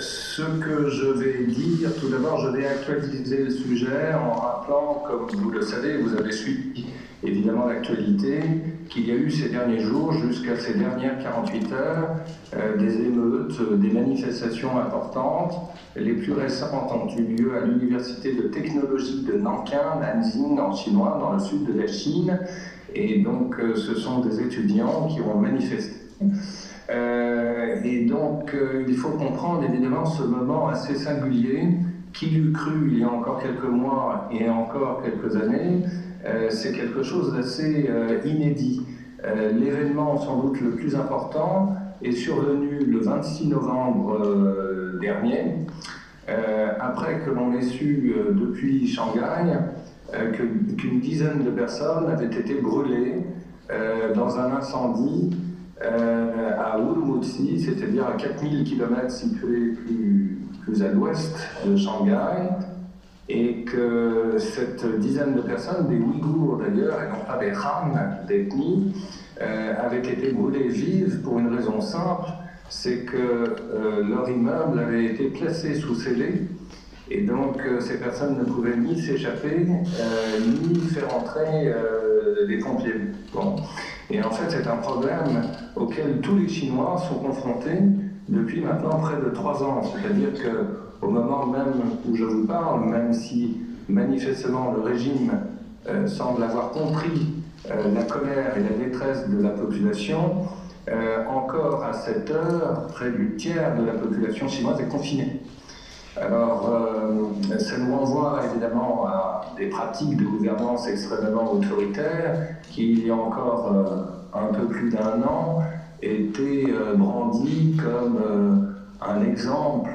ce que je vais dire, tout d'abord, je vais actualiser le sujet en rappelant, comme vous le savez, vous avez suivi évidemment l'actualité, qu'il y a eu ces derniers jours, jusqu'à ces dernières 48 heures, euh, des émeutes, des manifestations importantes. Les plus récentes ont eu lieu à l'Université de technologie de Nankin, Nanjing, en chinois, dans le sud de la Chine. Et donc, euh, ce sont des étudiants qui ont manifesté. Euh, et donc, euh, il faut comprendre évidemment ce moment assez singulier. Qui l'eût cru il y a encore quelques mois et encore quelques années, euh, c'est quelque chose d'assez inédit. L'événement sans doute le plus important est survenu le 26 novembre dernier, après que l'on ait su depuis Shanghai qu'une dizaine de personnes avaient été brûlées dans un incendie euh, à Urumqi, c'est-à-dire à 4000 km situés plus, à l'ouest de Shanghai, et que cette dizaine de personnes, des Ouïghours d'ailleurs, et non pas des Han d'ethnie, euh, avaient été brûlées vives pour une raison simple, c'est que euh, leur immeuble avait été placé sous scellé, et donc ces personnes ne pouvaient ni s'échapper, ni faire entrer les pompiers. Et en fait, c'est un problème auquel tous les Chinois sont confrontés depuis maintenant près de trois ans. C'est-à-dire qu'au moment même où je vous parle, même si manifestement le régime euh, semble avoir compris euh, la colère et la détresse de la population, euh, encore à cette heure, près du tiers de la population chinoise est confinée. Alors, euh, ça nous renvoie évidemment à des pratiques de gouvernance extrêmement autoritaires qui, il y a encore euh, un peu plus d'un an, étaient euh, brandies comme un exemple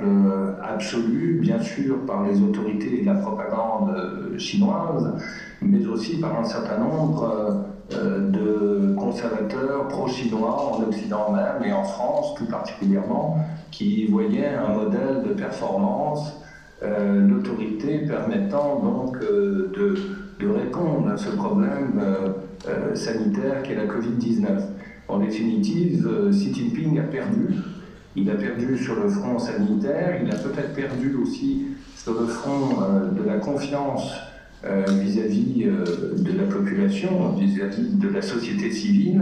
absolu, bien sûr par les autorités et la propagande chinoise, mais aussi par un certain nombre de conservateurs pro-chinois en Occident même et en France tout particulièrement, qui voyait un modèle de performance, euh, l'autorité permettant donc euh, de, de, répondre à ce problème euh, sanitaire qu'est la Covid-19. En définitive, Xi Jinping a perdu. Il a perdu sur le front sanitaire, il a peut-être perdu aussi sur le front de la confiance vis-à-vis de la population, vis-à-vis de la société civile,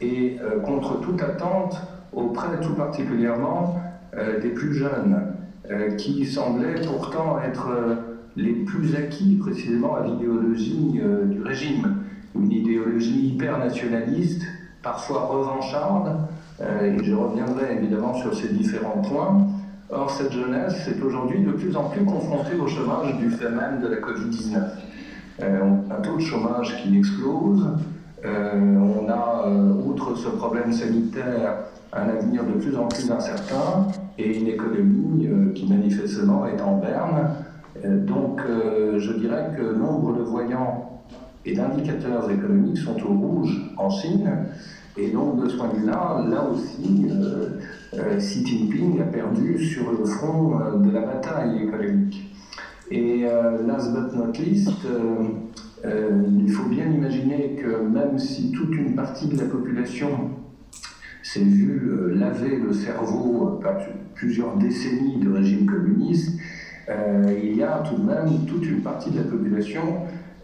et contre toute attente, auprès tout particulièrement euh, des plus jeunes, euh, qui semblaient pourtant être euh, les plus acquis précisément à l'idéologie du régime, une idéologie hyper nationaliste, parfois revancharde, et je reviendrai évidemment sur ces différents points. Or, cette jeunesse est aujourd'hui de plus en plus confrontée au chômage du fait même de la Covid-19. on a un taux de chômage qui explose, on a, outre ce problème sanitaire, un avenir de plus en plus incertain et une économie euh, qui manifestement est en berne. Euh, donc euh, je dirais que nombre de voyants et d'indicateurs économiques sont au rouge en Chine. Et donc, de ce point de vue-là, là aussi, Xi Jinping a perdu sur le front de la bataille économique. Et last but not least, il faut bien imaginer que même si toute une partie de la population s'est vu euh, laver le cerveau par plusieurs décennies de régime communiste, euh, il y a tout de même toute une partie de la population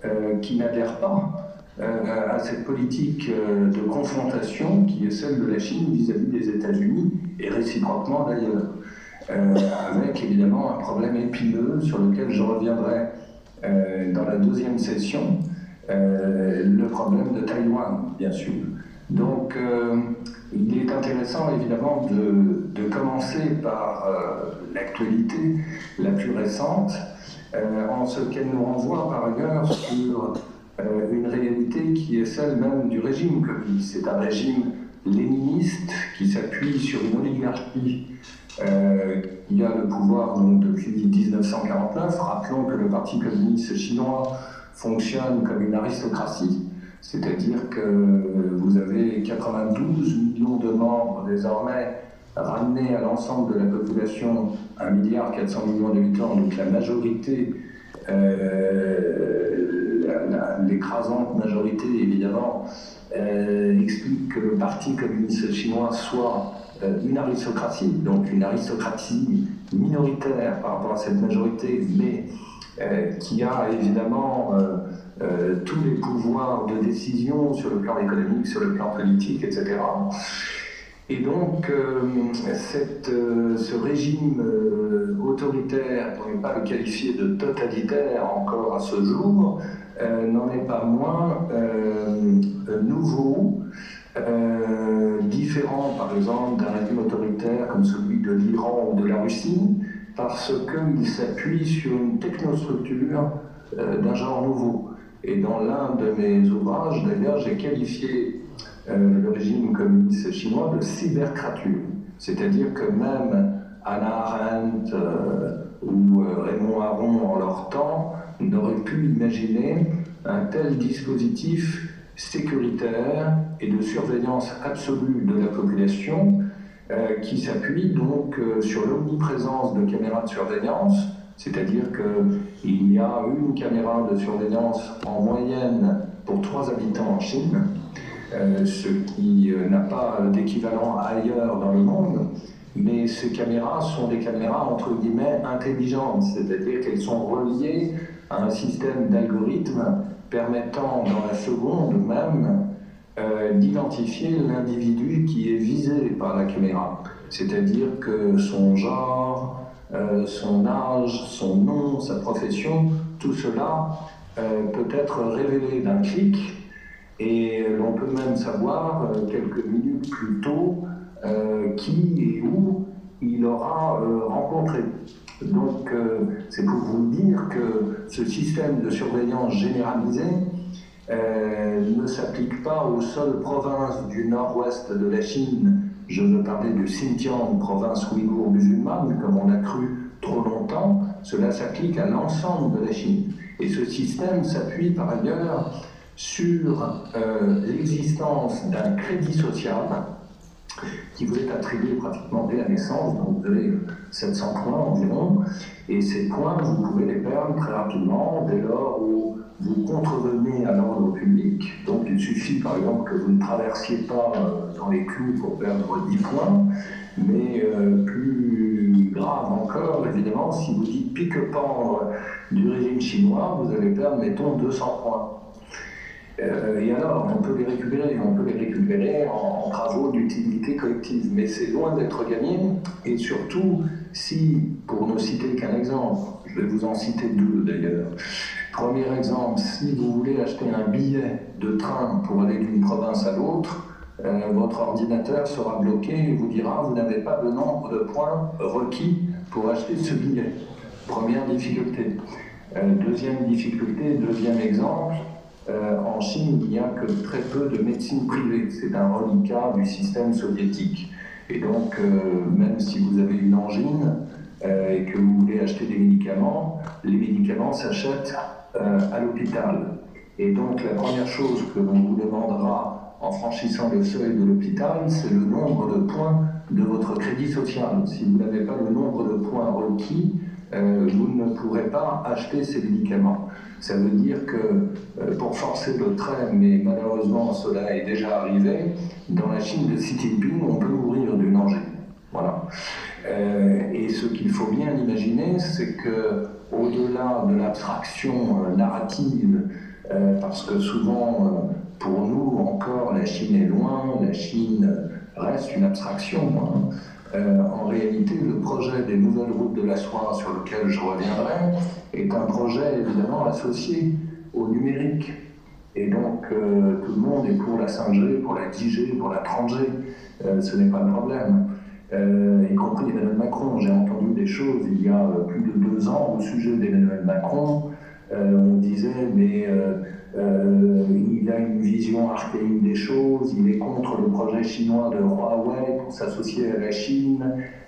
euh, qui n'adhère pas à cette politique de confrontation qui est celle de la Chine vis-à-vis des États-Unis et réciproquement d'ailleurs. avec évidemment un problème épineux sur lequel je reviendrai dans la deuxième session, le problème de Taïwan, bien sûr. Donc, il est intéressant évidemment de, commencer par euh, l'actualité la plus récente, euh, en ce qu'elle nous renvoie par ailleurs sur euh, une réalité qui est celle même du régime communiste. C'est un régime léniniste qui s'appuie sur une oligarchie qui a le pouvoir depuis 1949. Rappelons que le Parti communiste chinois fonctionne comme une aristocratie c'est-à-dire que vous avez 92 millions de membres désormais ramenés à l'ensemble de la population, 1 milliard 400 millions d'habitants, donc la majorité, euh, l'écrasante majorité évidemment, euh, explique que le Parti communiste chinois soit une aristocratie, donc une aristocratie minoritaire par rapport à cette majorité, mais qui a évidemment tous les pouvoirs de décision sur le plan économique, sur le plan politique, etc. Et donc, euh, cette, euh, ce régime euh, autoritaire, pour ne pas le qualifier de totalitaire encore à ce jour, n'en est pas moins nouveau, différent par exemple d'un régime autoritaire comme celui de l'Iran ou de la Russie, parce qu'il s'appuie sur une technostructure d'un genre nouveau. Et dans l'un de mes ouvrages, d'ailleurs, j'ai qualifié euh, le régime communiste chinois de cybercrature. C'est-à-dire que même Anna Arendt euh, ou euh, Raymond Aron en leur temps n'auraient pu imaginer un tel dispositif sécuritaire et de surveillance absolue de la population qui s'appuie donc sur l'omniprésence de caméras de surveillance, c'est-à-dire qu'il y a une caméra de surveillance en moyenne pour trois habitants en Chine, euh, ce qui euh, n'a pas d'équivalent ailleurs dans le monde. Mais ces caméras sont des caméras entre guillemets intelligentes, c'est-à-dire qu'elles sont reliées un système d'algorithmes permettant dans la seconde même euh, d'identifier l'individu qui est visé par la caméra. C'est-à-dire que son genre, son âge, son nom, sa profession, tout cela peut être révélé d'un clic et l'on peut même savoir euh, quelques minutes plus tôt euh, qui et où il aura euh, rencontré. Donc c'est pour vous dire que ce système de surveillance généralisée ne s'applique pas aux seules provinces du nord-ouest de la Chine. Je veux parler du Xinjiang, province ouïghour musulmane, comme on a cru trop longtemps. Cela s'applique à l'ensemble de la Chine. Et ce système s'appuie par ailleurs sur euh, l'existence d'un crédit social qui vous est attribué pratiquement dès la naissance, donc vous avez 700 points environ, et ces points, vous pouvez les perdre très rapidement dès lors où vous contrevenez à l'ordre public. Donc il suffit par exemple que vous ne traversiez pas euh, dans les clous pour perdre 10 points, mais euh, plus grave encore, évidemment, si vous dites pique-pendre du régime chinois, vous allez perdre, mettons, 200 points. Euh, et alors, on peut les récupérer, on peut les récupérer en, travaux d'utilité collective, mais c'est loin d'être gagné. Et surtout, si, pour ne citer qu'un exemple, je vais vous en citer deux d'ailleurs. Premier exemple, si vous voulez acheter un billet de train pour aller d'une province à l'autre, euh, votre ordinateur sera bloqué et vous dira vous n'avez pas le nombre de points requis pour acheter ce billet. Première difficulté. Euh, deuxième difficulté, deuxième exemple, euh, en Chine, il n'y a que très peu de médecine privée. C'est un reliquat du système soviétique. Et donc, euh, même si vous avez une angine euh, et que vous voulez acheter des médicaments, les médicaments s'achètent à l'hôpital. Et donc, la première chose que l'on vous demandera en franchissant le seuil de l'hôpital, c'est le nombre de points de votre crédit social. Si vous n'avez pas le nombre de points requis, vous ne pourrez pas acheter ces médicaments. Ça veut dire que euh, pour forcer le trait, mais malheureusement cela est déjà arrivé, dans la Chine de Xi Jinping, on peut mourir d'une angine. Voilà. Euh, et ce qu'il faut bien imaginer, c'est que au-delà de l'abstraction euh, narrative, parce que souvent, pour nous encore, la Chine est loin, la Chine reste une abstraction. Hein. Euh, en réalité, le projet des nouvelles routes de la soie sur lequel je reviendrai est un projet évidemment associé au numérique. Et donc, euh, tout le monde est pour la 5G, pour la 10G, pour la 30G. Euh, ce n'est pas le problème. y compris Emmanuel Macron. J'ai entendu des choses il y a plus de deux ans au sujet d'Emmanuel Macron. on disait, mais euh, il a une vision archaïque des choses, il est contre le projet chinois de Huawei pour s'associer à la Chine,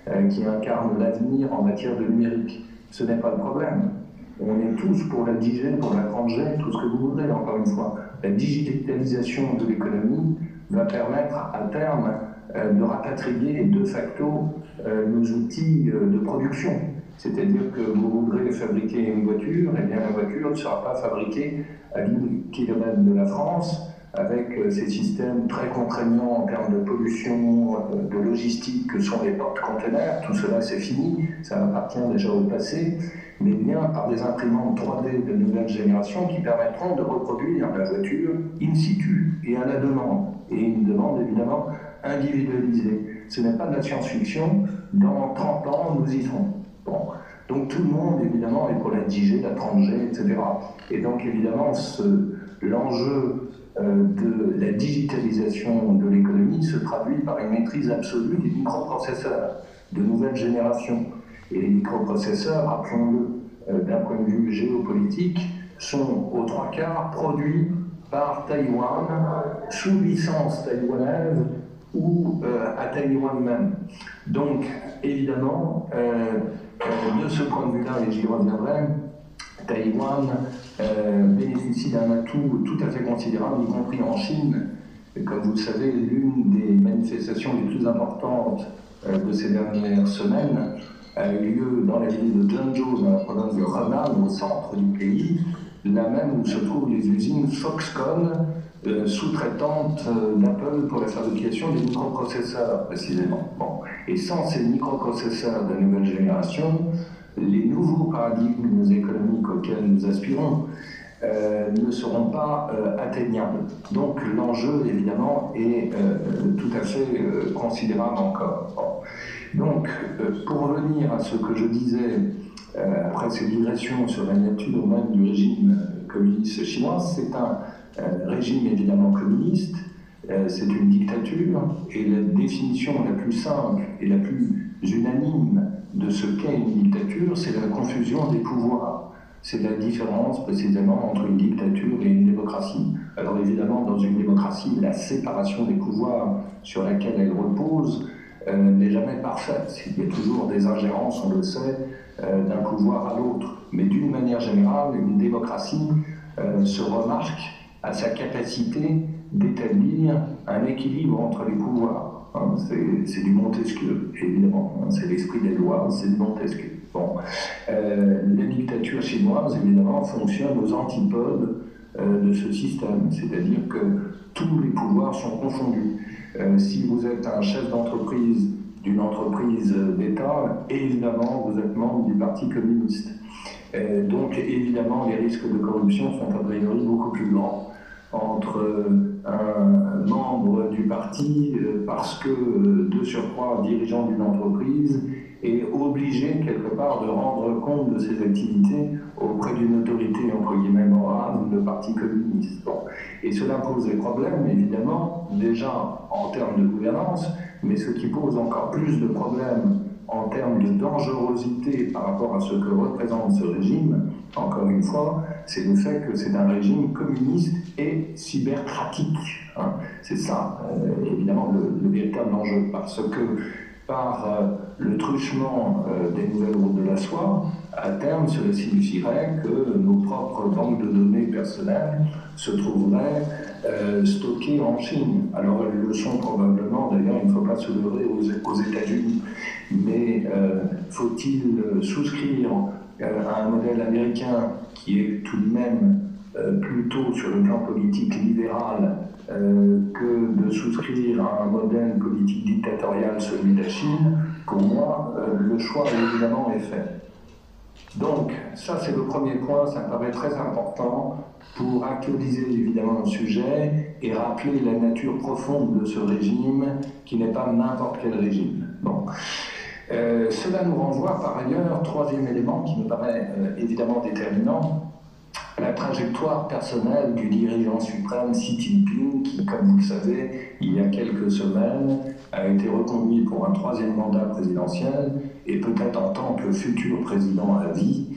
euh, qui incarne l'avenir en matière de numérique. Ce n'est pas le problème. On est tous pour la 10G, pour la 30G, tout ce que vous voudrez, encore une fois. La digitalisation de l'économie va permettre à terme euh, de rapatrier de facto nos outils de production. C'est-à-dire que vous voudrez fabriquer une voiture, et eh bien la voiture ne sera pas fabriquée à 10 km de la France, avec ces systèmes très contraignants en termes de pollution, de logistique que sont les portes-conteneurs. Tout cela, c'est fini, ça appartient déjà au passé, mais bien par des imprimantes 3D de nouvelle génération qui permettront de reproduire la voiture in situ et à la demande. Et une demande évidemment individualisée. Ce n'est pas de la science-fiction, dans 30 ans, nous y serons. Donc tout le monde, évidemment, est pour la 10G, la 30G, etc. Et donc, évidemment, l'enjeu euh, de la digitalisation de l'économie se traduit par une maîtrise absolue des microprocesseurs de nouvelle génération. Et les microprocesseurs, rappelons-le, euh, d'un point de vue géopolitique, sont aux trois quarts produits par Taïwan, sous licence taïwanaise ou euh, à Taïwan même. Donc, évidemment, de ce point de vue-là, et j'y reviendrai, Taïwan euh, bénéficie d'un atout tout à fait considérable, y compris en Chine. comme vous le savez, l'une des manifestations les plus importantes euh, de ces dernières semaines a eu lieu dans la ville de Zhengzhou, dans la province de Henan, au centre du pays, là même où se trouvent les usines Foxconn, euh, sous-traitantes d'Apple pour la fabrication des microprocesseurs, précisément. Bon. Et sans ces microprocesseurs de nouvelle génération, les nouveaux paradigmes économiques auxquels nous aspirons euh, ne seront pas euh, atteignables. Donc l'enjeu, évidemment, est euh, tout à fait considérable encore. Donc, pour revenir à ce que je disais après ces digressions sur la nature même du régime communiste chinois, c'est un régime évidemment communiste, c'est une dictature, et la définition la plus simple et la plus unanime de ce qu'est une dictature, c'est la confusion des pouvoirs. C'est la différence précisément entre une dictature et une démocratie. Alors évidemment, dans une démocratie, la séparation des pouvoirs sur laquelle elle repose euh, n'est jamais parfaite. Il y a toujours des ingérences, on le sait, euh, d'un pouvoir à l'autre. Mais d'une manière générale, une démocratie euh, se remarque à sa capacité d'établir un équilibre entre les pouvoirs. Hein, c'est du Montesquieu, évidemment. Hein, c'est l'esprit des lois, c'est du Montesquieu. Bon. Euh, la dictature chinoise, évidemment, fonctionne aux antipodes euh, de ce système, c'est-à-dire que tous les pouvoirs sont confondus. Euh, si vous êtes un chef d'entreprise d'une entreprise d'État, évidemment, vous êtes membre du Parti communiste. donc, évidemment, les risques de corruption sont a priori beaucoup plus grands entre euh, un membre du parti euh, parce que, euh, de surcroît, dirigeant d'une entreprise est obligé quelque part de rendre compte de ses activités auprès d'une autorité entre guillemets morale, le Parti communiste. Et cela pose des problèmes, évidemment, déjà en termes de gouvernance, mais ce qui pose encore plus de problèmes en termes de dangerosité par rapport à ce que représente ce régime, encore une fois, c'est le fait que c'est un régime communiste et cybercratique. Hein. C'est ça, euh, évidemment, le, véritable enjeu, parce que par euh, le truchement euh, des nouvelles routes de la soie, à terme, cela signifierait que nos propres banques de données personnelles se trouveraient stockées en Chine. Alors elles le sont probablement, d'ailleurs, il ne faut pas se leurrer aux, États-Unis, mais faut-il souscrire à un modèle américain qui est tout de même euh, plutôt sur le plan politique libéral euh, que de souscrire à un modèle politique dictatorial, celui de la Chine, pour moi, euh, le choix évidemment est fait. Donc, ça c'est le premier point, ça me paraît très important pour actualiser évidemment le sujet et rappeler la nature profonde de ce régime qui n'est pas n'importe quel régime. Bon. cela nous renvoie par ailleurs, troisième élément qui me paraît évidemment déterminant, la trajectoire personnelle du dirigeant suprême Xi Jinping, qui, comme vous le savez, il y a quelques semaines, a été reconduit pour un troisième mandat présidentiel et peut-être en tant que futur président à vie,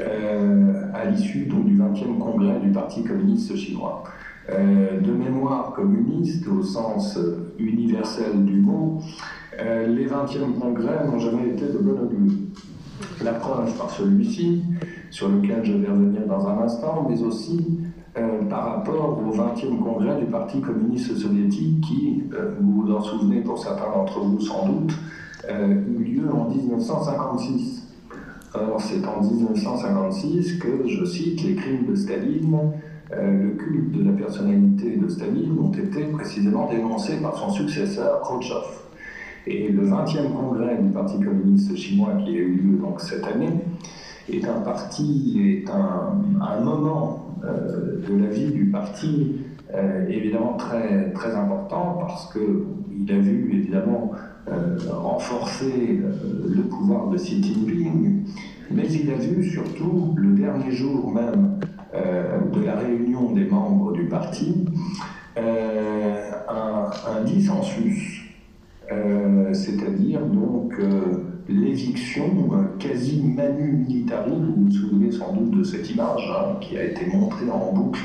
euh, à l'issue du 20e congrès du Parti communiste chinois. Euh, de mémoire communiste au sens universel du mot, euh, les 20e congrès n'ont jamais été de bon augure. La preuve par celui-ci, sur lequel je vais revenir dans un instant, mais aussi euh, par rapport au 20e congrès du Parti communiste soviétique qui, euh, vous vous en souvenez pour certains d'entre vous sans doute, euh, eut lieu en 1956. Or, c'est en 1956 que, je cite, les crimes de Staline le culte de la personnalité de Staline ont été précisément dénoncés par son successeur Khrouchtchev. Et le 20e congrès du Parti communiste chinois qui a eu lieu donc cette année est un parti, est un, moment de la vie du parti évidemment très, très important parce qu'il a vu évidemment renforcer le pouvoir de Xi Jinping. Mais il a vu surtout le dernier jour même euh, de la réunion des membres du parti euh, un, dissensus, euh, c'est-à-dire donc l'éviction quasi manu militari, vous vous souvenez sans doute de cette image hein, qui a été montrée en boucle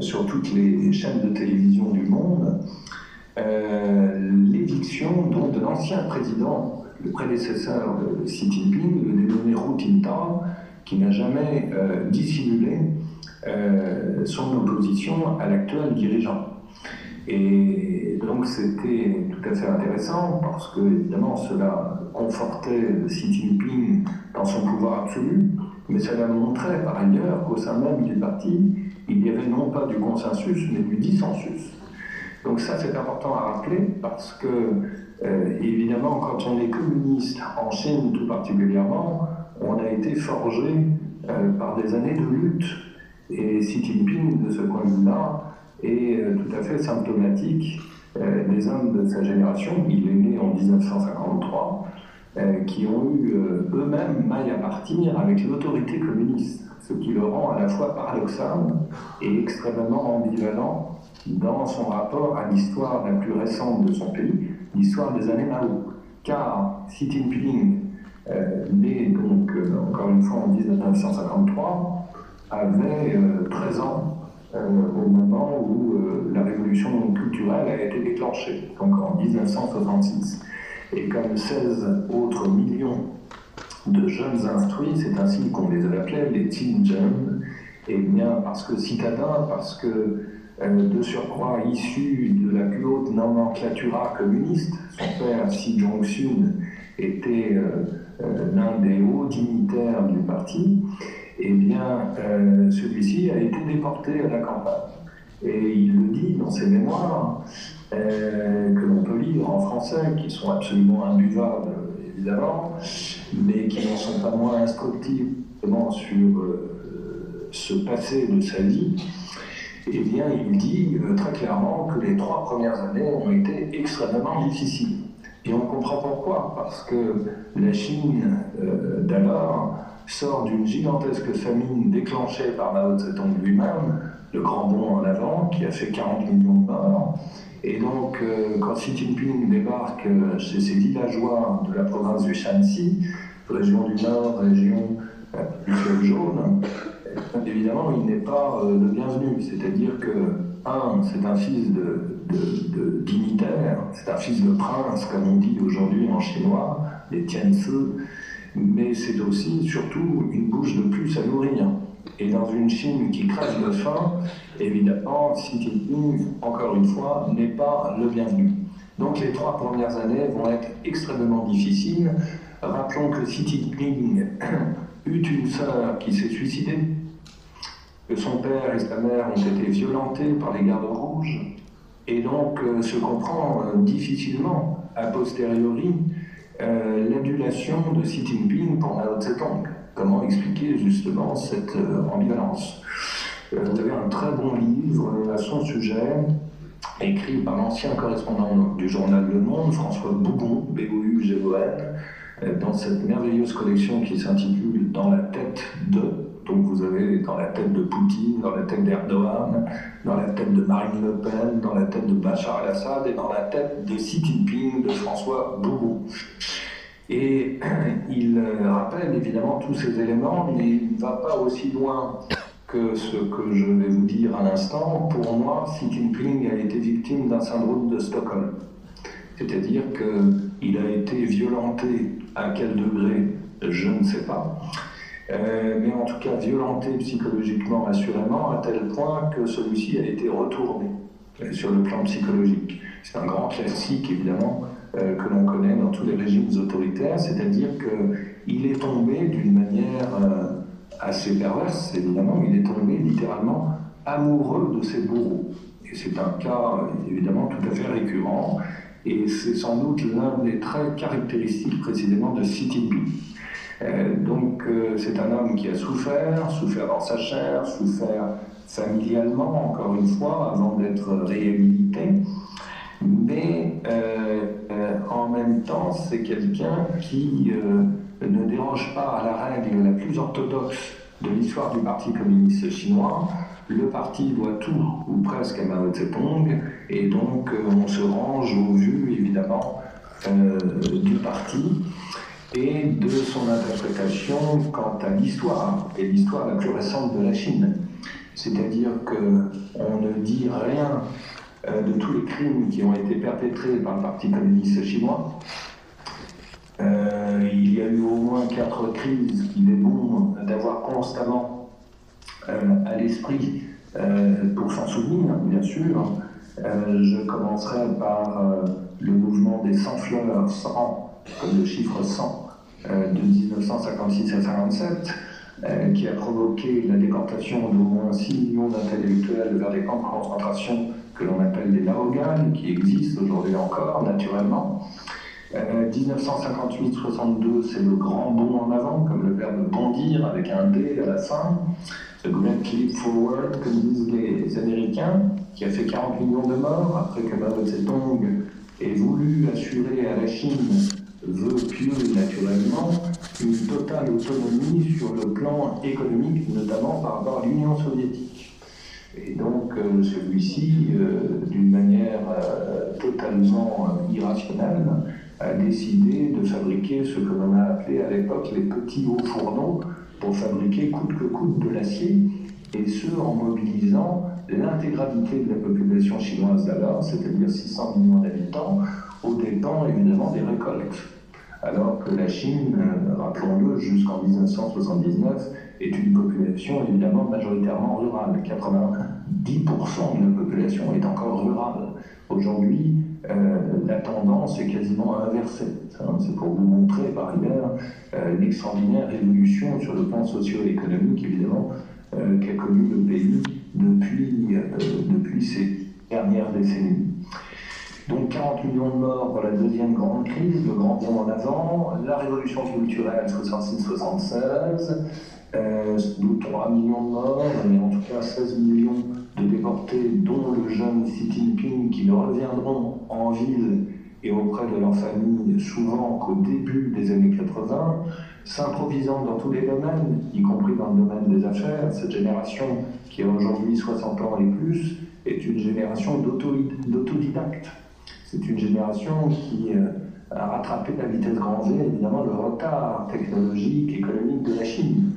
sur toutes les chaînes de télévision du monde, l'éviction de l'ancien président le prédécesseur de Xi Jinping, le dénommé Hu Jintao, qui n'a jamais euh, dissimulé euh, son opposition à l'actuel dirigeant. Et donc c'était tout à fait intéressant parce que évidemment cela confortait Xi Jinping dans son pouvoir absolu, mais cela montrait par ailleurs qu'au sein même du parti, il y avait non pas du consensus, mais du dissensus. Donc ça c'est important à rappeler parce que euh, évidemment, quand on est communiste, en Chine tout particulièrement, on a été forgé euh, par des années de lutte. Et Xi Jinping, de ce point de vue-là, est euh, tout à fait symptomatique des hommes de sa génération. Il est né en 1953, qui ont eu eux-mêmes maille à partir avec l'autorité communiste, ce qui le rend à la fois paradoxal et extrêmement ambivalent dans son rapport à l'histoire la plus récente de son pays, l'histoire des années Mao. Car Xi Jinping, euh, né donc euh, encore une fois en 1953, avait 13 euh, ans au moment où la révolution culturelle a été déclenchée, donc en 1966. Et comme 16 autres millions de jeunes instruits, c'est ainsi qu'on les appelait, les teen jeunes, et bien parce que citadins, parce que euh, de surcroît issu de la plus haute nomenclatura communiste. Son père, Xi Jong-sun, était euh, euh, l'un des hauts dignitaires du parti. Eh bien, celui-ci a été déporté à la campagne. Et il le dit dans ses mémoires, que l'on peut lire en français, qui sont absolument imbuvables, évidemment, mais qui n'en sont pas moins instructifs sur ce passé de sa vie eh bien, il dit euh, très clairement que les trois premières années ont été extrêmement difficiles. Et on comprend pourquoi, parce que la Chine euh, d'alors sort d'une gigantesque famine déclenchée par Mao Zedong lui-même, le grand bond en avant, qui a fait 40 millions de morts. Et donc, euh, quand Xi Jinping débarque chez ses villageois de la province du Shanxi, région du Nord, région du fleuve jaune, évidemment, il n'est pas euh, le bienvenu. C'est-à-dire que, un, c'est un fils de, dignitaire, c'est un fils de prince, comme on dit aujourd'hui en chinois, les Tianzi, mais c'est aussi, surtout, une bouche de plus à nourrir. Et dans une Chine qui crève de faim, évidemment, Xi Jinping, encore une fois, n'est pas le bienvenu. Donc les trois premières années vont être extrêmement difficiles. Rappelons que Xi Jinping eut une sœur qui s'est suicidée que son père et sa mère ont été violentés par les gardes rouges, et donc euh, se comprend euh, difficilement, a posteriori, euh, l'adulation de Xi Jinping pour Mao Zedong. Comment expliquer justement cette ambivalence Vous avez un très bon livre à son sujet, écrit par l'ancien correspondant du journal Le Monde, François Bougon, B-O-U-G-O-N, dans cette merveilleuse collection qui s'intitule Dans la tête de donc vous avez dans la tête de Poutine, dans la tête d'Erdogan, dans la tête de Marine Le Pen, dans la tête de Bachar el-Assad et dans la tête de Xi Jinping, de François Bourou. Et il rappelle évidemment tous ces éléments, mais il ne va pas aussi loin que ce que je vais vous dire à l'instant. Pour moi, Xi Jinping a été victime d'un syndrome de Stockholm. C'est-à-dire qu'il a été violenté à quel degré, je ne sais pas. Euh, mais en tout cas violenté psychologiquement assurément, à tel point que celui-ci a été retourné euh, sur le plan psychologique. C'est un grand classique, évidemment, euh, que l'on connaît dans tous les régimes autoritaires, c'est-à-dire qu'il est tombé d'une manière assez perverse, évidemment, il est tombé littéralement amoureux de ses bourreaux. Et c'est un cas évidemment tout à fait récurrent, et c'est sans doute l'un des traits caractéristiques précisément de Xi Jinping. Euh, donc euh, c'est un homme qui a souffert, souffert dans sa chair, souffert familialement, encore une fois, avant d'être réhabilité. Mais euh, en même temps, c'est quelqu'un qui ne déroge pas à la règle la plus orthodoxe de l'histoire du Parti communiste chinois. Le parti doit tout, ou presque, à Mao Zedong, et donc on se range au vu, évidemment, du parti et de son interprétation quant à l'histoire, et l'histoire la plus récente de la Chine. C'est-à-dire qu'on ne dit rien euh, de tous les crimes qui ont été perpétrés par le Parti communiste chinois. Euh, il y a eu au moins quatre crises qu'il est bon d'avoir constamment euh, à l'esprit pour s'en souvenir, bien sûr. je commencerai par le mouvement des 100 fleurs, 100, comme le chiffre 100, euh, de 1956 à 57, euh, qui a provoqué la déportation d'au moins 6 millions d'intellectuels vers des camps de concentration que l'on appelle des Laogan, qui existent aujourd'hui encore, naturellement. 1958-62, euh, c'est le grand bond en avant, comme le verbe bondir avec un D à la fin. The Great Leap Forward, comme disent les Américains, qui a fait 40 millions de morts après que Mao Zedong ait voulu assurer à la Chine veut pieux naturellement une totale autonomie sur le plan économique, notamment par rapport à l'Union soviétique. Et donc euh, celui-ci, euh, d'une manière euh, totalement irrationnelle, a décidé de fabriquer ce que l'on a appelé à l'époque les petits hauts fourneaux pour fabriquer coûte que coûte de l'acier, et ce en mobilisant l'intégralité de la population chinoise d'alors, c'est-à-dire 600 millions d'habitants, aux dépens évidemment des récoltes. Alors que la Chine, euh, rappelons-le, jusqu'en 1979, est une population évidemment majoritairement rurale. 90% de la population est encore rurale. Aujourd'hui, euh, la tendance est quasiment inversée. C'est pour vous montrer par ailleurs euh, l'extraordinaire évolution sur le plan socio-économique, évidemment, qu'a connu le pays depuis, depuis ces dernières décennies. Donc 40 millions de morts pour la deuxième grande crise, le grand bond en avant, la révolution culturelle 66-76, euh, 3 millions de morts, mais en tout cas 16 millions de déportés, dont le jeune Xi Jinping, qui reviendront en ville et auprès de leur famille souvent qu'au début des années 80, s'improvisant dans tous les domaines, y compris dans le domaine des affaires. Cette génération, qui a aujourd'hui 60 ans et plus, est une génération d'autodidactes. C'est une génération qui euh, a rattrapé la vitesse grand V, évidemment, le retard technologique, économique de la Chine.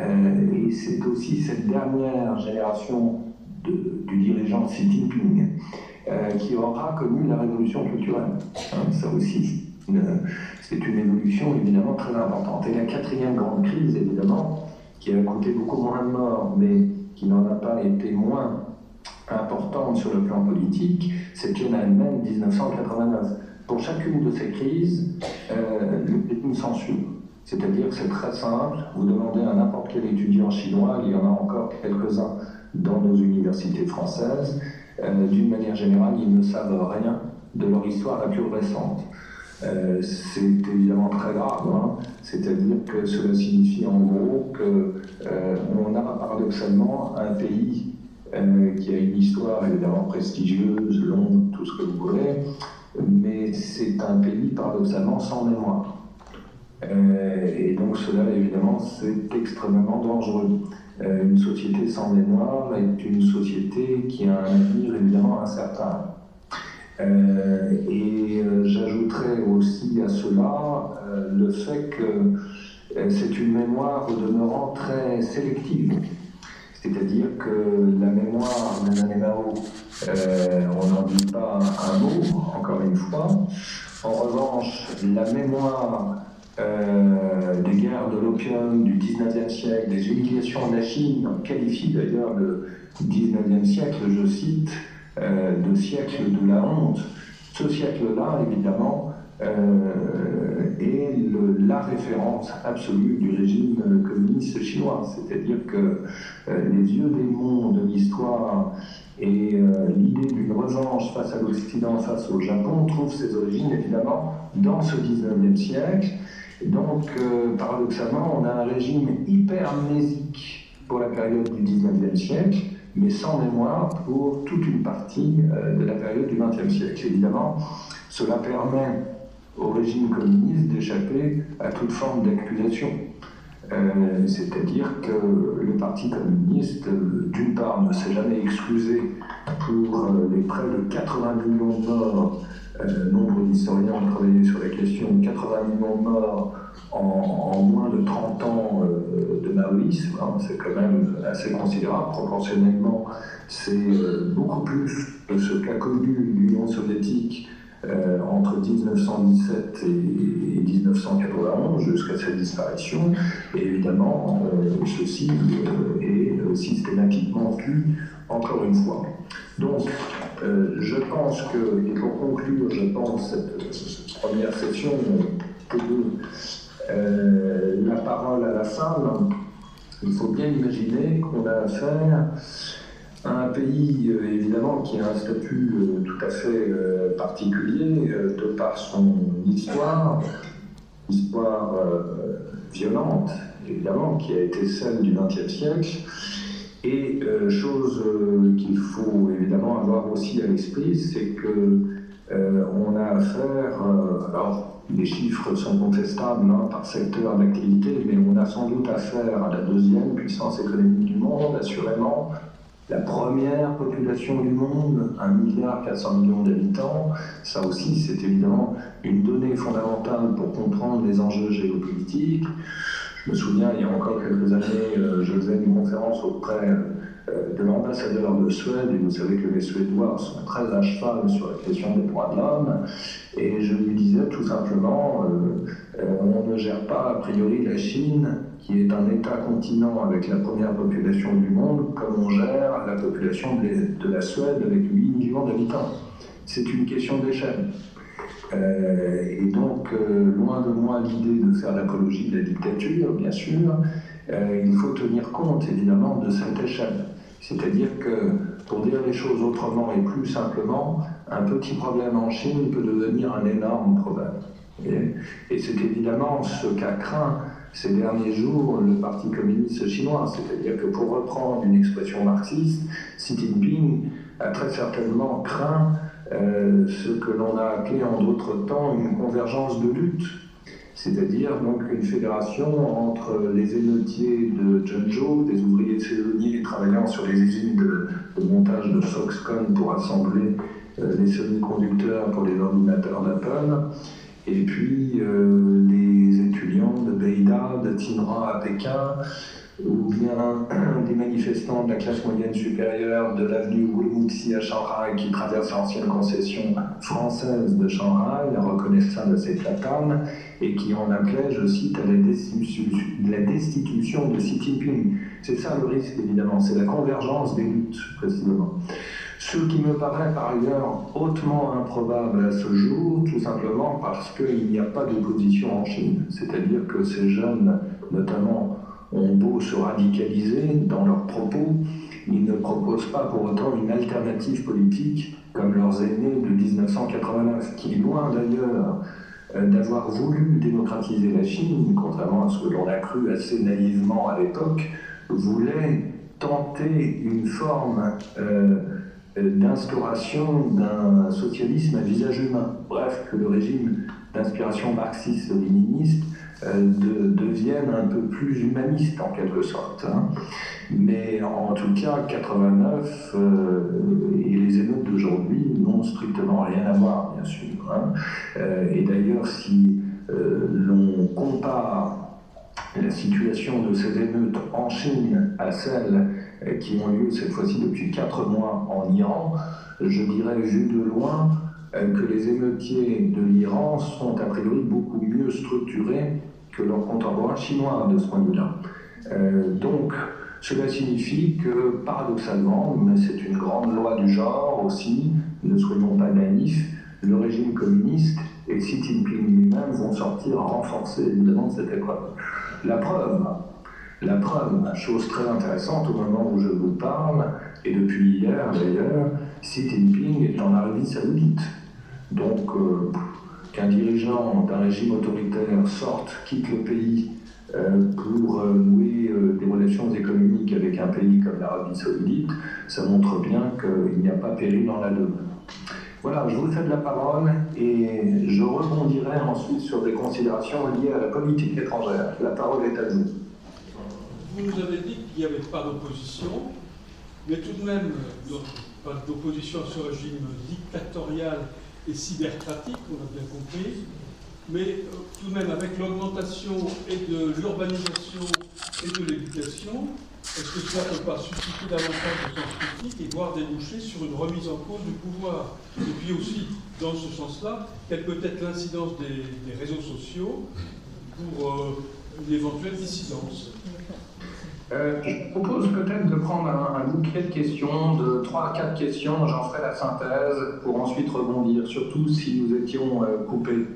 Euh, et c'est aussi cette dernière génération du dirigeant Xi Jinping euh, qui aura connu la révolution culturelle. Hein, ça aussi, c'est une évolution évidemment très importante. Et la quatrième grande crise, évidemment, qui a coûté beaucoup moins de morts, mais qui n'en a pas été moins importante sur le plan politique, c'est Tiananmen 1989. Pour chacune de ces crises, euh, une censure. C'est-à-dire que c'est très simple, vous demandez à n'importe quel étudiant chinois, il y en a encore quelques-uns dans nos universités françaises, euh, d'une manière générale, ils ne savent rien de leur histoire la plus récente. Euh, c'est évidemment très grave, hein. c'est-à-dire que cela signifie en gros qu'on a paradoxalement un pays euh, qui a une histoire évidemment prestigieuse, longue, tout ce que vous voulez, mais c'est un pays paradoxalement sans mémoire. Euh, et donc cela, évidemment, c'est extrêmement dangereux. Euh, une société sans mémoire est une société qui a un avenir évidemment incertain. et j'ajouterais aussi à cela le fait que c'est une mémoire demeurant très sélective. C'est-à-dire que la mémoire euh, on n'en dit pas un mot, encore une fois. En revanche, la mémoire euh, des guerres de l'opium du 19e siècle, des humiliations de la Chine, on qualifie d'ailleurs le 19e siècle, je cite, euh, de siècle de la honte. Ce siècle-là, évidemment, est la référence absolue du régime communiste chinois. C'est-à-dire que les vieux démons de l'histoire et l'idée d'une revanche face à l'Occident, face au Japon, trouve ses origines évidemment dans ce 19e siècle. Donc, paradoxalement, on a un régime hyper amnésique pour la période du 19e siècle, mais sans mémoire pour toute une partie euh, de la période du XXe siècle. Évidemment, cela permet au régime communiste d'échapper à toute forme d'accusation. Euh, c'est-à-dire que le Parti communiste, d'une part, ne s'est jamais excusé pour euh, les près de 80 millions de morts euh, nombre d'historiens ont travaillé sur la question, 80 millions de morts en, moins de 30 ans euh, de maoïsme, hein, c'est quand même assez considérable. Proportionnellement, c'est euh, beaucoup plus que ce qu'a connu l'Union soviétique entre 1917 et, 1991 jusqu'à sa disparition. Et évidemment, ceci est systématiquement vu encore une fois. Donc, euh, je pense que, et pour conclure, je pense, cette, première session, que euh, la parole à la salle, il faut bien imaginer qu'on a affaire à un pays, euh, évidemment, qui a un statut tout à fait particulier de par son histoire, histoire violente, évidemment, qui a été celle du XXe siècle, et euh, chose euh, qu'il faut évidemment avoir aussi à l'esprit, c'est que euh, on a affaire, alors les chiffres sont contestables hein, par secteur d'activité, mais on a sans doute affaire à la deuxième puissance économique du monde, assurément, la première population du monde, 1,4 milliard d'habitants. Ça aussi, c'est évidemment une donnée fondamentale pour comprendre les enjeux géopolitiques. Je me souviens, il y a encore quelques années, euh, je faisais une conférence auprès euh, de l'ambassadeur de Suède, et vous savez que les Suédois sont très à cheval sur la question des droits de l'homme, et je lui disais tout simplement, euh, on ne gère pas a priori la Chine, qui est un État-continent avec la première population du monde, comme on gère la population de la Suède avec 8 millions d'habitants. C'est une question d'échelle. Euh, et donc, euh, loin de moi l'idée de faire l'apologie de la dictature, bien sûr, euh, il faut tenir compte évidemment de cette échelle. C'est-à-dire que, pour dire les choses autrement et plus simplement, un petit problème en Chine peut devenir un énorme problème. Et, c'est évidemment ce qu'a craint ces derniers jours le Parti communiste chinois. C'est-à-dire que, pour reprendre une expression marxiste, Xi Jinping a très certainement craint euh, ce que l'on a appelé en d'autres temps une convergence de lutte, c'est-à-dire donc une fédération entre les émeutiers de Zhengzhou, des ouvriers saisonniers travaillant sur les usines de, montage de Foxconn pour assembler euh, les semi-conducteurs pour les ordinateurs d'Apple, et puis euh, les étudiants de Beida, de Tinra à Pékin, ou bien des manifestants de la classe moyenne supérieure de l'avenue Wulmutsi à Shanghai qui traversent l'ancienne concession française de Shanghai, reconnaissable à cette platane, et qui en appelaient, je cite, à la destitution, la destitution de Xi Jinping. C'est ça le risque, évidemment, c'est la convergence des luttes, précisément. Ce qui me paraît par ailleurs hautement improbable à ce jour, tout simplement parce qu'il n'y a pas d'opposition en Chine. C'est-à-dire que ces jeunes, notamment ont beau se radicaliser dans leurs propos, ils ne proposent pas pour autant une alternative politique comme leurs aînés de 1989, qui, loin d'ailleurs euh, d'avoir voulu démocratiser la Chine, contrairement à ce que l'on a cru assez naïvement à l'époque, voulaient tenter une forme euh, d'instauration d'un socialisme à visage humain. Bref, que le régime d'inspiration marxiste-léniniste de, deviennent un peu plus humanistes en quelque sorte. Hein. Mais en tout cas, 89 euh, et les émeutes d'aujourd'hui n'ont strictement rien à voir, bien sûr. Hein. Euh, et d'ailleurs, si l'on compare la situation de ces émeutes en Chine à celles qui ont lieu cette fois-ci depuis 4 mois en Iran, je dirais vu de loin que les émeutiers de l'Iran sont a priori beaucoup mieux structurés que leurs contemporains chinois de ce point de vue-là. Euh, donc, cela signifie que, paradoxalement, mais c'est une grande loi du genre aussi, ne soyons pas naïfs, le régime communiste et Xi Jinping lui-même vont sortir renforcés évidemment de cette épreuve. La preuve, la preuve, chose très intéressante au moment où je vous parle, et depuis hier d'ailleurs, Xi Jinping est en Arabie Saoudite. Donc, euh, qu'un dirigeant d'un régime autoritaire sorte, quitte le pays euh, pour euh, nouer des relations économiques avec un pays comme l'Arabie Saoudite, ça montre bien qu'il n'y a pas péril dans la demeure. Voilà, je vous cède la parole et je rebondirai ensuite sur des considérations liées à la politique étrangère. La parole est à vous. Vous nous avez dit qu'il n'y avait pas d'opposition, mais tout de même, pas d'opposition à ce régime dictatorial et cybercratique, on a bien compris, mais euh, tout de même avec l'augmentation et de l'urbanisation et de l'éducation, est-ce que cela ne peut pas susciter davantage de sens critique et voire déboucher sur une remise en cause du pouvoir? Et puis aussi, dans ce sens-là, quelle peut être l'incidence des, réseaux sociaux pour euh, une éventuelle dissidence? Euh, je propose peut-être de prendre un, bouquet de questions, de 3 à 4 questions, j'en ferai la synthèse pour ensuite rebondir, surtout si nous étions euh, coupés.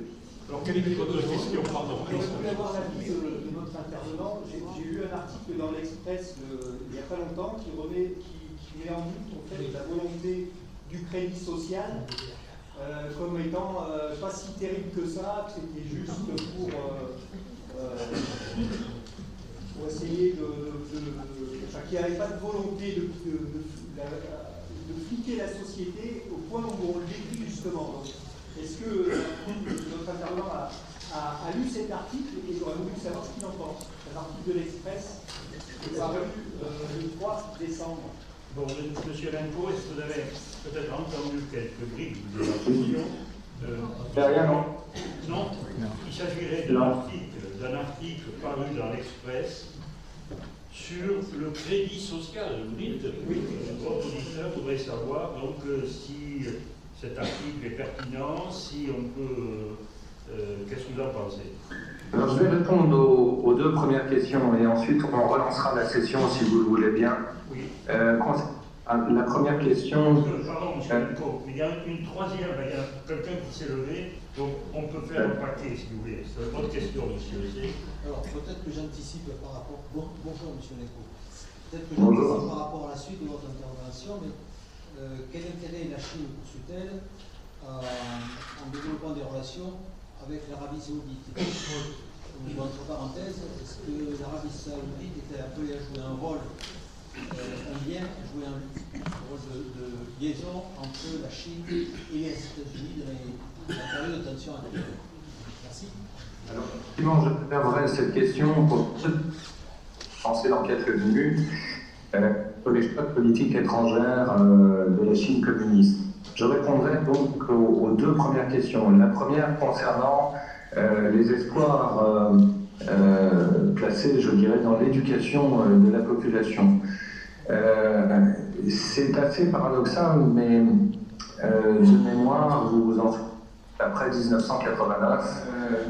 Alors, quelle est votre question Pardon? Je voulais avoir l'avis de, notre intervenant. J'ai lu un article dans l'Express il n'y a pas longtemps qui, remet, qui, met en doute en fait, la volonté du crédit social euh, comme étant pas si terrible que ça, que c'était juste pour pour essayer de. enfin, qu'il n'y avait pas de volonté de, de, fliquer la société au point où on le décrit justement. Est-ce que notre intervenant a, a, lu cet article et j'aurais voulu savoir ce qu'il en pense? Un article de l'Express paru euh, le 3 décembre. Bon, monsieur Lenko, est-ce que vous avez peut-être entendu quelques bribes de la question Derrière, non. Non? Il s'agirait d'un article, d'un article paru dans l'Express sur le crédit social. Oui, votre auditeur voudrait savoir donc euh, si cet article est pertinent, si on peut. Euh, qu'est-ce que vous en pensez? Alors, je vais répondre aux, deux premières questions et ensuite on relancera la session si vous le voulez bien. Oui. Euh, ah, la première question. Pardon, monsieur il y a une troisième, il y a quelqu'un qui s'est levé, donc on peut faire un paquet si vous voulez. C'est une autre question, monsieur. Alors, peut-être que j'anticipe par rapport. bonjour, monsieur Leco. Peut-être que j'anticipe par rapport à la suite de votre intervention, mais euh, quel intérêt la Chine poursuit-elle euh, en développant des relations avec l'Arabie Saoudite? Ou entre parenthèses, est-ce que l'Arabie Saoudite était appelée à jouer un rôle, euh, un lien, à jouer un, rôle de, liaison entre la Chine et les États-Unis dans période Alors, effectivement, je préférerais cette question pour penser dans quelques minutes euh, sur les de politique étrangère euh, de la Chine communiste. Je répondrai donc aux, deux premières questions. La première concernant euh, les espoirs placés, je dirais, dans l'éducation de la population. C'est assez paradoxal, mais de mémoire, vous vous en après 1989.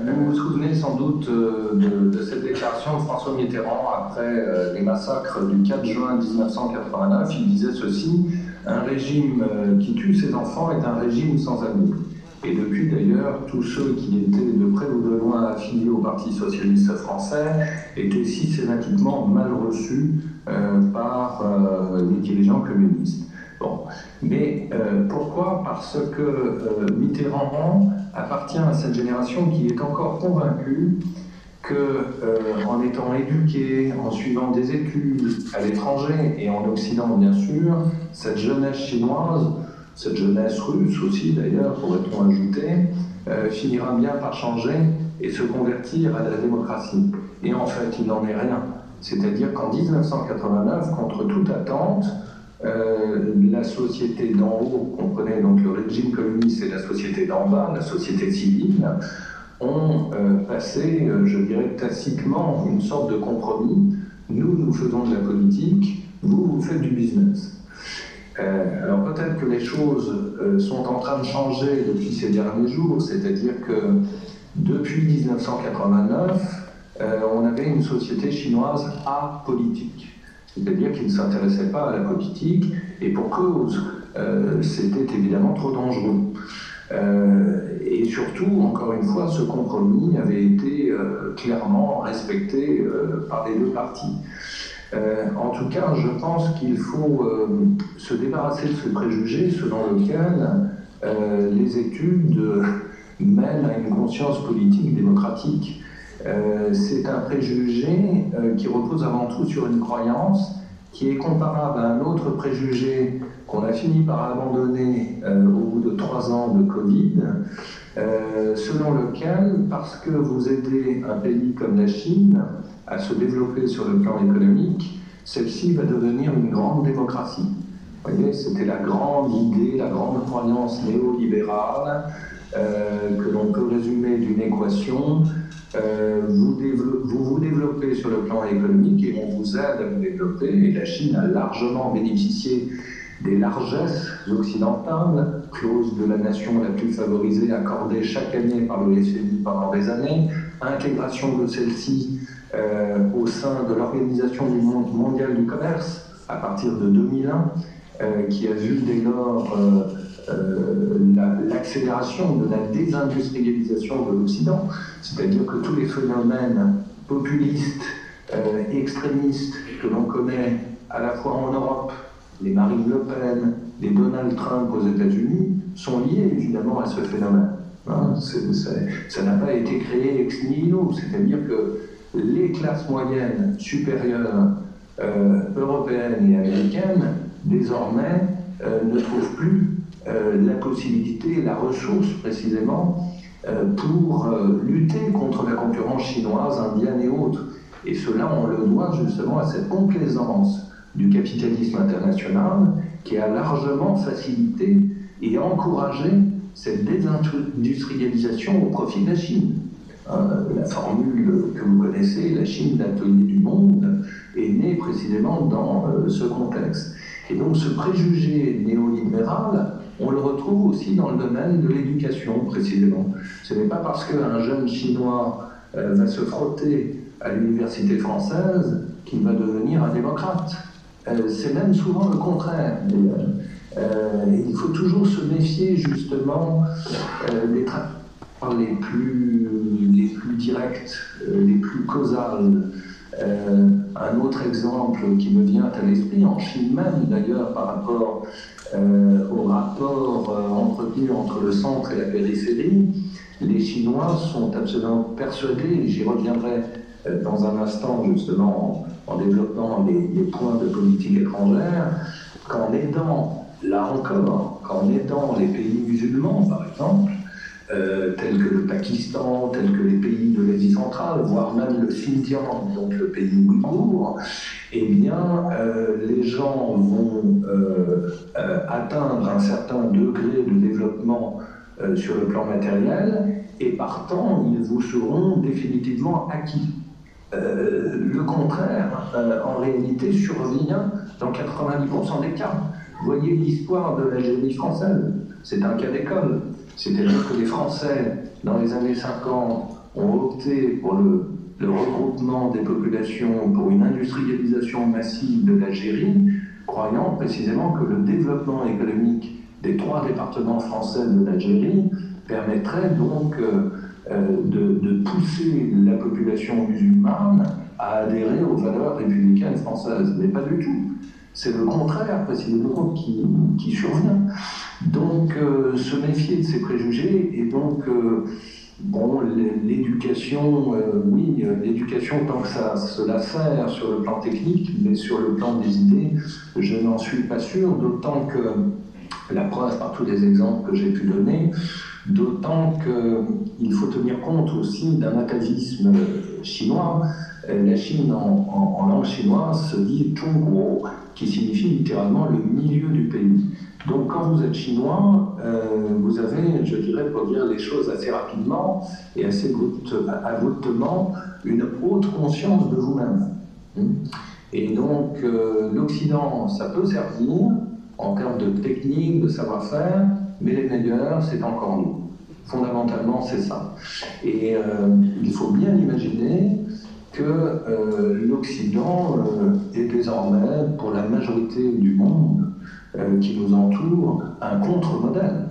vous vous souvenez sans doute euh, de, cette déclaration de François Mitterrand après euh, les massacres du 4 juin 1989. Il disait ceci Un régime euh, qui tue ses enfants est un régime sans amour. Et depuis d'ailleurs, tous ceux qui étaient de près ou de loin affiliés au Parti socialiste français étaient systématiquement mal reçus par les dirigeants communistes. Mais euh, pourquoi? Parce que euh, Mitterrand appartient à cette génération qui est encore convaincue que, euh, en étant éduqué, en suivant des études à l'étranger et en Occident bien sûr, cette jeunesse chinoise, cette jeunesse russe aussi d'ailleurs, pourrait-on ajouter, finira bien par changer et se convertir à la démocratie. Et en fait, il n'en est rien. C'est-à-dire qu'en 1989, contre toute attente, euh, la société d'en haut, comprenait donc le régime communiste et la société d'en bas, la société civile, ont euh, passé, euh, je dirais tacitement, une sorte de compromis. Nous, nous faisons de la politique, vous, vous faites du business. alors peut-être que les choses sont en train de changer depuis ces derniers jours, c'est-à-dire que depuis 1989, on avait une société chinoise apolitique c'est-à-dire qu'il ne s'intéressait pas à la politique, et pour cause, euh, c'était évidemment trop dangereux. et surtout, encore une fois, ce compromis avait été clairement respecté par les deux parties. en tout cas, je pense qu'il faut se débarrasser de ce préjugé selon lequel les études mènent à une conscience politique démocratique. C'est un préjugé qui repose avant tout sur une croyance qui est comparable à un autre préjugé qu'on a fini par abandonner euh, au bout de trois ans de Covid, euh, selon lequel, parce que vous aidez un pays comme la Chine à se développer sur le plan économique, celle-ci va devenir une grande démocratie. Vous voyez, c'était la grande idée, la grande croyance néolibérale euh, que l'on peut résumer d'une équation euh, vous, vous, développez sur le plan économique et on vous aide à vous développer. La Chine a largement bénéficié des largesses occidentales, clause de la nation la plus favorisée accordée chaque année par le FMI pendant des années, intégration de celle-ci euh, au sein de l'Organisation du monde mondial du commerce à partir de 2001, euh, qui a vu dès lors euh, l'accélération de la désindustrialisation de l'Occident, c'est-à-dire que tous les phénomènes populistes, euh, extrémistes que l'on connaît à la fois en Europe, les Marine Le Pen, les Donald Trump aux États-Unis, sont liés évidemment à ce phénomène. Hein, ça n'a pas été créé ex nihilo, c'est-à-dire que les classes moyennes supérieures euh, européennes et américaines, désormais, ne trouvent plus euh, la possibilité, la ressource précisément, euh, pour euh, lutter contre la concurrence chinoise, indienne et autres. Et cela, on le doit justement à cette complaisance du capitalisme international qui a largement facilité et encouragé cette désindustrialisation au profit de la Chine. la formule que vous connaissez, la Chine l'atelier du monde, est née précisément dans ce contexte. Et donc ce préjugé néolibéral on le retrouve aussi dans le domaine de l'éducation, précisément. Ce n'est pas parce qu'un jeune Chinois euh, va se frotter à l'université française qu'il va devenir un démocrate. Euh, c'est même souvent le contraire. Euh, il faut toujours se méfier justement des les plus, les plus directes, les plus causales. un autre exemple qui me vient à l'esprit, en Chine même d'ailleurs, par rapport euh, au rapport euh, entretenu entre le centre et la périphérie, les Chinois sont absolument persuadés, et j'y reviendrai euh, dans un instant justement en, développant les, points de politique étrangère, qu'en aidant, là encore, qu'en aidant les pays musulmans par exemple, tels que le Pakistan, tels que les pays de l'Asie centrale, voire même le Xinjiang, donc le pays ouïghour, eh bien, euh, les gens vont euh, euh, atteindre un certain degré de développement sur le plan matériel et partant, ils vous seront définitivement acquis. le contraire, en réalité, survient dans 90% des cas. Voyez l'histoire de l'Algérie française. C'est un cas d'école. C'est-à-dire que les Français, dans les années 50, ont opté pour le regroupement des populations pour une industrialisation massive de l'Algérie, croyant précisément que le développement économique des trois départements français de l'Algérie permettrait donc euh, euh, de, pousser la population musulmane à adhérer aux valeurs républicaines françaises. Mais pas du tout. C'est le contraire précisément qui, qui survient. Donc euh, se méfier de ces préjugés et donc Bon, l'éducation, euh, oui, euh, l'éducation tant que ça cela sert sur le plan technique, mais sur le plan des idées, je n'en suis pas sûr, d'autant que la preuve par tous les exemples que j'ai pu donner, d'autant qu'il faut tenir compte aussi d'un atavisme chinois. Euh, la Chine en, langue chinoise se dit Zhongguo, qui signifie littéralement le milieu du pays. Donc quand vous êtes chinois, euh, vous avez, je dirais, pour dire les choses assez rapidement et assez abruptement, une haute conscience de vous-même. Et donc euh, l'Occident, ça peut servir en termes de technique, de savoir-faire, mais les meilleurs, c'est encore nous. Fondamentalement, c'est ça. Et il faut bien imaginer que l'Occident est désormais, pour la majorité du monde, euh, qui nous entoure un contre-modèle.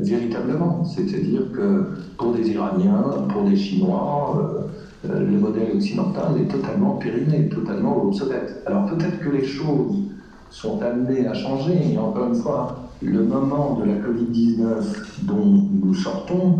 véritablement. C'est-à-dire que pour des Iraniens, pour des Chinois, le modèle occidental est totalement périmé, totalement obsolète. Alors peut-être que les choses sont amenées à changer, et encore une fois, le moment de la Covid-19 dont nous sortons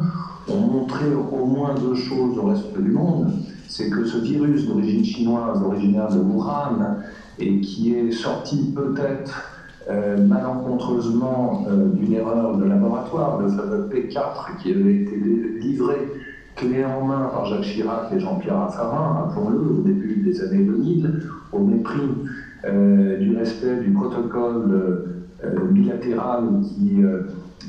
ont montré au moins deux choses au reste du monde. C'est que ce virus d'origine chinoise, originaire de Wuhan, et qui est sorti peut-être euh, malencontreusement euh, d'une erreur de laboratoire, le fameux P4 qui avait été livré clé en main par Jacques Chirac et Jean-Pierre Raffarin, rappelons-le, au début des années 2000, au mépris euh, du respect du protocole bilatéral qui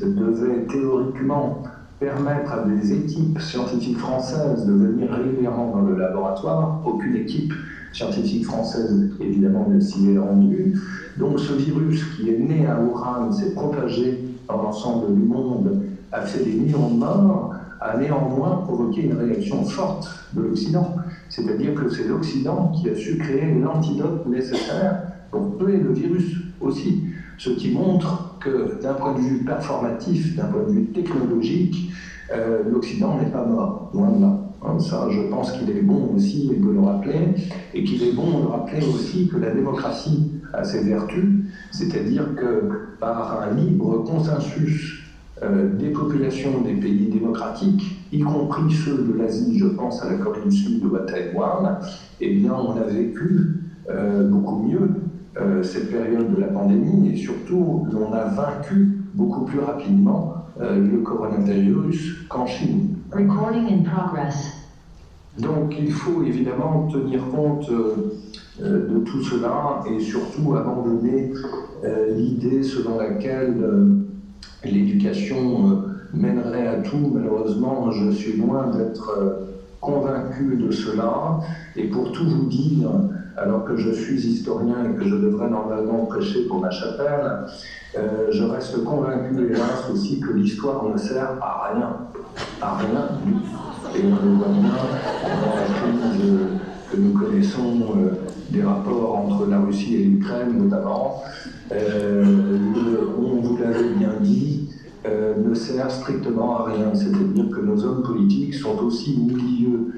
devait théoriquement permettre à des équipes scientifiques françaises de venir régulièrement dans le laboratoire. Aucune équipe scientifique française, évidemment, ne s'y est rendue. Donc ce virus qui est né à Wuhan, s'est propagé dans l'ensemble du monde, a fait des millions de morts, a néanmoins provoqué une réaction forte de l'Occident. C'est-à-dire que c'est l'Occident qui a su créer l'antidote nécessaire pour tuer le virus aussi. Ce qui montre que d'un point de vue performatif, d'un point de vue technologique, euh, l'Occident n'est pas mort, loin de là. Hein, ça, je pense qu'il est bon aussi de le rappeler, et qu'il est bon de rappeler aussi que la démocratie a ses vertus, c'est-à-dire que par un libre consensus euh, des populations des pays démocratiques, y compris ceux de l'Asie, je pense à la Corée du Sud ou à Taïwan, eh bien, on a vécu euh, beaucoup mieux euh, cette période de la pandémie et surtout, on a vaincu beaucoup plus rapidement euh, le coronavirus qu'en Chine. Recording in progress. Donc il faut évidemment tenir compte euh, de tout cela et surtout abandonner l'idée selon laquelle l'éducation mènerait à tout. Malheureusement, je suis loin d'être convaincu de cela. Et pour tout vous dire, alors que je suis historien et que je devrais normalement prêcher pour ma chapelle, euh, je reste convaincu, hélas, aussi que l'histoire ne sert à rien. À rien Et on le voit bien dans la crise que nous connaissons euh, des rapports entre la Russie et l'Ukraine notamment. Euh, on vous l'avait bien dit, ne sert strictement à rien. C'est-à-dire que nos hommes politiques sont aussi milieux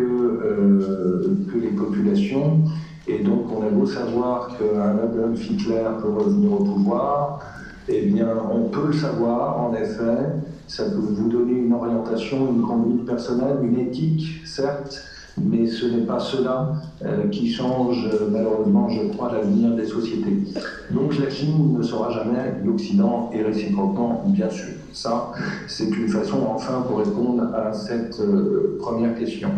que, que les populations et donc, on a beau savoir qu'un Adolf Hitler peut revenir au pouvoir, eh bien, on peut le savoir, en effet. Ça peut vous donner une orientation, une conduite personnelle, une éthique, certes, mais ce n'est pas cela euh, qui change, euh, malheureusement, je crois, l'avenir des sociétés. Donc, la Chine ne sera jamais l'Occident et réciproquement, bien sûr. Ça, c'est une façon, enfin, pour répondre à cette euh, première question.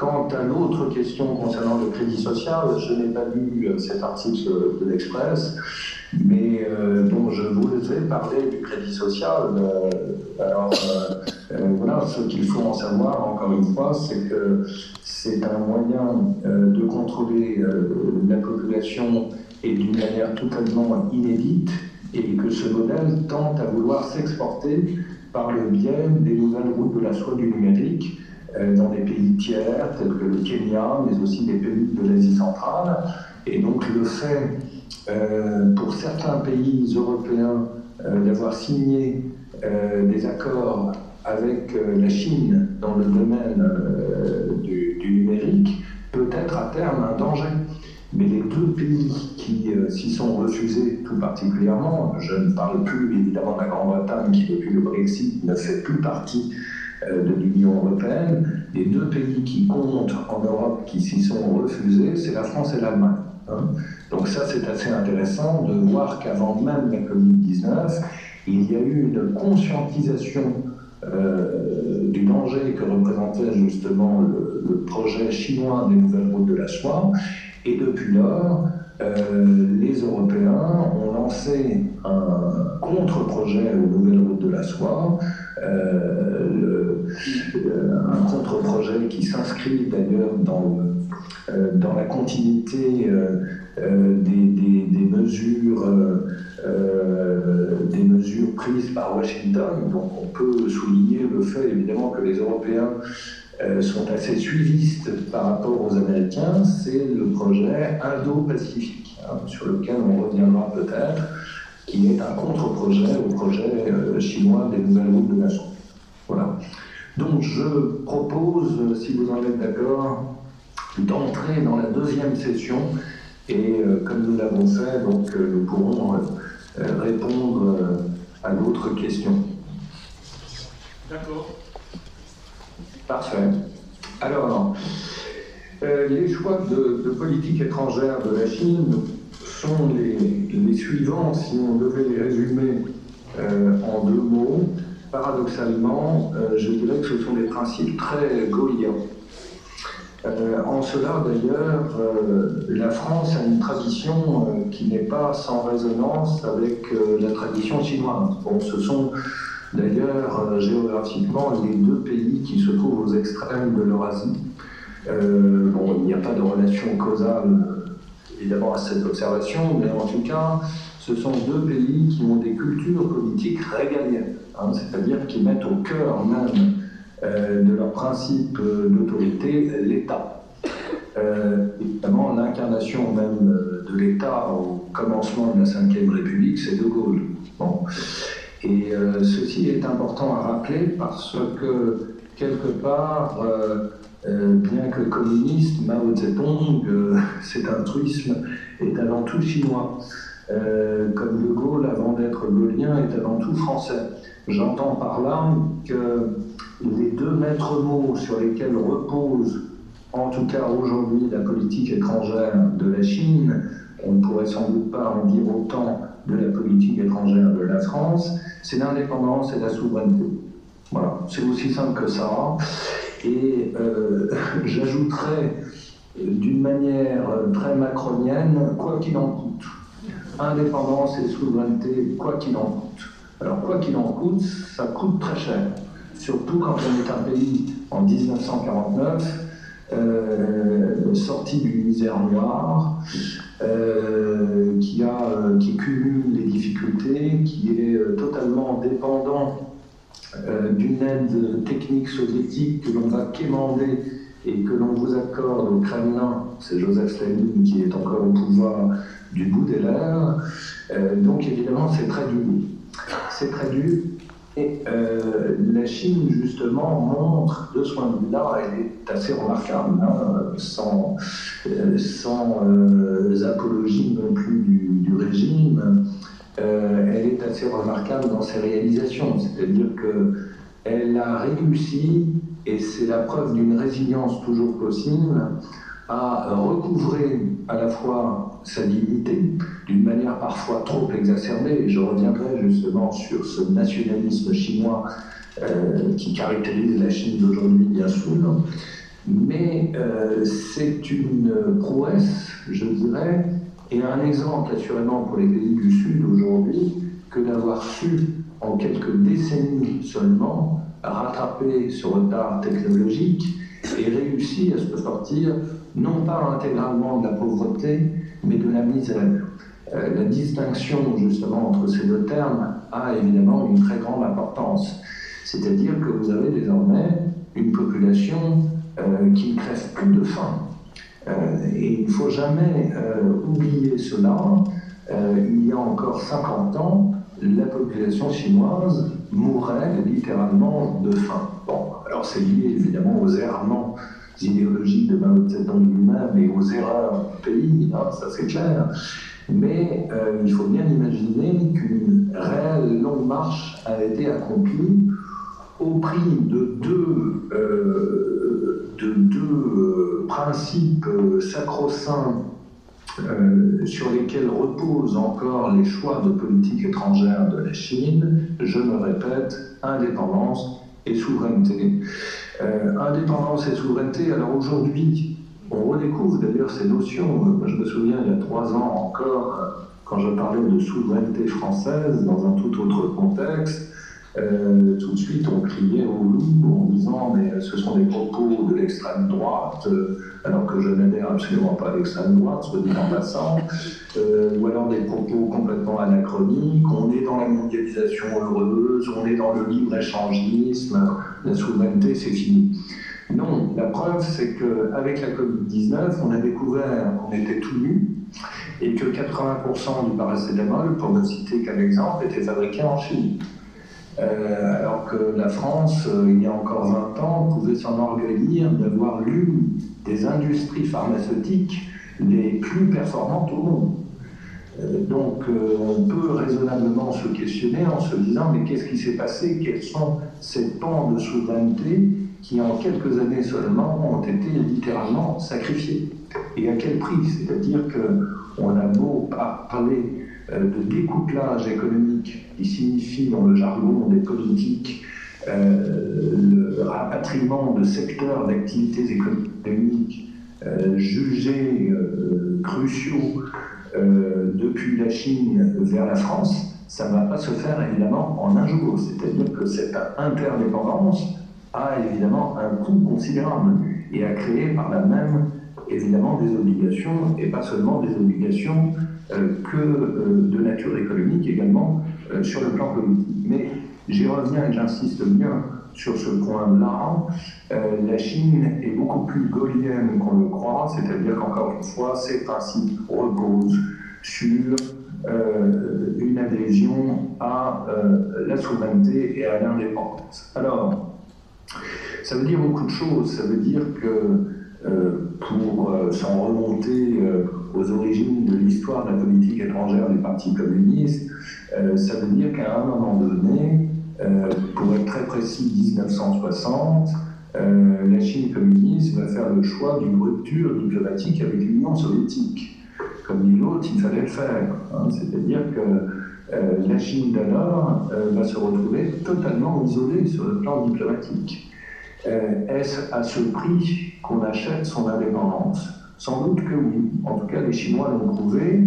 Quant à l'autre question concernant le crédit social, je n'ai pas lu euh, cet article de l'Express, mais euh, dont je voulais parler du crédit social. Euh, alors, voilà, ce qu'il faut en savoir, encore une fois, c'est que c'est un moyen de contrôler la population et d'une manière totalement inédite, et que ce modèle tente à vouloir s'exporter par le biais des nouvelles routes de la soie du numérique euh, dans des pays tiers tels que le Kenya, mais aussi des pays de l'Asie centrale. Et donc le fait euh, pour certains pays européens euh, d'avoir signé des accords avec la Chine dans le domaine du, numérique peut être à terme un danger. Mais les deux pays qui s'y sont refusés tout particulièrement, je ne parle plus évidemment de la Grande-Bretagne qui depuis le Brexit ne fait plus partie euh, de l'Union européenne. Les deux pays qui comptent en Europe qui s'y sont refusés, c'est la France et l'Allemagne. Hein. Donc ça, c'est assez intéressant de voir qu'avant même la Covid-19, il y a eu une conscientisation euh, du danger que représentait justement le, projet chinois des nouvelles routes de la soie. Et depuis lors, euh, les Européens ont lancé un contre-projet aux nouvelles routes de la soie, euh, un contre-projet qui s'inscrit d'ailleurs dans, euh, dans la continuité des, mesures, des mesures prises par Washington. Donc on peut souligner le fait évidemment que les Européens euh, sont assez suivistes par rapport aux Américains, c'est le projet Indo-Pacifique, hein, sur lequel on reviendra peut-être, qui est un contre-projet au projet chinois des nouvelles routes de la. Voilà. Donc je propose, si vous en êtes d'accord, d'entrer dans la deuxième session et comme nous l'avons fait, donc nous pourrons répondre à d'autres questions. D'accord. Parfait. Alors, euh, les choix de, politique étrangère de la Chine sont les, suivants, si on devait les résumer euh, en deux mots. Paradoxalement, euh, je dirais que ce sont des principes très gaulliens. en cela, d'ailleurs, la France a une tradition qui n'est pas sans résonance avec la tradition chinoise. Bon, ce sont D'ailleurs, euh, géographiquement, les deux pays qui se trouvent aux extrêmes de l'Eurasie, euh, bon, il n'y a pas de relation causale euh, évidemment à cette observation, mais en tout cas, ce sont deux pays qui ont des cultures politiques régaliennes, hein, c'est-à-dire qui mettent au cœur même de leur principe d'autorité l'État. évidemment, l'incarnation même de l'État au commencement de la Ve République, c'est De Gaulle. Bon. Et euh, ceci est important à rappeler parce que, quelque part, euh, euh, bien que communiste, Mao Zedong, cet altruisme est avant tout chinois. comme De Gaulle, avant d'être gaulien, est avant tout français. J'entends par là que les deux maîtres mots sur lesquels repose, en tout cas aujourd'hui, la politique étrangère de la Chine, on ne pourrait sans doute pas en dire autant de la politique étrangère de la France, c'est l'indépendance et la souveraineté. Voilà, c'est aussi simple que ça. Et euh, j'ajouterais d'une manière très macronienne, quoi qu'il en coûte. Indépendance et souveraineté, quoi qu'il en coûte. Alors, quoi qu'il en coûte, ça coûte très cher. Surtout quand on est un pays en 1949 euh, sorti du misère noire, euh, qui, a, euh, qui cumule les difficultés, qui est euh, totalement dépendant d'une aide technique soviétique que l'on va quémander et que l'on vous accorde au Kremlin, c'est Joseph Staline qui est encore au pouvoir du bout des lèvres. donc évidemment, c'est très dur. C'est très dur. Et la Chine, justement, montre de ce point de vue-là, elle est assez remarquable, hein, sans, sans apologies non plus du, régime, euh, elle est assez remarquable dans ses réalisations. C'est-à-dire qu'elle a réussi, et c'est la preuve d'une résilience toujours possible, à recouvrer à la fois sa dignité, d'une manière parfois trop exacerbée, et je reviendrai justement sur ce nationalisme chinois euh, qui caractérise la Chine d'aujourd'hui bien sûr, mais euh, c'est une prouesse, je dirais, et un exemple assurément pour les pays du Sud aujourd'hui, que d'avoir su, en quelques décennies seulement, rattraper ce retard technologique et réussir à se sortir non pas intégralement de la pauvreté, mais de la misère. Euh, la distinction justement entre ces deux termes a évidemment une très grande importance. C'est-à-dire que vous avez désormais une population euh, qui ne crèvent plus de faim. Euh, et il ne faut jamais oublier cela. il y a encore 50 ans, la population chinoise mourait littéralement de faim. Bon, alors c'est lié évidemment aux errements idéologiques de Mao Zedong lui-même et aux erreurs du pays, hein, ça c'est clair. Mais il faut bien imaginer qu'une réelle longue marche a été accomplie au prix de deux, euh, de deux euh, principes euh, sacro-saints sur lesquels reposent encore les choix de politique étrangère de la Chine, je me répète, indépendance et souveraineté. Indépendance et souveraineté, alors aujourd'hui, on redécouvre d'ailleurs ces notions. je me souviens, il y a trois ans encore, quand je parlais de souveraineté française dans un tout autre contexte, euh, tout de suite on criait au loup en disant mais ce sont des propos de l'extrême droite, euh, alors que je n'adhère absolument pas à l'extrême droite, soit dit en passant, euh, ou alors des propos complètement anachroniques, on est dans la mondialisation heureuse, on est dans le libre-échangisme, la souveraineté c'est fini. Non, la preuve, c'est qu'avec la Covid-19, on a découvert qu'on était tout nu et que 80% du paracétamol, pour ne citer qu'un exemple, était fabriqué en Chine. Euh, alors que la France, euh, il y a encore 20 ans, pouvait s'enorgueillir d'avoir l'une des industries pharmaceutiques les plus performantes au monde. Euh, donc on peut raisonnablement se questionner en se disant mais qu'est-ce qui s'est passé? Quels sont ces pans de souveraineté qui en quelques années seulement ont été littéralement sacrifiés? Et à quel prix? C'est-à-dire qu'on a beau parler de découplage économique qui signifie dans le jargon des politiques euh, le rapatriement de secteurs d'activités économiques euh, jugés cruciaux depuis la Chine vers la France, ça ne va pas se faire évidemment en un jour. C'est-à-dire que cette interdépendance a évidemment un coût considérable et a créé par la même évidemment des obligations, et pas seulement des obligations euh, que euh, de nature économique également euh, sur le plan politique. Mais j'y reviens et j'insiste bien sur ce point-là. la Chine est beaucoup plus gaulienne qu'on le croit, c'est-à-dire qu'encore une fois, ses principes reposent sur une adhésion à la souveraineté et à l'indépendance. Alors, ça veut dire beaucoup de choses. Ça veut dire que pour s'en remonter aux origines de l'histoire de la politique étrangère du Parti communiste, euh, ça veut dire qu'à un moment donné, euh, pour être très précis, 1960, euh, la Chine communiste va faire le choix d'une rupture diplomatique avec l'Union soviétique. Comme dit l'autre, il fallait le faire. Hein. C'est-à-dire que la Chine d'alors va se retrouver totalement isolée sur le plan diplomatique. Est-ce à ce prix qu'on achète son indépendance? Sans doute que oui. En tout cas, les Chinois l'ont prouvé.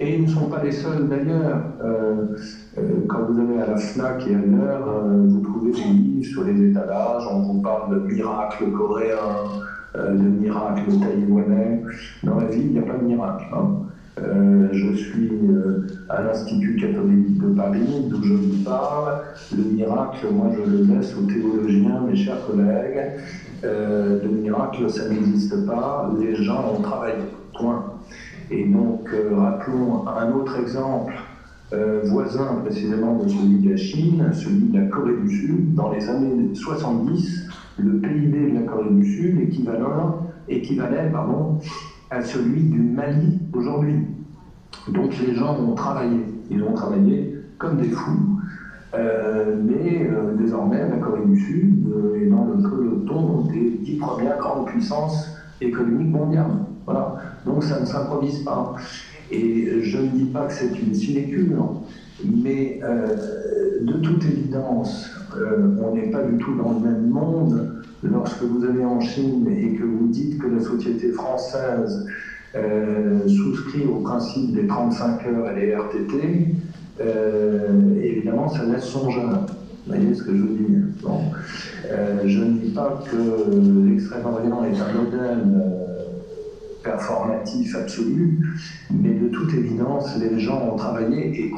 Et ils ne sont pas les seuls d'ailleurs. Euh, euh, quand vous allez à la FNAC et ailleurs, euh, vous trouvez des livres sur les étalages, on vous parle de miracles coréens, de miracles taïwanais. Dans la vie, il n'y a pas de miracle. Hein. Je suis à l'Institut catholique de Paris, d'où je vous parle. Le miracle, moi, je le laisse aux théologiens, mes chers collègues. Euh, de miracle, ça n'existe pas, les gens ont travaillé, point. Et donc, euh, rappelons un autre exemple euh, voisin précisément de celui de la Chine, celui de la Corée du Sud. Dans les années 70, le PIB de la Corée du Sud équivalait pardon, à celui du Mali aujourd'hui. Donc les gens ont travaillé, ils ont travaillé comme des fous, euh, mais euh, désormais, la Corée du Sud euh, est dans le peloton des dix premières grandes puissances économiques mondiales. Voilà. Donc ça ne s'improvise pas. Et je ne dis pas que c'est une sinécure, mais de toute évidence, on n'est pas du tout dans le même monde lorsque vous allez en Chine et que vous dites que la société française souscrit au principe des 35 heures et des RTT, euh, évidemment, ça laisse songer. Vous voyez ce que je veux dire? Euh, Je ne dis pas que l'Extrême-Orient est un modèle euh, performatif absolu, mais de toute évidence, les gens ont travaillé et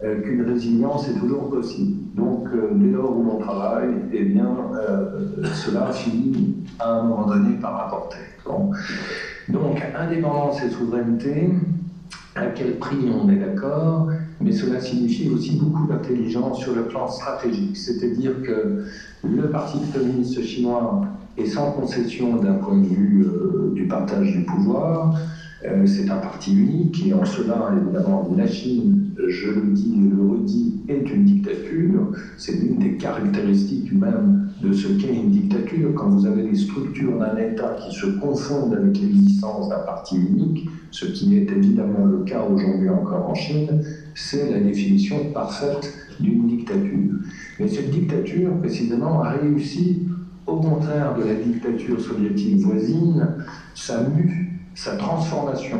prouvent qu'une résilience est toujours possible. Donc, dès lors où l'on travaille, eh bien, cela finit à un moment donné par rapporter. Donc, indépendance et souveraineté, à quel prix on est d'accord mais cela signifie aussi beaucoup d'intelligence sur le plan stratégique. C'est-à-dire que le Parti communiste chinois est sans concession d'un point de vue euh, du partage du pouvoir. Euh, c'est un parti unique et en cela, évidemment, la Chine, je le dis et le redis, est une dictature. C'est l'une des caractéristiques même de ce qu'est une dictature. Quand vous avez les structures d'un État qui se confondent avec l'existence d'un parti unique, ce qui est évidemment le cas aujourd'hui encore en Chine, c'est la définition parfaite d'une dictature. Mais cette dictature, précisément, a réussi, au contraire de la dictature soviétique voisine, sa mue, sa transformation.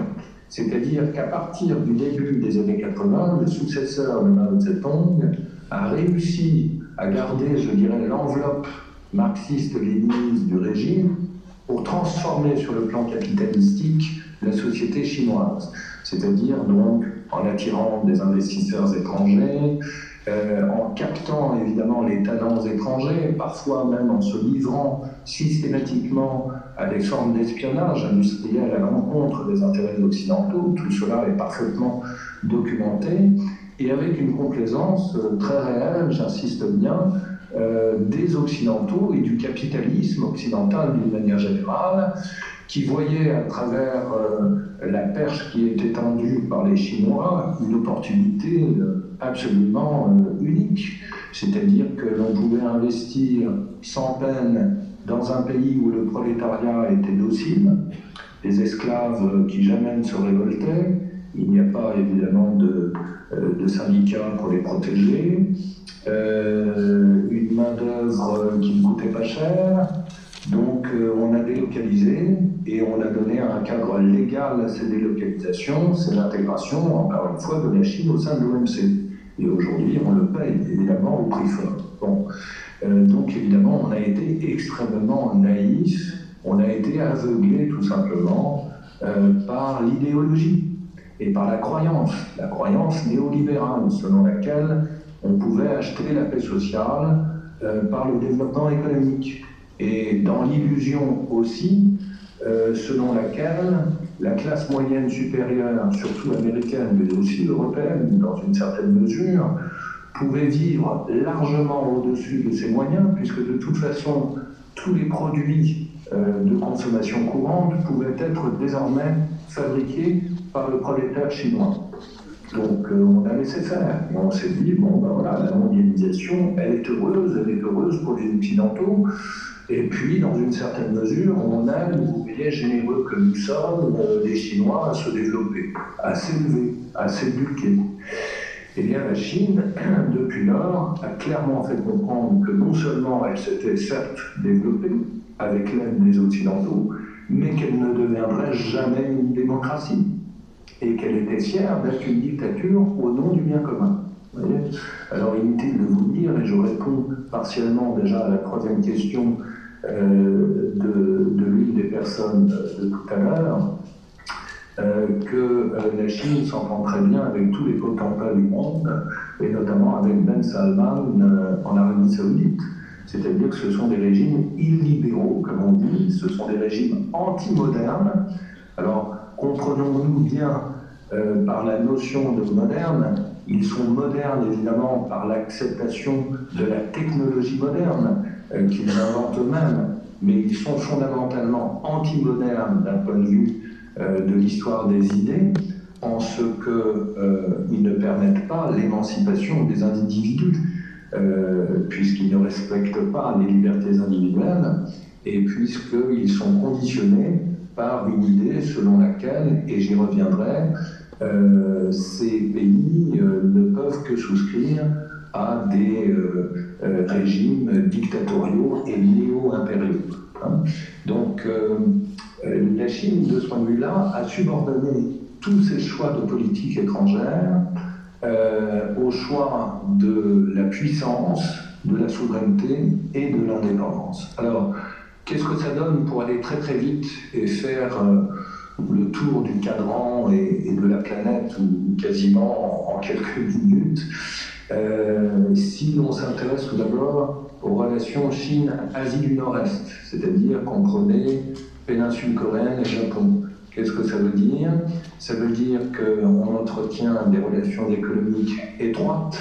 C'est-à-dire qu'à partir du début des années 80, le successeur de Mao Zedong a réussi à garder, je dirais, l'enveloppe marxiste-léniniste du régime pour transformer sur le plan capitalistique la société chinoise. C'est-à-dire donc en attirant des investisseurs étrangers, euh, en captant évidemment les talents étrangers, parfois même en se livrant systématiquement à des formes d'espionnage industriel à l'encontre des intérêts occidentaux. Tout cela est parfaitement documenté et avec une complaisance euh, très réelle, j'insiste bien, euh, des Occidentaux et du capitalisme occidental d'une manière générale, qui voyaient à travers la perche qui était tendue par les Chinois une opportunité absolument unique. C'est-à-dire que l'on pouvait investir sans peine dans un pays où le prolétariat était docile, des esclaves qui jamais ne se révoltaient, il n'y a pas évidemment de, euh, syndicats pour les protéger, euh, une main-d'œuvre qui ne coûtait pas cher. Donc euh, on a délocalisé et on a donné un cadre légal à ces délocalisations, c'est l'intégration, encore une fois, de la Chine au sein de l'OMC. Et aujourd'hui, on le paye évidemment au prix fort. Euh, donc évidemment, on a été extrêmement naïf, on a été aveuglé tout simplement euh, par l'idéologie et par la croyance, la croyance néolibérale selon laquelle on pouvait acheter la paix sociale euh, par le développement économique. Et dans l'illusion aussi, selon laquelle la classe moyenne supérieure, surtout américaine, mais aussi européenne dans une certaine mesure, pouvait vivre largement au-dessus de ses moyens, puisque de toute façon, tous les produits euh, de consommation courante pouvaient être désormais fabriqués par le prolétaire chinois. Donc euh, on a laissé faire. Et on s'est dit, bon ben voilà, la mondialisation, elle est heureuse, elle est heureuse pour les Occidentaux. Et puis, dans une certaine mesure, on aide, vous voyez, généreux que nous sommes, euh, les Chinois, à se développer, à s'élever, à s'éduquer. Eh bien, la Chine, depuis lors, a clairement fait comprendre que non seulement elle s'était certes développée avec l'aide des Occidentaux, mais qu'elle ne deviendrait jamais une démocratie et qu'elle était fière d'être une dictature au nom du bien commun. Alors inutile de vous dire, et je réponds partiellement déjà à la troisième question euh, de, l'une des personnes de tout à l'heure, euh, que euh, la Chine s'entend très bien avec tous les potentats du monde, et notamment avec Ben Salman en Arabie Saoudite. C'est-à-dire que ce sont des régimes illibéraux, comme on dit, ce sont des régimes anti-modernes. Alors, comprenons-nous bien par la notion de moderne, ils sont modernes évidemment par l'acceptation de la technologie moderne, euh, qu'ils inventent eux-mêmes, mais ils sont fondamentalement anti-modernes d'un point de vue euh, de l'histoire des idées, en ce qu'ils euh, ne permettent pas l'émancipation des individus, puisqu'ils ne respectent pas les libertés individuelles, et puisqu'ils sont conditionnés par une idée selon laquelle, et j'y reviendrai, ces pays ne peuvent que souscrire à des euh, euh, régimes dictatoriaux et néo-impériaux. Hein. Donc euh, la Chine, de ce point de vue-là, a subordonné tous ses choix de politique étrangère au choix de la puissance, de la souveraineté et de l'indépendance. Alors, qu'est-ce que ça donne pour aller très très vite et faire le tour du cadran et, de la planète, ou quasiment en quelques minutes? Euh, si on s'intéresse tout d'abord aux relations Chine-Asie du Nord-Est, c'est-à-dire qu'on prenait péninsule coréenne et Japon. Qu'est-ce que ça veut dire? Ça veut dire qu'on entretient des relations économiques étroites,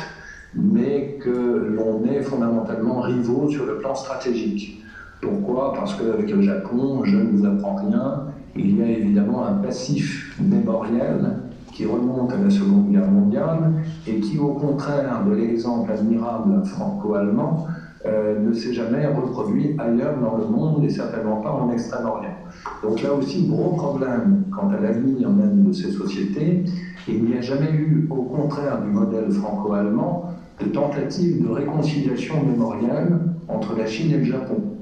mais que l'on est fondamentalement rivaux sur le plan stratégique. Pourquoi? Parce qu'avec le Japon, je ne vous apprends rien, il y a évidemment un passif mémoriel qui remonte à la Seconde Guerre mondiale et qui, au contraire de l'exemple admirable franco-allemand, euh, ne s'est jamais reproduit ailleurs dans le monde et certainement pas en Extrême-Orient. Donc là aussi, gros problème quant à l'avenir même de ces sociétés. Il n'y a jamais eu, au contraire du modèle franco-allemand, de tentative de réconciliation mémorielle entre la Chine et le Japon.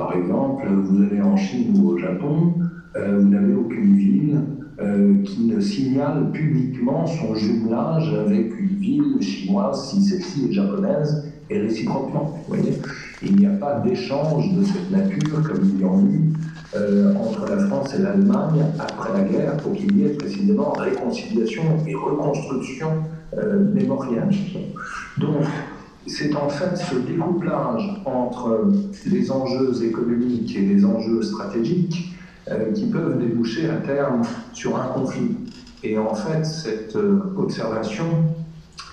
Par exemple, vous allez en Chine ou au Japon, euh, vous n'avez aucune ville euh, qui ne signale publiquement son jumelage avec une ville chinoise si celle-ci est japonaise et réciproquement. voyez il n'y a pas d'échange de cette nature comme il y en eut euh, entre la France et l'Allemagne après la guerre pour qu'il y ait précisément réconciliation et reconstruction mémoriel. Donc, c'est en fait ce découplage entre les enjeux économiques et les enjeux stratégiques qui peuvent déboucher à terme sur un conflit. Et en fait, cette observation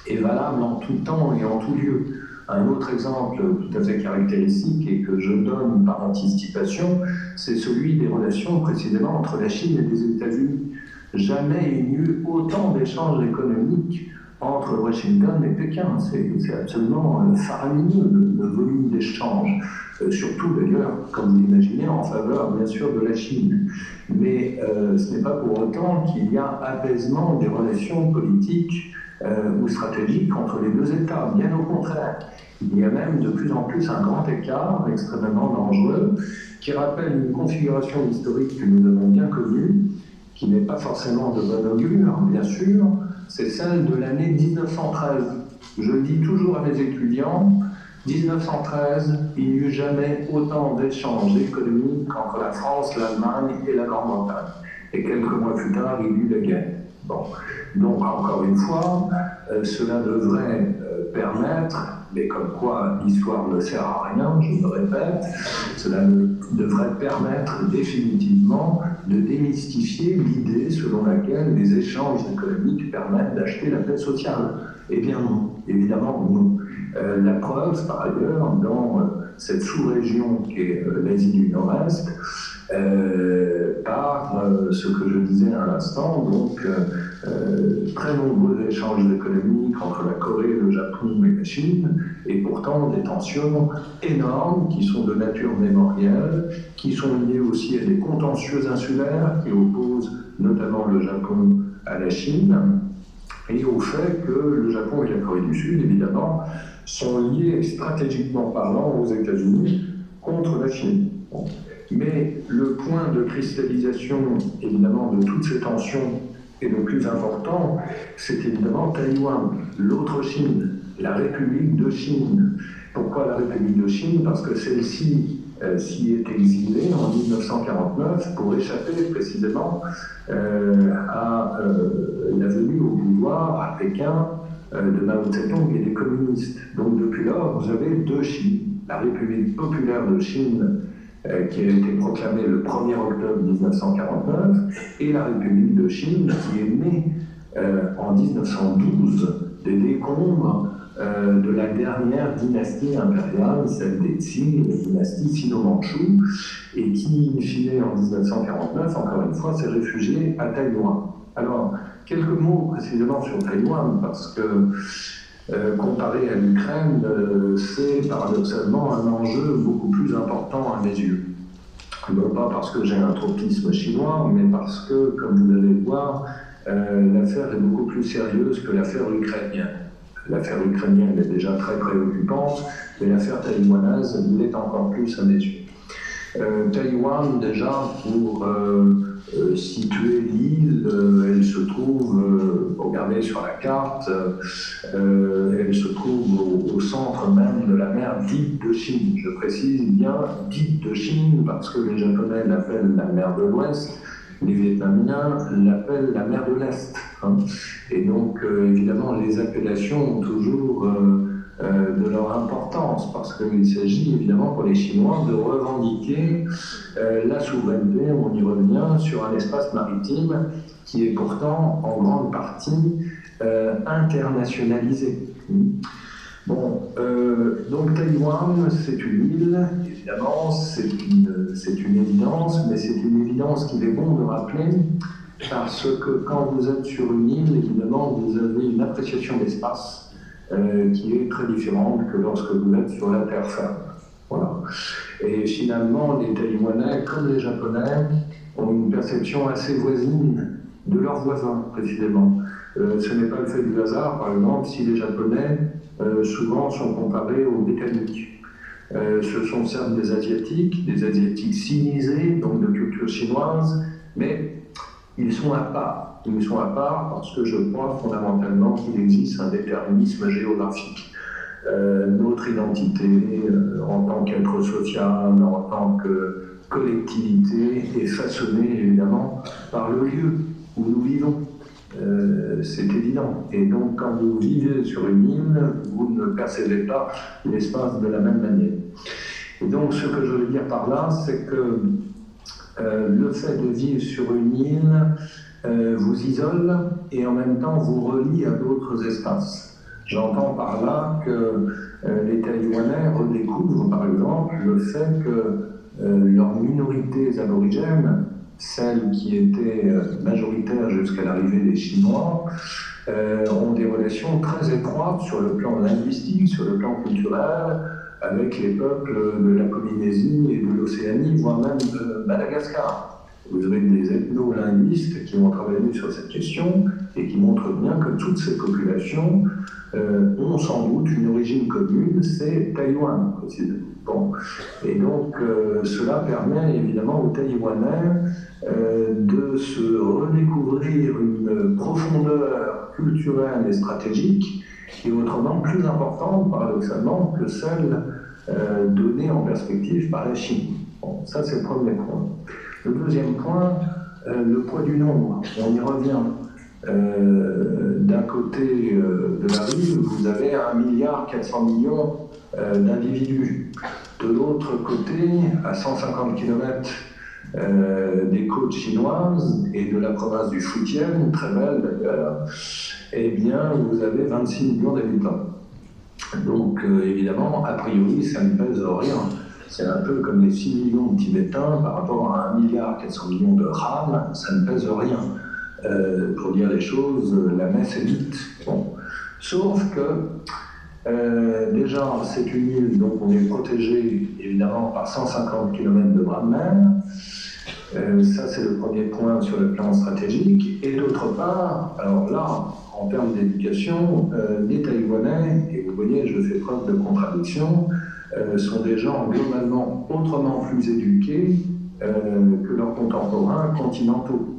est valable en tout temps et en tout lieu. Un autre exemple tout à fait caractéristique et que je donne par anticipation, c'est celui des relations précisément entre la Chine et les États-Unis. Jamais il n'y eut autant d'échanges économiques entre Washington et Pékin. C'est absolument euh, faramineux le, volume d'échanges, euh, surtout d'ailleurs, comme vous l'imaginez, en faveur bien sûr de la Chine. Mais euh, ce n'est pas pour autant qu'il y a apaisement des relations politiques ou stratégiques entre les deux États. Bien au contraire, il y a même de plus en plus un grand écart extrêmement dangereux qui rappelle une configuration historique que nous avons bien connue, qui n'est pas forcément de bon augure, bien sûr, c'est celle de l'année 1913. Je dis toujours à mes étudiants, 1913, il n'y eut jamais autant d'échanges économiques entre la France, l'Allemagne et la Grande-Bretagne. Et quelques mois plus tard, il y eut la guerre. Bon. Donc, encore une fois, euh, cela devrait euh, permettre mais comme quoi l'histoire ne sert à rien, je me répète, cela devrait permettre définitivement de démystifier l'idée selon laquelle les échanges économiques permettent d'acheter la paix sociale. Eh bien non, évidemment non. Euh, la preuve, par ailleurs, dans euh, cette sous-région qui est euh, l'Asie du Nord-Est, par ce que je disais à l'instant, donc très nombreux échanges économiques entre la Corée, le Japon et la Chine, et pourtant des tensions énormes qui sont de nature mémorielle, qui sont liées aussi à des contentieux insulaires qui opposent notamment le Japon à la Chine, et au fait que le Japon et la Corée du Sud, évidemment, sont liés stratégiquement parlant aux États-Unis contre la Chine. Mais le point de cristallisation, évidemment, de toutes ces tensions et le plus important, c'est évidemment Taïwan, l'autre Chine, la République de Chine. Pourquoi la République de Chine? Parce que celle-ci euh, s'y est exilée en 1949 pour échapper précisément euh, à euh, la venue au pouvoir à Pékin de Mao Tse-tung et des communistes. Donc depuis lors, vous avez deux Chines. La République populaire de Chine qui a été proclamée le 1er octobre 1949 et la République de Chine qui est née en 1912 des décombres euh, de la dernière dynastie impériale, celle des Qing, la dynastie sino-manchou, et qui, in fine, en 1949, encore une fois, s'est réfugiée à Taïwan. Alors, quelques mots précisément sur Taïwan, parce que euh, comparé à l'Ukraine, euh, c'est paradoxalement un enjeu beaucoup plus important à mes yeux. Non pas parce que j'ai un tropisme chinois, mais parce que, comme vous allez le voir, l'affaire est beaucoup plus sérieuse que l'affaire ukrainienne. L'affaire ukrainienne est déjà très préoccupante, mais l'affaire taïwanaise l'est encore plus à mes yeux. Euh, Taïwan, déjà, pour euh, euh, situer l'île, elle se trouve, regardez sur la carte, elle se trouve au, centre même de la mer dite de Chine. Je précise bien dite de Chine parce que les Japonais l'appellent la mer de l'Ouest les Vietnamiens l'appellent la mer de l'Est. Hein. Et donc, euh, évidemment, les appellations ont toujours euh, euh, de leur importance, parce qu'il s'agit évidemment pour les Chinois de revendiquer la souveraineté, on y revient, sur un espace maritime qui est pourtant en grande partie internationalisé. Bon, donc Taïwan, c'est une île évidemment, c'est une, une, évidence, mais c'est une évidence qu'il est bon de rappeler, parce que quand vous êtes sur une île, évidemment, vous avez une appréciation d'espace euh, qui est très différente que lorsque vous êtes sur la terre ferme. Voilà. Et finalement, les Taïwanais, comme les Japonais, ont une perception assez voisine de leurs voisins, précisément. Euh, ce n'est pas le fait du hasard, par exemple, si les Japonais euh, souvent sont comparés aux Britanniques. Euh, ce sont certes des Asiatiques, des Asiatiques sinisés, donc de culture chinoise, mais ils sont à part. Ils sont à part parce que je crois fondamentalement qu'il existe un déterminisme géographique. Euh, notre identité euh, en tant qu'être social, en tant que collectivité, est façonnée évidemment par le lieu où nous vivons. euh, c'est évident. Et donc, quand vous vivez sur une île, vous ne percevez pas l'espace de la même manière. Et donc, ce que je veux dire par là, c'est que le fait de vivre sur une île vous isole et en même temps vous relie à d'autres espaces. J'entends par là que les Taïwanais redécouvrent, par exemple, le fait que leurs minorités aborigènes celles qui étaient euh, majoritaires jusqu'à l'arrivée des Chinois, euh, ont des relations très étroites sur le plan linguistique, sur le plan culturel, avec les peuples de la Polynésie et de l'Océanie, voire même de Madagascar. Vous avez des ethno-linguistes qui ont travaillé sur cette question et qui montrent bien que toutes ces populations euh, ont sans doute une origine commune, c'est Taïwan. Bon. Et donc, euh, cela permet évidemment aux Taïwanais euh, de se redécouvrir une profondeur culturelle et stratégique qui est autrement plus importante, paradoxalement, que celle donnée en perspective par la Chine. Bon, ça, c'est le premier point. Le deuxième point, le poids du nombre. On y revient. D'un côté de la rue, vous avez 1,4 milliard euh, d'individus. De l'autre côté, à 150 km euh, des côtes chinoises et de la province du Fujian, très belle d'ailleurs, eh bien, vous avez 26 millions d'habitants. Donc, euh, évidemment, a priori, ça ne pèse rien. C'est un peu comme les 6 millions de Tibétains par rapport à 1 milliard 400 millions de Han, ça ne pèse rien. Pour dire les choses, la messe est vite. Bon. Sauf que euh, déjà, c'est une île, donc on est protégé évidemment par 150 km de bras de mer. Euh, ça, c'est le premier point sur le plan stratégique. Et d'autre part, alors là, en termes d'éducation, euh, les Taïwanais, et vous voyez, je fais preuve de contradiction, sont des gens globalement autrement plus éduqués que leurs contemporains continentaux.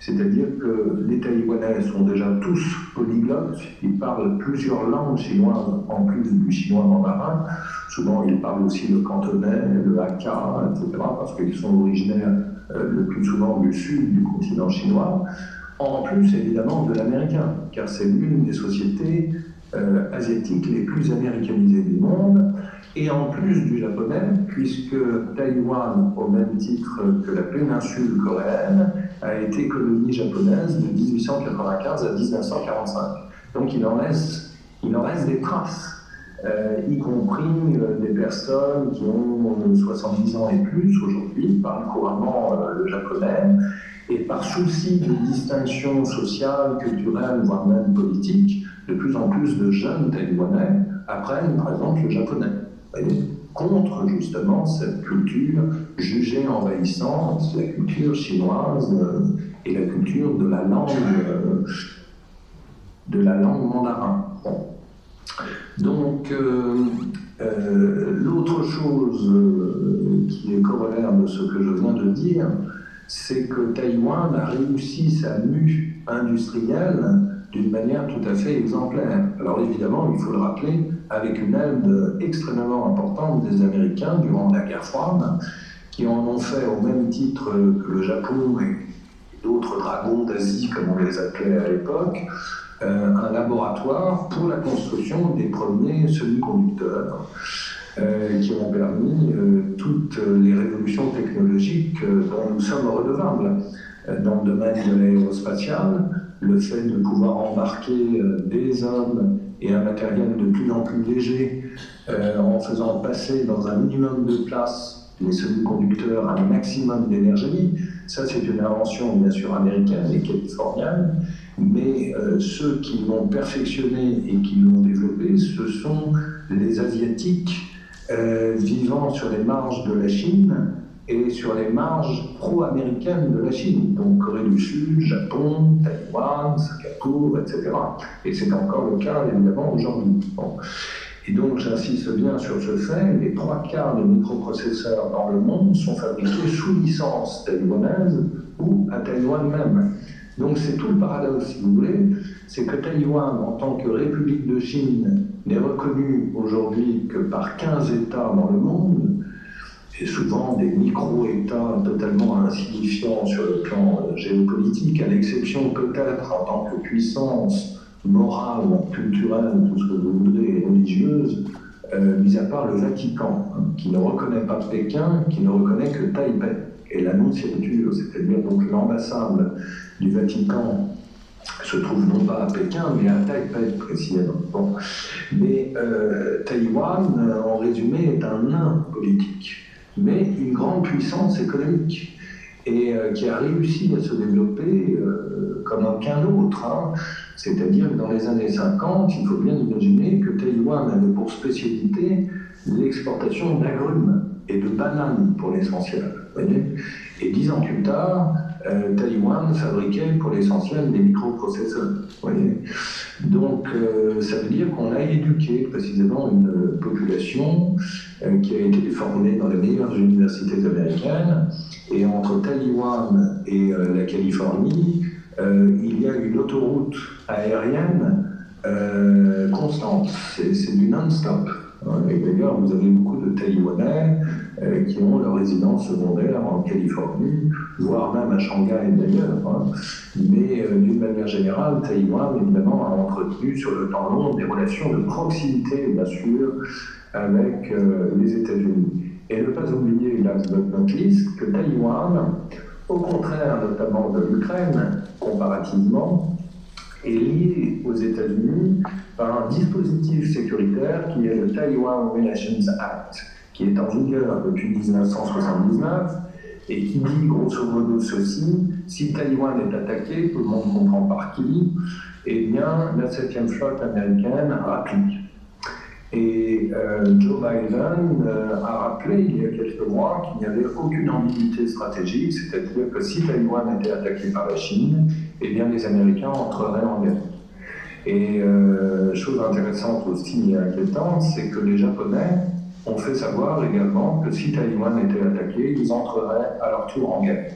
C'est-à-dire que les Taïwanais sont déjà tous polyglottes, ils parlent plusieurs langues chinoises en plus du chinois mandarin. Souvent, ils parlent aussi le cantonais, le hakka, etc., parce qu'ils sont originaires euh, le plus souvent du sud du continent chinois. En plus, évidemment, de l'américain, car c'est l'une des sociétés euh, asiatiques les plus américanisées du monde, et en plus du japonais, puisque Taïwan, au même titre que la péninsule coréenne, a été colonie japonaise de 1895 à 1945. Donc il en reste, il en reste des traces. Euh, y compris euh, des personnes qui ont 70 ans et plus aujourd'hui, parlent couramment le japonais, et par souci de distinction sociale, culturelle, voire même politique, de plus en plus de jeunes taïwanais apprennent par exemple le japonais. Contre justement cette culture jugée envahissante, la culture chinoise euh, et la culture de la langue, euh, de la langue mandarin. Donc, euh, l'autre chose qui est corollaire de ce que je viens de dire, c'est que Taïwan a réussi sa mue industrielle d'une manière tout à fait exemplaire. Alors évidemment, il faut le rappeler, avec une aide extrêmement importante des Américains durant la guerre froide, qui en ont fait au même titre que le Japon et d'autres dragons d'Asie, comme on les appelait à l'époque, euh, un laboratoire pour la construction des premiers semi-conducteurs. Euh, qui ont permis euh, toutes les révolutions technologiques dont nous sommes redevables dans le domaine de l'aérospatial, le fait de pouvoir embarquer des hommes et un matériel de plus en plus léger euh, en faisant passer dans un minimum de place les semi-conducteurs à un maximum d'énergie. Ça, c'est une invention bien sûr américaine et californienne, mais euh, ceux qui l'ont perfectionné et qui l'ont développé, ce sont les Asiatiques vivant sur les marges de la Chine et sur les marges pro-américaines de la Chine, donc Corée du Sud, Japon, Taïwan, Singapour, etc. Et c'est encore le cas évidemment aujourd'hui. Et donc j'insiste bien sur ce fait, les trois quarts des microprocesseurs dans le monde sont fabriqués sous licence taïwanaise ou à Taïwan même. Donc c'est tout le paradoxe, si vous voulez, c'est que Taïwan, en tant que République de Chine, n'est reconnue aujourd'hui que par 15 États dans le monde, et souvent des micro-États totalement insignifiants sur le plan géopolitique, à l'exception peut-être en tant que puissance morale, culturelle, tout ce que vous voudrez, religieuse, euh, mis à part le Vatican, hein, qui ne reconnaît pas Pékin, qui ne reconnaît que Taipei. Et l'annonciature, c'est-à-dire donc l'ambassade du Vatican se trouve non pas à Pékin, mais à Taipei précisément. Mais euh, Taïwan, en résumé, est un nain politique, mais une grande puissance économique et euh, qui a réussi à se développer euh, comme aucun autre. Hein. C'est-à-dire que dans les années 50, il faut bien imaginer que Taïwan avait pour spécialité l'exportation d'agrumes et de bananes pour l'essentiel. Et dix ans plus tard, euh, Taïwan fabriquait pour l'essentiel des microprocesseurs. Donc ça veut dire qu'on a éduqué précisément une population qui a été formée dans les meilleures universités américaines et entre Taïwan et euh, la Californie, euh, il y a une autoroute aérienne euh, constante. C'est du non-stop. Et d'ailleurs, vous avez beaucoup de Taïwanais qui ont leur résidence secondaire en Californie, voire même à Shanghai d'ailleurs. Hein. Mais d'une manière générale, Taïwan, évidemment, a entretenu sur le temps long des relations de proximité, bien sûr, avec les États-Unis. Et ne pas oublier, last but not least, que Taïwan, au contraire notamment de l'Ukraine, comparativement, est lié aux États-Unis par un dispositif sécuritaire qui est le Taiwan Relations Act, qui est en vigueur depuis 1979 et qui dit grosso modo ceci si Taïwan est attaqué, tout le monde comprend par qui, eh bien la 7e flotte américaine applique. Et euh, Joe Biden euh, a rappelé il y a quelques mois qu'il n'y avait aucune ambiguïté stratégique, c'est-à-dire que si Taïwan était attaqué par la Chine, eh bien les Américains entreraient en guerre. Et euh, chose intéressante aussi et inquiétante, c'est que les Japonais ont fait savoir également que si Taïwan était attaqué, ils entreraient à leur tour en guerre.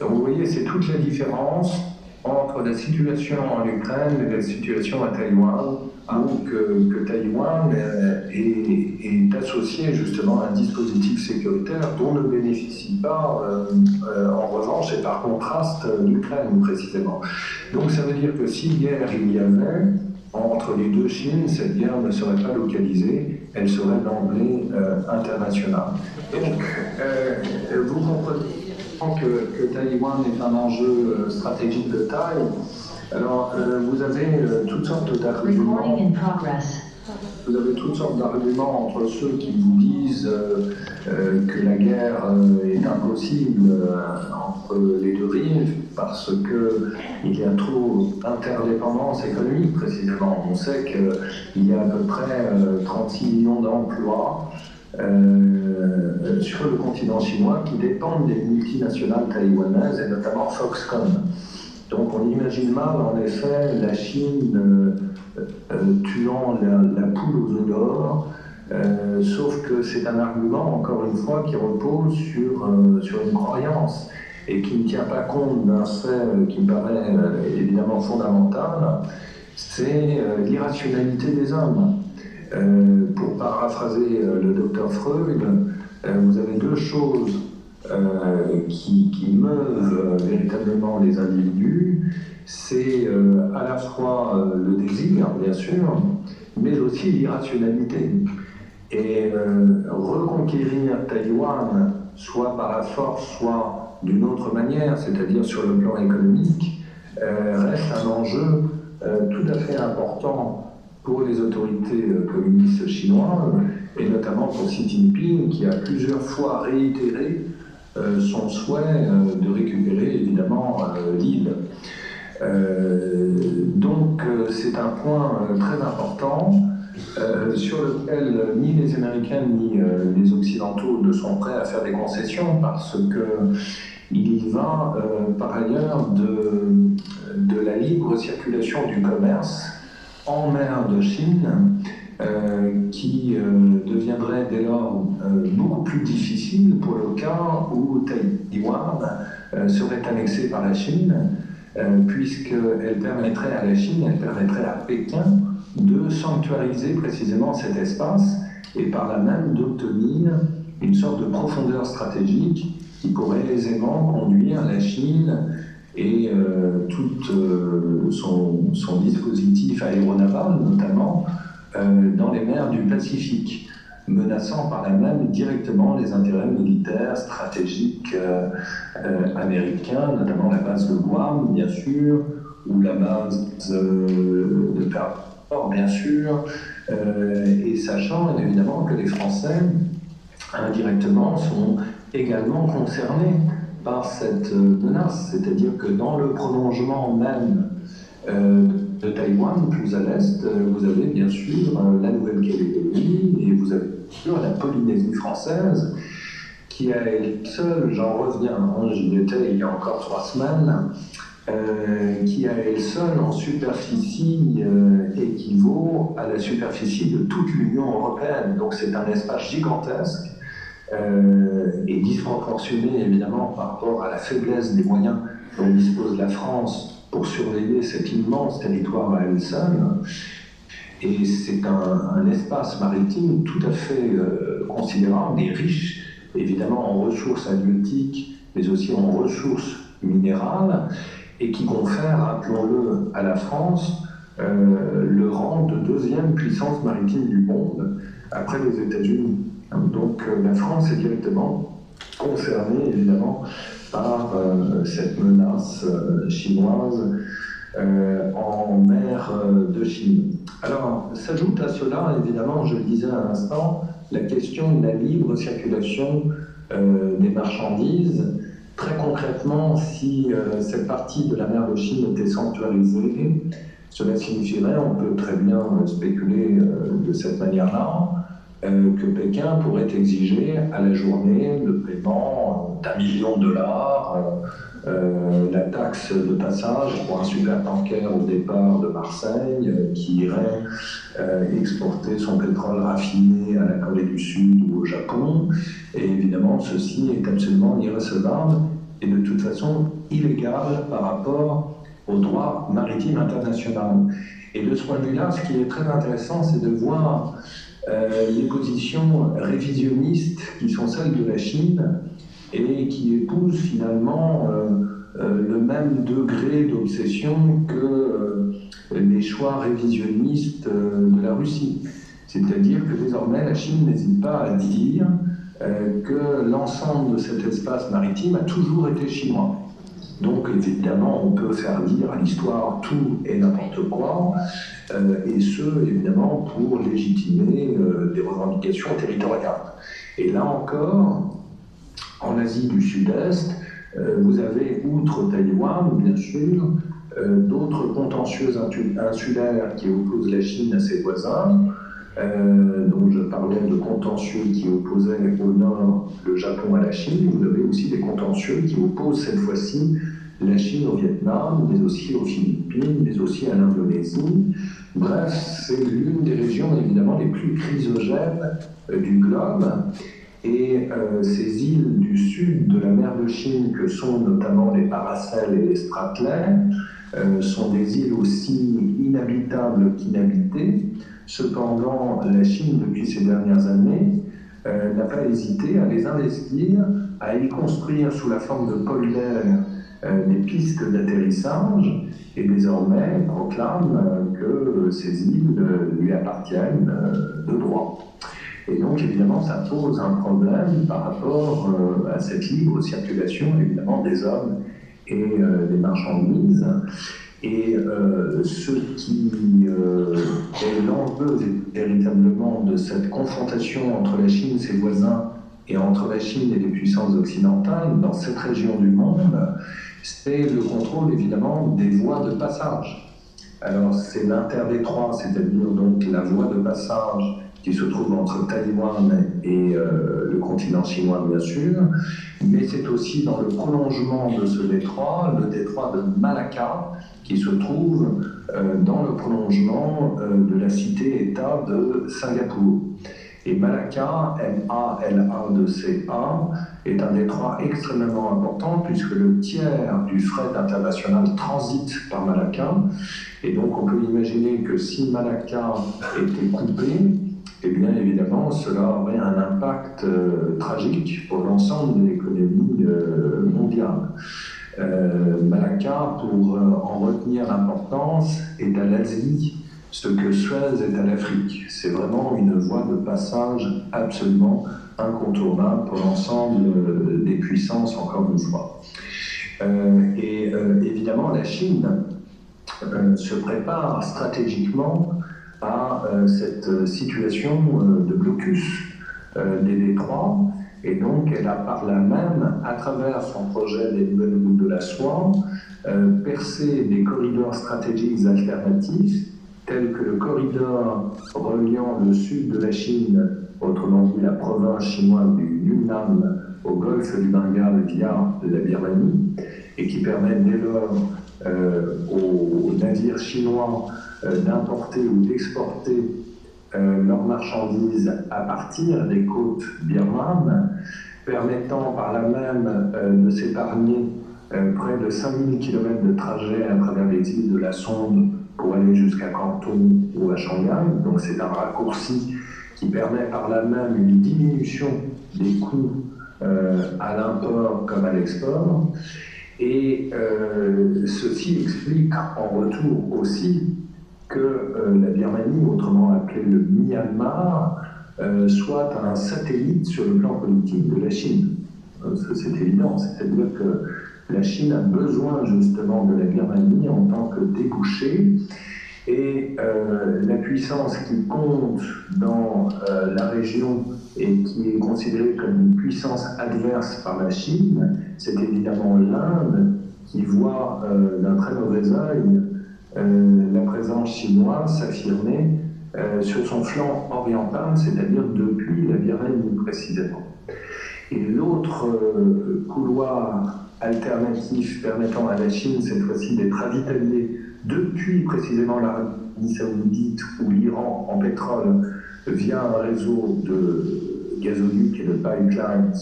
Donc vous voyez, c'est toute la différence entre la situation en Ukraine et la situation à Taïwan donc que, Taïwan euh, est, associé justement à un dispositif sécuritaire dont ne bénéficie pas euh, euh, en revanche et par contraste l'Ukraine précisément. Donc ça veut dire que si guerre il y avait entre les deux Chines, cette guerre ne serait pas localisée, elle serait d'emblée internationale. donc vous comprenez que, que Taïwan est un enjeu stratégique de taille. Alors, euh, vous avez euh, toutes sortes d'arguments. Vous avez toutes sortes d'arguments entre ceux qui vous disent euh, que la guerre est impossible entre les deux rives parce qu'il y a trop d'interdépendance économique précisément. On sait qu'il y a à peu près 36 millions d'emplois sur le continent chinois qui dépendent des multinationales taïwanaises et notamment Foxconn. Donc on imagine mal en effet la Chine euh, euh, tuant la, poule aux œufs d'or, euh, sauf que c'est un argument, encore une fois, qui repose sur, sur une croyance et qui ne tient pas compte d'un fait qui me paraît évidemment fondamental, c'est l'irrationalité des hommes. Pour paraphraser le docteur Freud, vous avez deux choses euh, qui, meuvent véritablement les individus, c'est euh, à la fois euh, le désir, bien sûr, mais aussi l'irrationalité. Et reconquérir Taïwan, soit par la force, soit d'une autre manière, c'est-à-dire sur le plan économique, reste un enjeu tout à fait important pour les autorités communistes chinoises, et notamment pour Xi Jinping, qui a plusieurs fois réitéré euh, son souhait euh, de récupérer évidemment euh, l'île. donc c'est un point très important sur lequel ni les Américains ni les Occidentaux ne sont prêts à faire des concessions parce que il y va par ailleurs de, de la libre circulation du commerce en mer de Chine euh, qui euh, deviendrait dès lors euh, beaucoup plus difficile pour le cas où Taïwan serait annexé par la Chine, puisqu'elle permettrait à la Chine, elle permettrait à Pékin de sanctuariser précisément cet espace et par là même d'obtenir une sorte de profondeur stratégique qui pourrait aisément conduire la Chine et euh, tout euh, son, dispositif aéronaval, notamment, euh, dans les mers du Pacifique, menaçant par là même directement les intérêts militaires, stratégiques américains, notamment la base de Guam, bien sûr, ou la base de Pearl bien sûr, et sachant évidemment que les Français, indirectement, sont également concernés par cette euh, menace. C'est-à-dire que dans le prolongement même euh, de Taïwan, plus à l'est, euh, vous avez bien sûr la Nouvelle-Calédonie et vous avez bien sûr la Polynésie française qui a elle seule, j'en reviens, hein, j'y étais il y a encore trois semaines, qui a elle seule en superficie équivaut à la superficie de toute l'Union européenne. Donc c'est un espace gigantesque est disproportionné évidemment par rapport à la faiblesse des moyens dont dispose la France pour surveiller cet immense territoire à elle seule. Et c'est un, espace maritime tout à fait euh, considérable et riche, évidemment en ressources halieutiques, mais aussi en ressources minérales, et qui confère, rappelons-le, à la France euh, le rang de deuxième puissance maritime du monde, après les États-Unis. Donc euh, la France est directement concernée évidemment par euh, cette menace euh, chinoise en mer de Chine. Alors s'ajoute à cela évidemment, je le disais à l'instant, la question de la libre circulation des marchandises. Très concrètement, si cette partie de la mer de Chine était sanctuarisée, cela signifierait, on peut très bien spéculer de cette manière-là, que Pékin pourrait exiger à la journée le paiement d'un million de dollars, euh, euh, la taxe de passage pour un super tanker au départ de Marseille qui irait exporter son pétrole raffiné à la Corée du Sud ou au Japon. Et évidemment, ceci est absolument irrecevable et de toute façon illégal par rapport au droit maritime international. Et de ce point de vue-là, ce qui est très intéressant, c'est de voir euh, les positions révisionnistes qui sont celles de la Chine et qui épousent finalement euh, euh, le même degré d'obsession que les choix révisionnistes de la Russie. C'est-à-dire que désormais la Chine n'hésite pas à dire que l'ensemble de cet espace maritime a toujours été chinois. Donc évidemment, on peut faire dire à l'histoire tout et n'importe quoi, euh, et ce, évidemment, pour légitimer euh, des revendications territoriales. Et là encore, en Asie du Sud-Est, euh, vous avez, outre Taïwan, bien sûr, d'autres contentieux insulaires qui opposent la Chine à ses voisins. Donc je parlais de contentieux qui opposaient au nord le Japon à la Chine. Vous avez aussi des contentieux qui opposent cette fois-ci la Chine au Vietnam, mais aussi aux Philippines, mais aussi à l'Indonésie. Bref, c'est l'une des régions évidemment les plus chrysogènes euh, du globe. Et euh, ces îles du sud de la mer de Chine, que sont notamment les Paracels et les Spratlets, euh, sont des îles aussi inhabitables qu'inhabitées. Cependant, la Chine, depuis ces dernières années, n'a pas hésité à les investir, à y construire sous la forme de polders euh, des pistes d'atterrissage et désormais proclame euh, que ces îles euh, lui appartiennent de droit. Et donc, évidemment, ça pose un problème par rapport à cette libre circulation, évidemment, des hommes et des marchandises. Et ce qui est l'enjeu véritablement de cette confrontation entre la Chine, ses voisins, et entre la Chine et les puissances occidentales dans cette région du monde, c'est le contrôle évidemment des voies de passage. Alors c'est l'interdétroit, c'est-à-dire donc la voie de passage qui se trouve entre Taïwan et euh, le continent chinois bien sûr, mais c'est aussi dans le prolongement de ce détroit, le détroit de Malacca, qui se trouve euh, dans le prolongement euh, de la cité-État de Singapour. Et Malacca, M-A-L-A-C-A, est un détroit extrêmement important puisque le tiers du fret international transite par Malacca. Et donc on peut imaginer que si Malacca était coupé, eh bien évidemment, cela aurait un impact euh, tragique pour l'ensemble de l'économie euh, mondiale. Euh, Malacca, pour en retenir l'importance, est à l'Asie ce que Suez est à l'Afrique. C'est vraiment une voie de passage absolument incontournable pour l'ensemble des puissances, encore une fois. et évidemment, la Chine se prépare stratégiquement à euh, cette situation euh, de blocus euh, des détroits. Et donc, elle a par là même, à travers son projet des nouvelles routes de la soie, percé des corridors stratégiques alternatifs, tels que le corridor reliant le sud de la Chine, autrement dit la province chinoise du Yunnan, au golfe du Bengale via la Birmanie, et qui permet dès lors aux navires chinois euh, d'importer ou d'exporter euh, leurs marchandises à partir des côtes birmanes, permettant par là même euh, de s'épargner près de 5000 km de trajet à travers les îles de la Sonde pour aller jusqu'à Canton ou à Shanghai. Donc c'est un raccourci qui permet par là même une diminution des coûts à l'import comme à l'export. Et ceci explique en retour aussi que euh, la Birmanie, autrement appelée le Myanmar, euh, soit un satellite sur le plan politique de la Chine. Euh, c'est évident, c'est-à-dire que la Chine a besoin justement de la Birmanie en tant que débouché. Et la puissance qui compte dans la région et qui est considérée comme une puissance adverse par la Chine, c'est évidemment l'Inde qui voit d'un très mauvais œil la présence chinoise s'affirmait euh, sur son flanc oriental, c'est-à-dire depuis la Birmanie précisément. Et l'autre euh, couloir alternatif permettant à la Chine, cette fois-ci, d'être ravitaillée depuis précisément l'Arabie saoudite ou l'Iran en pétrole via un réseau de gazoducs et de pipelines,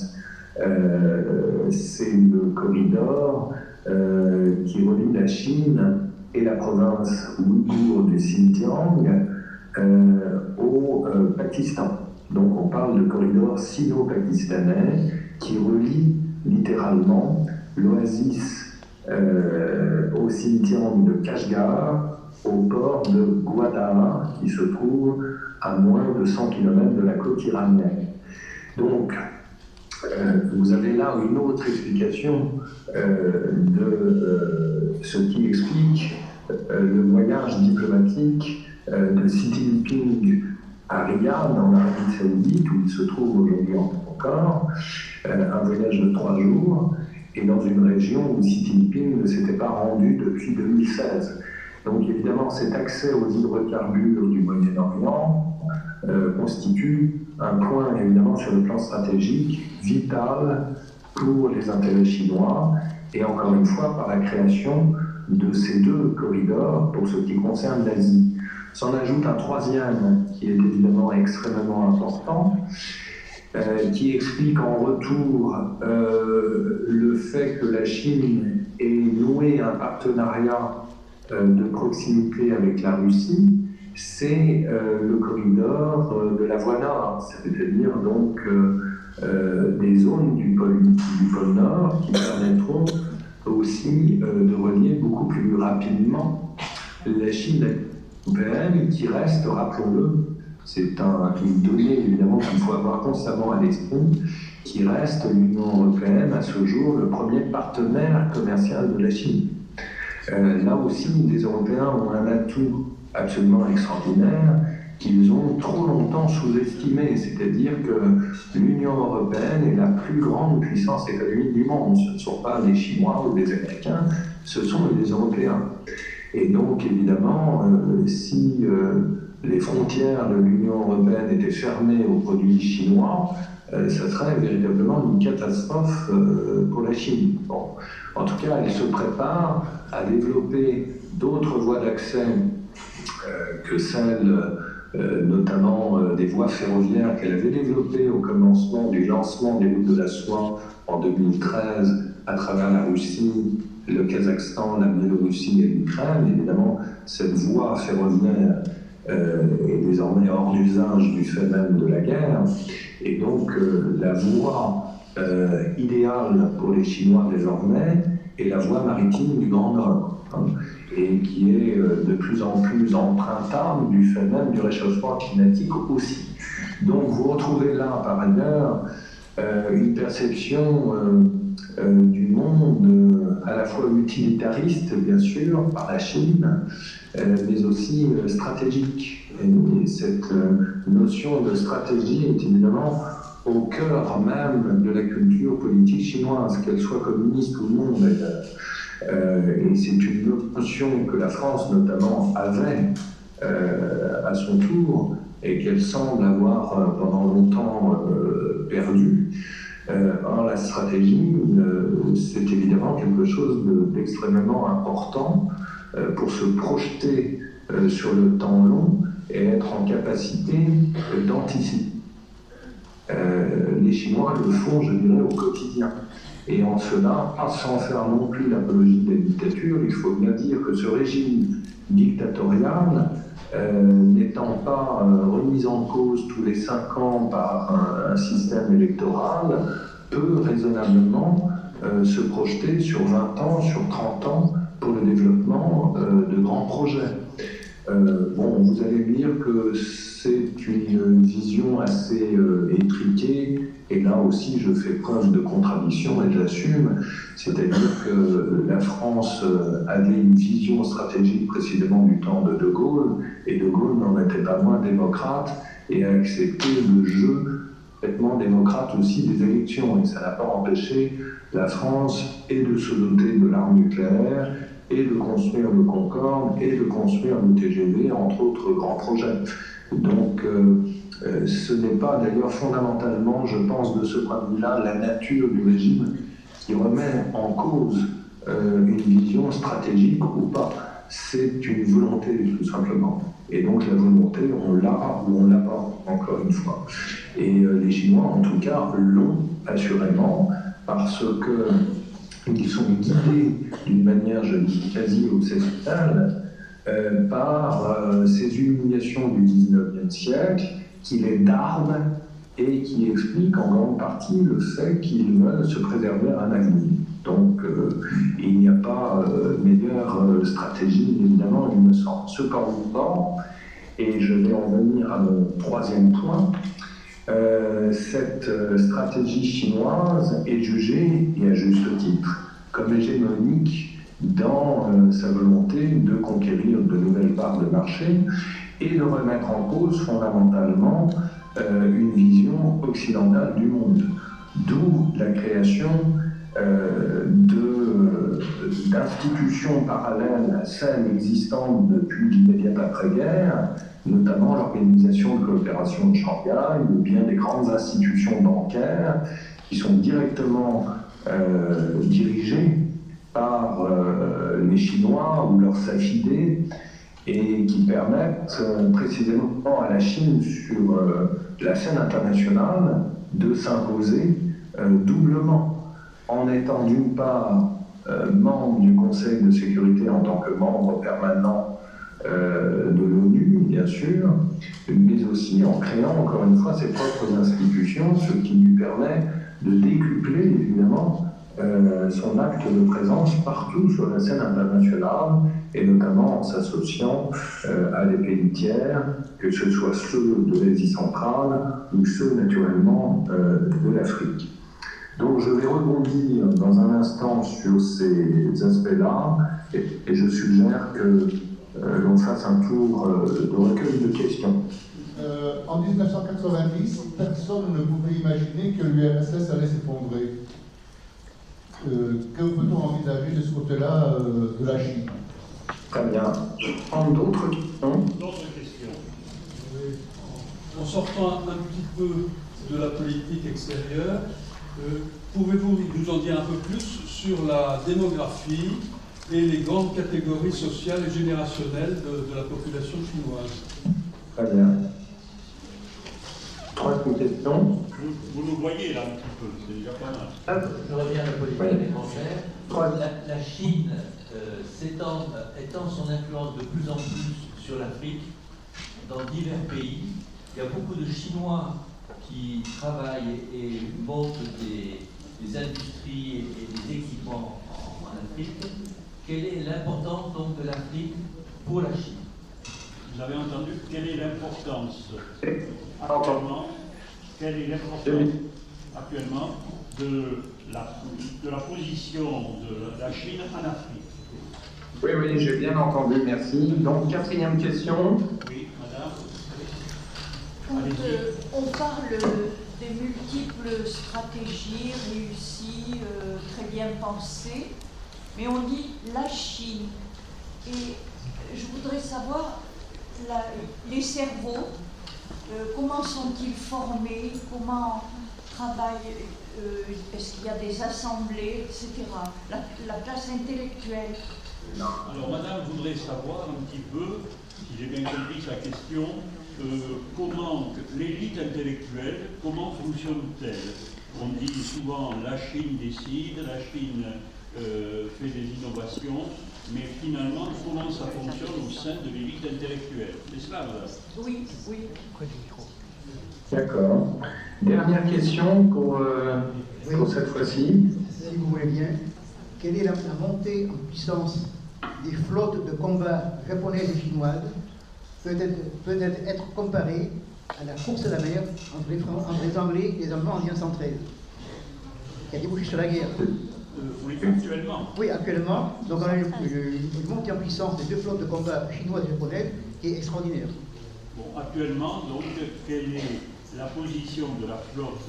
c'est le corridor qui relie la Chine et la province ouïghour du Xinjiang euh, au euh, Pakistan. Donc on parle de corridor sino-pakistanais qui relie littéralement l'oasis euh, au Xinjiang de Kashgar au port de Gwadar qui se trouve à moins de 100 km de la côte iranienne. Donc vous avez là une autre explication de ce qui explique euh, le voyage diplomatique euh, de Xi Jinping à Riyad, dans l'Arabie Saoudite, où il se trouve aujourd'hui encore, euh, un voyage de trois jours, et dans une région où Xi Jinping ne s'était pas rendu depuis 2016. Donc évidemment, cet accès aux hydrocarbures du Moyen-Orient constitue un point évidemment sur le plan stratégique vital pour les intérêts chinois, et encore une fois par la création de ces deux corridors pour ce qui concerne l'Asie. S'en ajoute un troisième qui est évidemment extrêmement important, euh, qui explique en retour euh, le fait que la Chine ait noué un partenariat euh, de proximité avec la Russie, c'est le corridor de la voie nord, c'est-à-dire donc des zones du pôle, du pôle Nord qui permettront aussi euh, de relier beaucoup plus rapidement la Chine européenne qui reste, rappelons-le, c'est un, une donnée évidemment qu'il faut avoir constamment à l'esprit, qui reste l'Union européenne à ce jour le premier partenaire commercial de la Chine. Euh, là aussi, les Européens ont un atout absolument extraordinaire, qu'ils ont trop longtemps sous-estimé, c'est-à-dire que l'Union européenne est la plus grande puissance économique du monde. Ce ne sont pas les Chinois ou les Américains, ce sont les Européens. Et donc, évidemment, euh, si euh, les frontières de l'Union européenne étaient fermées aux produits chinois, euh, ça serait véritablement une catastrophe pour la Chine. Bon. En tout cas, elle se prépare à développer d'autres voies d'accès que celles euh, notamment euh, des voies ferroviaires qu'elle avait développées au commencement du lancement des routes de la soie en 2013 à travers la Russie, le Kazakhstan, la Biélorussie et l'Ukraine. Évidemment, cette voie ferroviaire est désormais hors d'usage du fait même de la guerre. Et donc la voie idéale pour les Chinois désormais est la voie maritime du Grand Nord. Hein, et qui est de plus en plus empruntable du même du réchauffement climatique aussi. Donc vous retrouvez là par ailleurs une perception euh, du monde euh, à la fois utilitariste, bien sûr, par la Chine, euh, mais aussi stratégique. Et cette notion de stratégie est évidemment au cœur même de la culture politique chinoise, qu'elle soit communiste ou non et c'est une notion que la France notamment avait à son tour et qu'elle semble avoir pendant longtemps perdue. Euh, or, la stratégie, euh, c'est évidemment quelque chose d'extrêmement important euh, pour se projeter sur le temps long et être en capacité d'anticiper. les Chinois le font, je dirais, au quotidien. Et en cela, sans faire non plus l'apologie des dictatures, il faut bien dire que ce régime dictatorial euh, n'étant pas euh, remise en cause tous les cinq ans par un, système électoral, peut raisonnablement euh, se projeter sur 20 ans, sur 30 ans pour le développement de grands projets. bon, vous allez me dire que c'est une vision assez étriquée et là aussi, je fais preuve de contradiction et j'assume. C'est-à-dire que la France euh, avait une vision stratégique précisément du temps de De Gaulle, et De Gaulle n'en était pas moins démocrate et a accepté le jeu complètement démocrate aussi des élections. Et ça n'a pas empêché la France et de se doter de l'arme nucléaire, et de construire le Concorde, et de construire le TGV, entre autres grands projets. Donc, euh, euh, ce n'est pas d'ailleurs fondamentalement, je pense, de ce point de vue-là, la nature du régime qui remet en cause euh, une vision stratégique ou pas. C'est une volonté, tout simplement. Et donc la volonté, on l'a ou on l'a pas, encore une fois. Et euh, les Chinois, en tout cas, l'ont assurément, parce que ils sont guidés d'une manière, je dis, quasi obsessionnelle par ces humiliations du 19e siècle qui les darde et qui explique en grande partie le fait qu'ils veulent se préserver un avenir. Donc euh, il n'y a pas euh, meilleure euh, stratégie, évidemment, il me semble. Cependant, et je vais en venir à mon troisième point, cette stratégie chinoise est jugée, et à juste titre, comme hégémonique dans sa volonté de conquérir de nouvelles parts de marché et de remettre en cause fondamentalement euh, une vision occidentale du monde. D'où la création euh, d'institutions parallèles à celles existantes depuis l'immédiate après-guerre, notamment l'Organisation de coopération de Shanghai ou bien des grandes institutions bancaires qui sont directement euh, dirigées par les Chinois ou leurs affidés et qui permettent euh, précisément à la Chine sur euh, la scène internationale de s'imposer euh, doublement. En étant d'une part membre du Conseil de sécurité en tant que membre permanent de l'ONU, bien sûr, mais aussi en créant encore une fois ses propres institutions, ce qui lui permet de décupler évidemment son acte de présence partout sur la scène internationale et notamment en s'associant euh, à des pays tiers, que ce soit ceux de l'Asie centrale ou ceux naturellement euh, de l'Afrique. Donc je vais rebondir dans un instant sur ces aspects-là et, je suggère que euh, l'on fasse un tour de recueil de questions. en 1990, personne ne pouvait imaginer que l'URSS allait s'effondrer. que peut-on envisager de ce côté-là de la Chine? Très bien. Prends d'autres questions. D'autres questions. En sortant un, petit peu de la politique extérieure, euh, pouvez-vous nous en dire un peu plus sur la démographie et les grandes catégories sociales et générationnelles de, la population chinoise? Très bien. Troisième question. Vous, nous voyez là un petit peu, c'est déjà pas mal. Je reviens à la politique étrangère. La, la Chine euh, étend son influence de plus en plus sur l'Afrique, dans divers pays. Il y a beaucoup de Chinois qui travaillent et montent des, industries et des équipements en, Afrique. Quelle est l'importance donc de l'Afrique pour la Chine? Vous avez entendu? Quelle est l'importance actuellement? Quelle est l'importance actuellement de la, de la position de la Chine en Afrique? Oui, oui, j'ai bien entendu, merci. Donc, quatrième question. Oui, madame. Quand euh, on parle des multiples stratégies réussies, euh, très bien pensées, mais on dit la Chine. Et je voudrais savoir les cerveaux, euh, comment sont-ils formés, comment travaillent, est-ce qu'il y a des assemblées, etc. La, la place intellectuelle. Alors, madame voudrait savoir un petit peu, si j'ai bien compris sa question, euh, comment l'élite intellectuelle, comment fonctionne-t-elle? On dit souvent la Chine décide, la Chine euh, fait des innovations, mais finalement, comment ça fonctionne au sein de l'élite intellectuelle? C'est cela, madame Oui, oui. D'accord. Dernière question pour, euh, pour cette fois-ci. Si vous voulez bien, quelle est la montée en puissance des flottes de combat japonaises et chinoises peut être, peut être comparée à la course à la mer entre les, Anglais et les Allemands en 1913, qui a débouché sur la guerre? Euh, oui, actuellement. Oui, actuellement. Donc on a une, montée en puissance des deux flottes de combat chinoises et japonaises qui est extraordinaire. Bon, actuellement, donc, quelle est la position de la flotte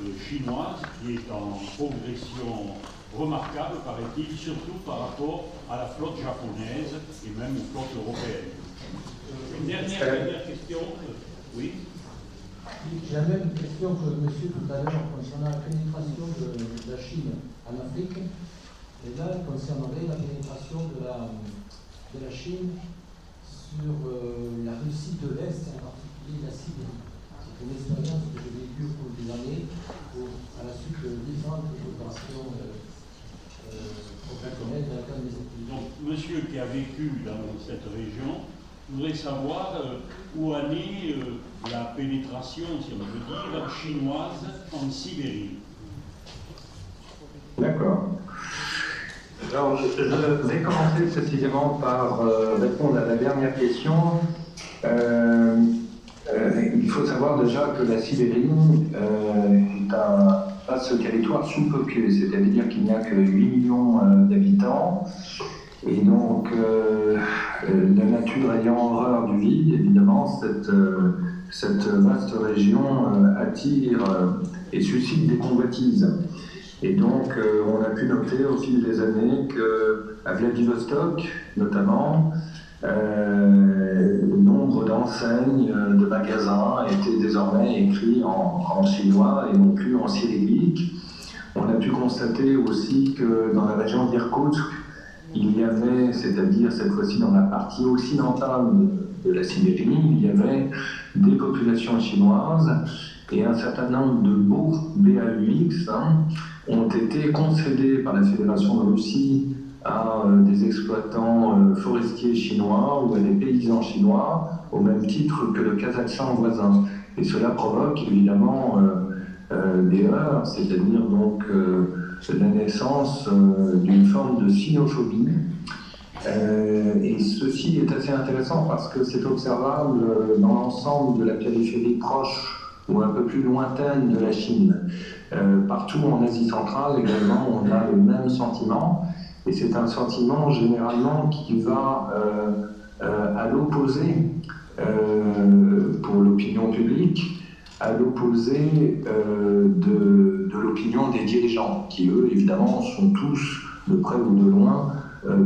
euh, chinoise qui est en progression remarquable, paraît-il, surtout par rapport à la flotte japonaise et même aux flottes européennes. Euh, une dernière, dernière question. Oui J'ai la même question que monsieur tout à l'heure concernant la pénétration de, la Chine en Afrique. Et là, elle concernerait la pénétration de la, de la Chine sur euh, la Russie de l'Est, en particulier la Sibérie. C'est une expérience que j'ai vécue au cours des années, à la suite de différentes opérations euh, donc, monsieur qui a vécu dans cette région voudrait savoir euh, où en est euh, la pénétration, si on veut dire, chinoise en Sibérie. D'accord. Alors, je, vais commencer précisément par euh, répondre à la dernière question. il faut savoir déjà que la Sibérie est un ce territoire sous-peuplé, c'est-à-dire qu'il n'y a que 8 millions euh, d'habitants. Et donc, euh, euh, la nature ayant horreur du vide, évidemment, cette, cette vaste région attire et suscite des convoitises. Et donc, on a pu noter au fil des années qu'à Vladivostok, notamment, le nombre d'enseignes, de magasins était désormais écrit en, chinois et non plus en cyrillique. On a pu constater aussi que dans la région d'Irkoutsk, il y avait, c'est-à-dire cette fois-ci dans la partie occidentale de, la Sibérie, il y avait des populations chinoises et un certain nombre de beaux BAUX hein, ont été concédés par la Fédération de Russie à euh, des exploitants euh, forestiers chinois ou à des paysans chinois, au même titre que le Kazakhstan voisin. Et cela provoque évidemment euh, des heurts, c'est-à-dire donc la naissance d'une forme de sinophobie. et ceci est assez intéressant parce que c'est observable dans l'ensemble de la périphérie proche ou un peu plus lointaine de la Chine. partout en Asie centrale également, on a le même sentiment. Et c'est un sentiment généralement qui va euh, euh, à l'opposé euh, pour l'opinion publique, à l'opposé de, de l'opinion des dirigeants, qui eux, évidemment, sont tous, de près ou de loin,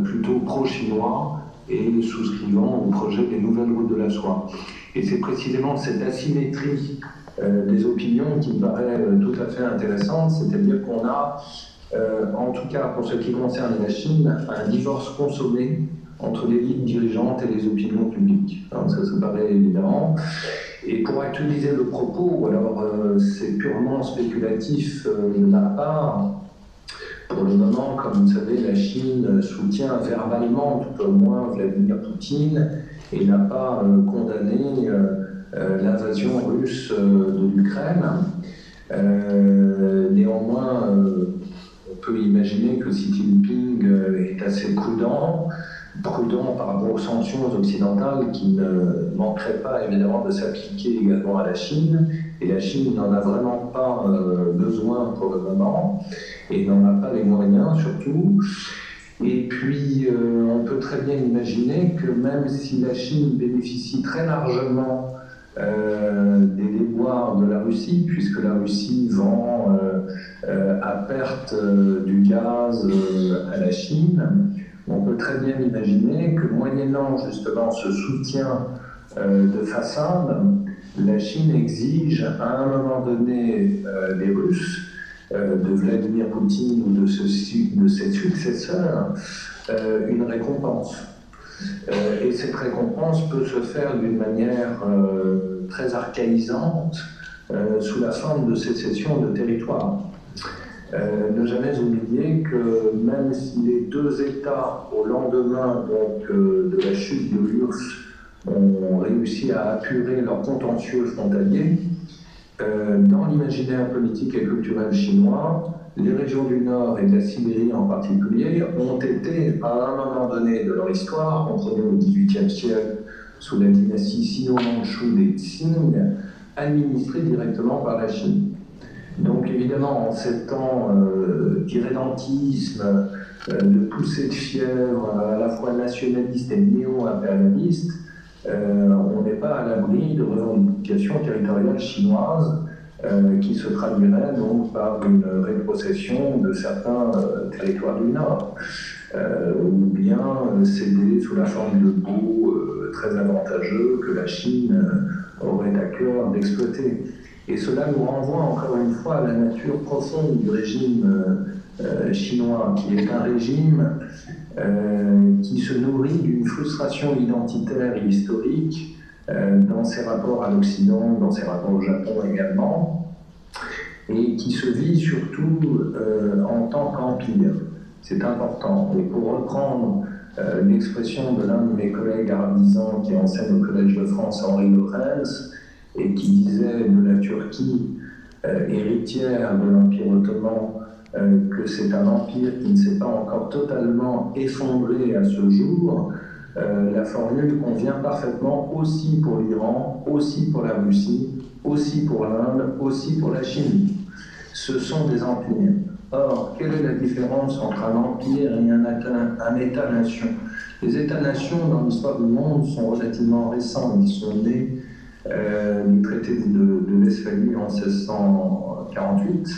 plutôt pro-chinois et souscrivant au projet des nouvelles routes de la soie. Et c'est précisément cette asymétrie des opinions qui me paraît tout à fait intéressante, c'est-à-dire qu'on a euh, en tout cas pour ce qui concerne la Chine, un divorce consommé entre l'élite dirigeante et les opinions publiques. ça, ça paraît évident. Et pour actualiser le propos, alors euh, c'est purement spéculatif euh, de ma part, Pour le moment, comme vous savez, la Chine soutient verbalement tout au moins Vladimir Poutine et n'a pas condamné l'invasion russe de l'Ukraine. néanmoins, peut imaginer que Xi Jinping est assez prudent prudent par rapport aux sanctions occidentales qui ne manqueraient pas évidemment de s'appliquer également à la Chine. Et la Chine n'en a vraiment pas euh, besoin pour le moment et n'en a pas les moyens surtout. Et puis, euh, on peut très bien imaginer que même si la Chine bénéficie très largement euh, des déboires de la Russie, puisque la Russie vend à perte du gaz à la Chine, on peut très bien imaginer que moyennant justement ce soutien euh, de façade, la Chine exige à un moment donné euh, des Russes, euh, de Vladimir Poutine ou de, ce, de ses successeurs, une récompense. Et cette récompense peut se faire d'une manière très archaïsante sous la forme de sécession de territoire. Euh, ne jamais oublier que même si les deux États, au lendemain donc, euh, de la chute de l'URSS, ont réussi à apurer leur contentieux frontalier, euh, dans l'imaginaire politique et culturel chinois, les régions du Nord et de la Sibérie en particulier ont été, à un moment donné de leur histoire, comprenez au XVIIIe siècle, sous la dynastie sino-manchoue des Qing, administrées directement par la Chine. Donc évidemment, en ces temps euh, d'irrédentisme, euh, de poussée de fièvre à la fois nationaliste et néo-impérialiste, euh, on n'est pas à l'abri de revendications territoriales chinoises euh, qui se traduiraient donc par une rétrocession de certains territoires du Nord, ou bien céder sous la forme de baux très avantageux que la Chine aurait à cœur d'exploiter. Et cela nous renvoie encore une fois à la nature profonde du régime euh, euh, chinois, qui est un régime euh, qui se nourrit d'une frustration identitaire et historique dans ses rapports à l'Occident, dans ses rapports au Japon également, et qui se vit surtout en tant qu'empire. C'est important. Et pour reprendre l'expression de l'un de mes collègues arabisants qui enseigne au Collège de France, Henri Lorenz, et qui disait de la Turquie, euh, héritière de l'Empire ottoman, euh, que c'est un empire qui ne s'est pas encore totalement effondré à ce jour, euh, la formule convient parfaitement aussi pour l'Iran, aussi pour la Russie, aussi pour l'Inde, aussi pour la Chine. Ce sont des empires. Or, quelle est la différence entre un empire et un, État-nation? Les États-nations dans l'histoire du monde sont relativement récents. Ils sont nés euh, du traité de, de Westphalie en 1648.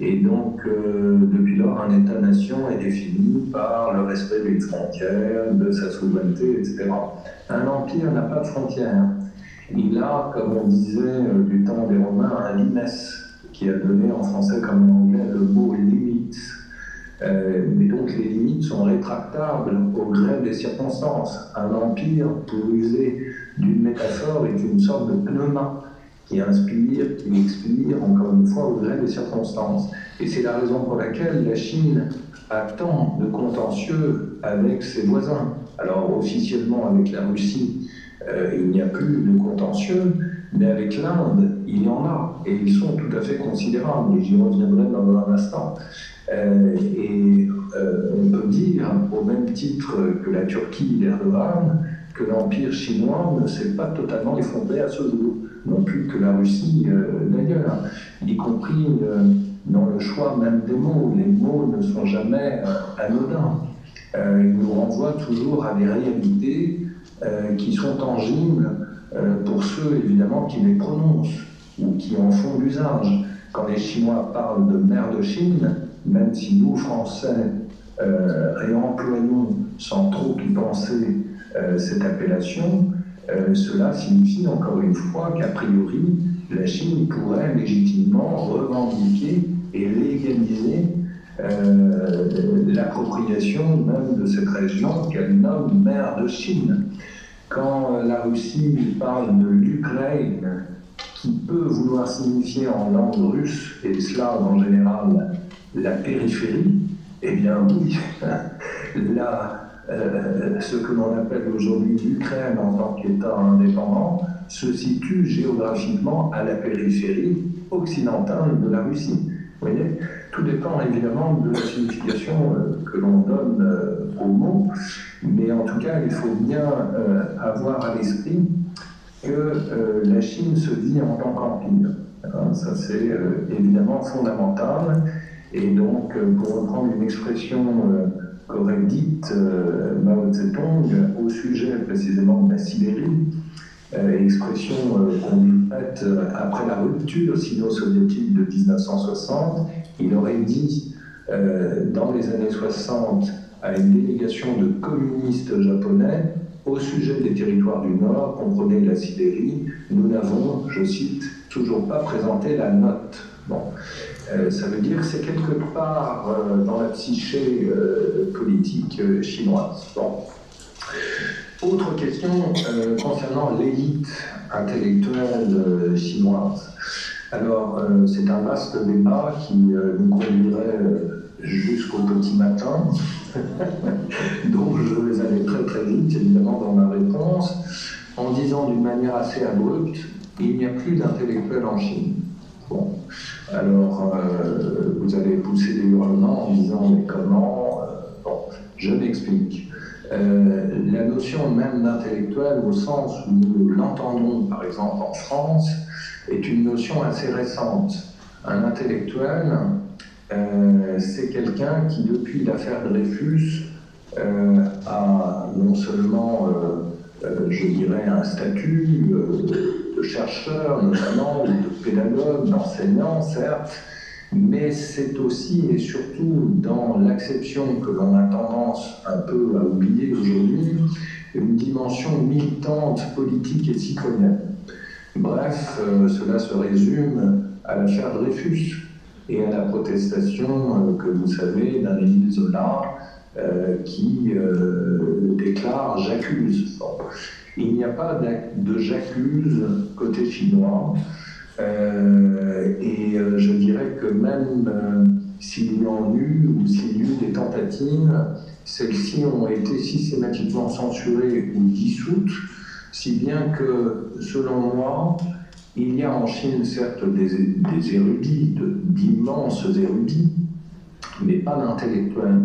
Et donc, euh, depuis lors, un État-nation est défini par le respect des frontières, de sa souveraineté, etc. Un empire n'a pas de frontières. Il a, comme on disait euh, du temps des Romains, un limes, qui a donné en français comme en anglais le mot limite. mais donc les limites sont rétractables au gré des circonstances. Un empire, pour user d'une métaphore est une sorte de pneuma qui inspire, qui expire, encore une fois, au-delà des circonstances. Et c'est la raison pour laquelle la Chine a tant de contentieux avec ses voisins. Alors officiellement avec la Russie, euh, il n'y a plus de contentieux, mais avec l'Inde, il y en a, et ils sont tout à fait considérables, et j'y reviendrai dans un instant. Euh, et euh, on peut dire, au même titre que la Turquie l'Erdogan, que l'Empire chinois ne s'est pas totalement effondré à ce jour, non plus que la Russie euh, d'ailleurs, y compris euh, dans le choix même des mots. Les mots ne sont jamais euh, anodins. ils nous renvoient toujours à des réalités qui sont tangibles pour ceux évidemment qui les prononcent ou qui en font l'usage. Quand les Chinois parlent de mer de Chine, même si nous, Français, réemployons sans trop y penser cette appellation, euh, cela signifie encore une fois qu'a priori, la Chine pourrait légitimement revendiquer et légaliser euh, l'appropriation même de cette région qu'elle nomme mer de Chine. Quand la Russie parle de l'Ukraine, qui peut vouloir signifier en langue russe et slave en général la périphérie, Eh bien oui, là, euh, ce que l'on appelle aujourd'hui l'Ukraine en tant qu'État indépendant se situe géographiquement à la périphérie occidentale de la Russie. Vous voyez Tout dépend évidemment de la signification euh, que l'on donne euh, au mot, mais en tout cas, il faut bien avoir à l'esprit que la Chine se vit en tant qu'empire. Hein, ça, c'est évidemment fondamental. Et donc, pour reprendre une expression qu'aurait dite euh, Mao Zedong au sujet précisément de la Sibérie, euh, expression euh, qu'on prête après la rupture sino-soviétique de 1960. Il aurait dit dans les années 60 à une délégation de communistes japonais au sujet des territoires du Nord, comprenez la Sibérie, nous n'avons, je cite, toujours pas présenté la note. Bon. Euh, ça veut dire que c'est quelque part euh, dans la psyché euh, politique chinoise. Bon. Autre question concernant l'élite intellectuelle chinoise. Alors, c'est un vaste débat qui nous conduirait jusqu'au petit matin, donc je vais aller très très vite évidemment dans ma réponse, en disant d'une manière assez abrupte, il n'y a plus d'intellectuels en Chine. Bon. Alors, euh, vous allez pousser des hurlements en disant mais comment euh, Bon, je m'explique. Euh, la notion même d'intellectuel, au sens où nous l'entendons par exemple en France, est une notion assez récente. Un intellectuel, c'est quelqu'un qui, depuis l'affaire Dreyfus, a non seulement, je dirais, un statut de chercheurs notamment, de pédagogues, d'enseignants, certes, mais c'est aussi et surtout dans l'acception que l'on a tendance un peu à oublier aujourd'hui, une dimension militante, politique et citoyenne. Bref, euh, cela se résume à l'affaire Dreyfus et à la protestation euh, que vous savez d'un Émile Zola euh, qui déclare J'accuse. Il n'y a pas de j'accuse côté chinois. Euh, et euh, je dirais que même euh, s'il y en eut ou s'il y eut des tentatives, celles-ci ont été systématiquement censurées ou dissoutes, si bien que, selon moi, il y a en Chine certes des, des érudits, d'immenses érudits, mais pas d'intellectuels,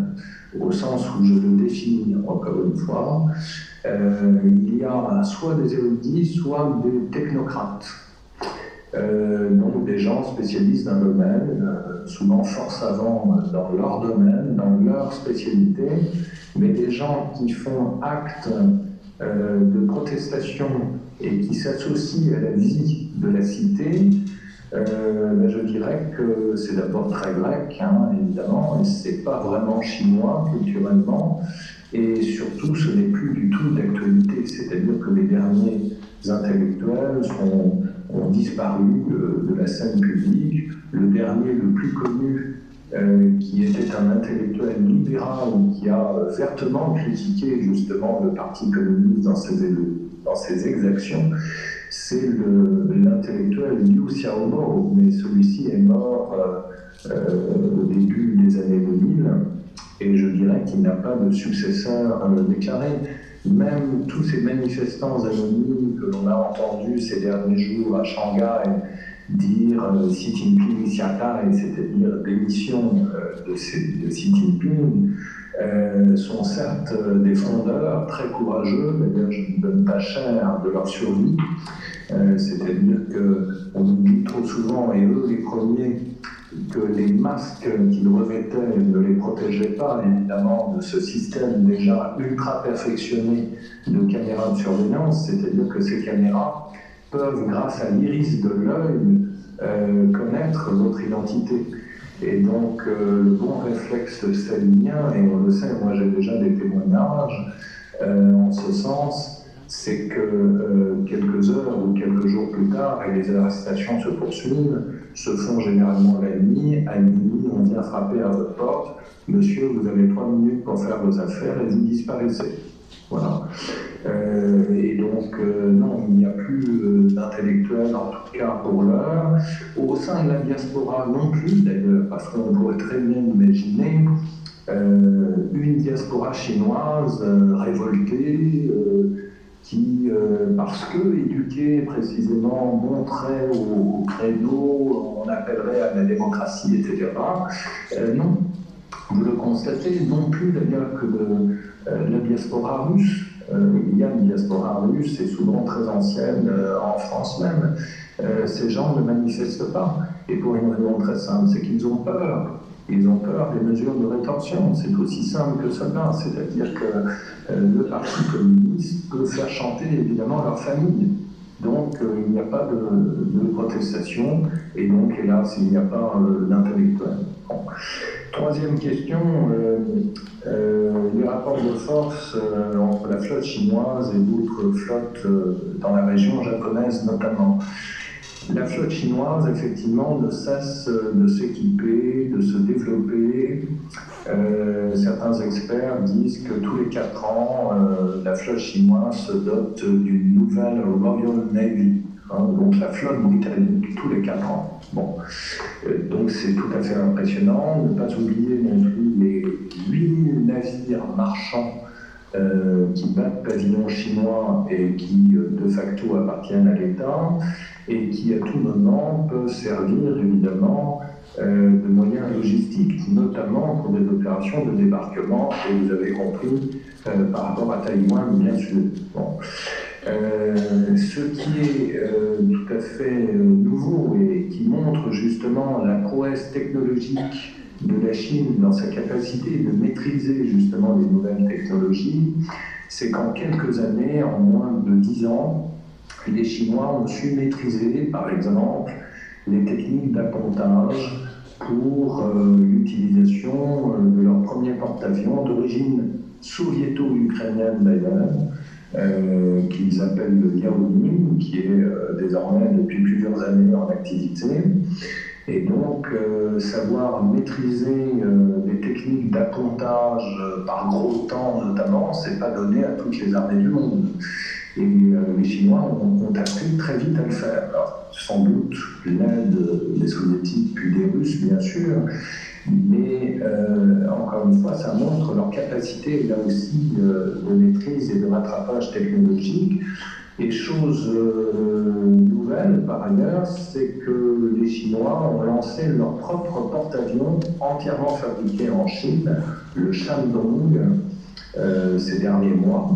au sens où je le définis encore une fois, il y a soit des érudits, soit des technocrates. Euh, donc des gens spécialistes d'un domaine, euh, souvent fort savants dans leur domaine, dans leur spécialité, mais des gens qui font acte de protestation et qui s'associent à la vie de la cité, ben, je dirais que c'est d'abord très grec, hein, évidemment, et c'est pas vraiment chinois culturellement, et surtout, ce n'est plus du tout d'actualité, c'est-à-dire que les derniers intellectuels ont disparu de, la scène publique. Le dernier, le plus connu, euh, qui était un intellectuel libéral qui a vertement critiqué justement le Parti communiste dans ses, dans ses exactions, c'est l'intellectuel Liu Xiaobo, mais celui-ci est mort euh, euh, au début des années 2000 et je dirais qu'il n'a pas de successeur euh, déclaré. Même tous ces manifestants anonymes que l'on a entendus ces derniers jours à Shanghai dire euh, Xi Jinping Xiakai, c'est-à-dire démission euh, de, de, Xi Jinping, sont certes des frondeurs très courageux, d'ailleurs je ne donne pas cher de leur survie, c'est-à-dire qu'on oublie trop souvent, et eux les premiers, que les masques qu'ils revêtaient ne les protégeaient pas, évidemment, de ce système déjà ultra perfectionné de caméras de surveillance, c'est-à-dire que ces caméras peuvent, grâce à l'iris de l'œil, euh, connaître votre identité. Et donc, euh, le bon réflexe salinien, et on le sait, moi j'ai déjà des témoignages euh, en ce sens, c'est que euh, quelques heures ou quelques jours plus tard, et les arrestations se poursuivent, se font généralement la nuit. À minuit, on vient frapper à votre porte. Monsieur, vous avez trois minutes pour faire vos affaires et vous disparaissez. Voilà. Euh, et donc, euh, non, il n'y a plus d'intellectuels, en tout cas pour l'heure. Au sein de la diaspora non plus, d'ailleurs, parce qu'on pourrait très bien imaginer une diaspora chinoise révoltée qui, parce que éduquée précisément, montrait au, créneau, on appellerait à la démocratie, etc. non, vous le constatez, non plus d'ailleurs que la diaspora russe, euh, il y a une diaspora russe, et souvent très ancienne euh, en France même. Euh, ces gens ne manifestent pas. Et pour une raison très simple, c'est qu'ils ont peur. Ils ont peur des mesures de rétorsion. C'est aussi simple que cela. C'est-à-dire que le Parti communiste peut faire chanter évidemment leur famille. Donc il n'y a pas de, protestation et donc hélas il n'y a pas d'intellectuel. Troisième question, euh, euh, les rapports de force euh, entre la flotte chinoise et d'autres flottes dans la région japonaise notamment. La flotte chinoise, effectivement, ne cesse de s'équiper, de se développer. certains experts disent que tous les quatre ans, la flotte chinoise se dote d'une nouvelle Royal Navy. Hein, donc la flotte britannique tous les 4 ans. Bon. Euh, donc c'est tout à fait impressionnant. Ne pas oublier non plus les 8000 navires marchands euh, qui battent pavillon chinois et qui euh, de facto appartiennent à l'État et qui à tout moment peuvent servir évidemment de moyens logistiques, notamment pour des opérations de débarquement, et vous avez compris, par rapport à Taïwan, bien sûr. Bon. Euh, ce qui est euh, tout à fait euh, nouveau et qui montre justement la prouesse technologique de la Chine dans sa capacité de maîtriser justement les nouvelles technologies, c'est qu'en quelques années, en moins de dix ans, les Chinois ont su maîtriser, par exemple, les techniques d'appontage pour l'utilisation de leur premier porte-avions d'origine soviéto-ukrainienne d'ailleurs, euh, qu'ils appellent le Yaoning, qui est euh, désormais depuis plusieurs années en activité. Et donc, euh, savoir maîtriser des techniques d'appontage par gros temps notamment, c'est pas donné à toutes les armées du monde. Et les Chinois ont, ont, appris très vite à le faire. Alors, sans doute l'aide des soviétiques puis des Russes, bien sûr, mais euh, encore une fois, ça montre leur capacité là aussi euh, de maîtrise et de rattrapage technologique. Et chose euh, nouvelle par ailleurs, c'est que les Chinois ont lancé leur propre porte-avions entièrement fabriqué en Chine, le Shandong, ces derniers mois.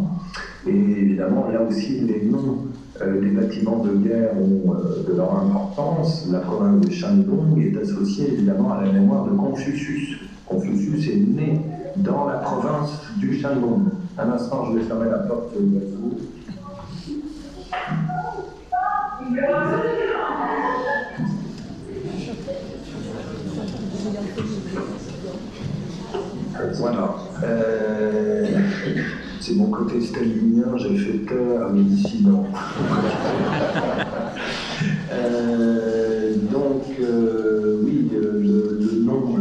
Et évidemment, là aussi, les noms euh, les bâtiments de guerre ont euh, de leur importance. La province de Shandong est associée évidemment à la mémoire de Confucius. Confucius est né dans la province du Shandong. Un instant, je vais fermer la porte. Voilà. Euh, c'est mon côté stalinien, j'ai fait peur à mes dissidents. Euh, donc, euh, oui, le, nom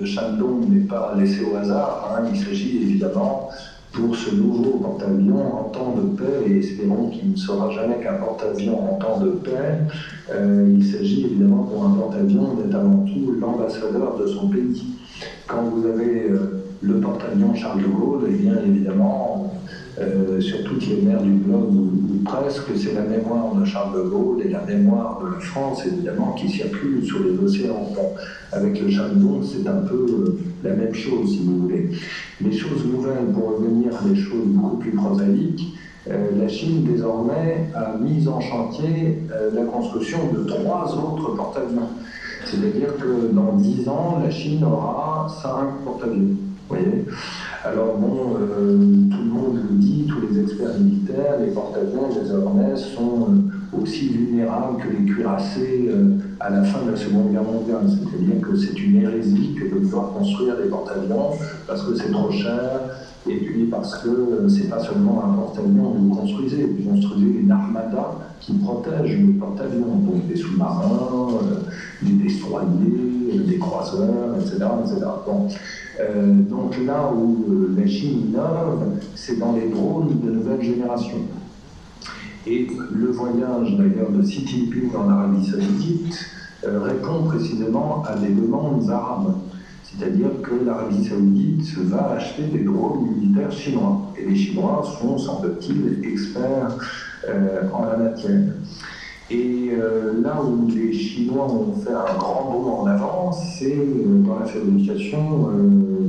de Shandong n'est pas laissé au hasard. Hein. Il s'agit évidemment pour ce nouveau porte-avions en temps de paix, et espérons qu'il ne sera jamais qu'un porte-avions en temps de paix. Euh, il s'agit évidemment pour un porte-avions d'être avant tout l'ambassadeur de son pays. Quand vous avez le porte-avions Charles de Gaulle, et bien évidemment, euh, sur toutes les mers du globe, ou, presque, c'est la mémoire de Charles de Gaulle et la mémoire de la France, évidemment, qui circule sur les océans. avec le Charles de Gaulle, c'est un peu euh, la même chose, si vous voulez. Les choses nouvelles, pour revenir à des choses beaucoup plus prosaïques, euh, la Chine désormais a mis en chantier la construction de trois autres porte-avions. C'est-à-dire que dans dix ans, la Chine aura cinq porte-avions. Alors bon, euh, tout le monde le dit, tous les experts militaires, les porte-avions désormais sont euh, aussi vulnérables que les cuirassés euh, à la fin de la Seconde Guerre mondiale. C'est-à-dire que c'est une hérésie que de devoir construire des porte-avions parce que c'est trop cher et puis parce que c'est pas seulement un porte-avions que vous construisez, vous construisez une armada qui protège le porte-avions, donc des sous-marins, des destroyers, des croiseurs, etc. etc. Euh, donc là où euh, la Chine innove, c'est dans les drones de nouvelle génération. Et le voyage d'ailleurs de Xi Jinping en Arabie Saoudite euh, répond précisément à des demandes arabes. C'est-à-dire que l'Arabie saoudite va acheter des drones militaires chinois. Et les Chinois sont, semble-t-il, experts euh, en la matière. Et euh, là où les Chinois ont fait un grand bond en avant, c'est euh, dans la fabrication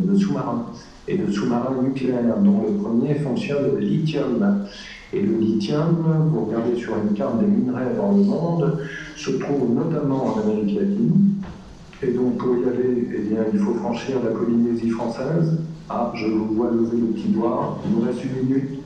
de sous-marins et de sous-marins nucléaires, dont le premier fonctionne au lithium. Et le lithium, vous regardez sur une carte des minerais dans le monde, se trouve notamment en Amérique latine. Et donc pour y aller, eh bien, il faut franchir la Polynésie française. Ah, je vous vois lever le petit doigt. Il nous reste une minute.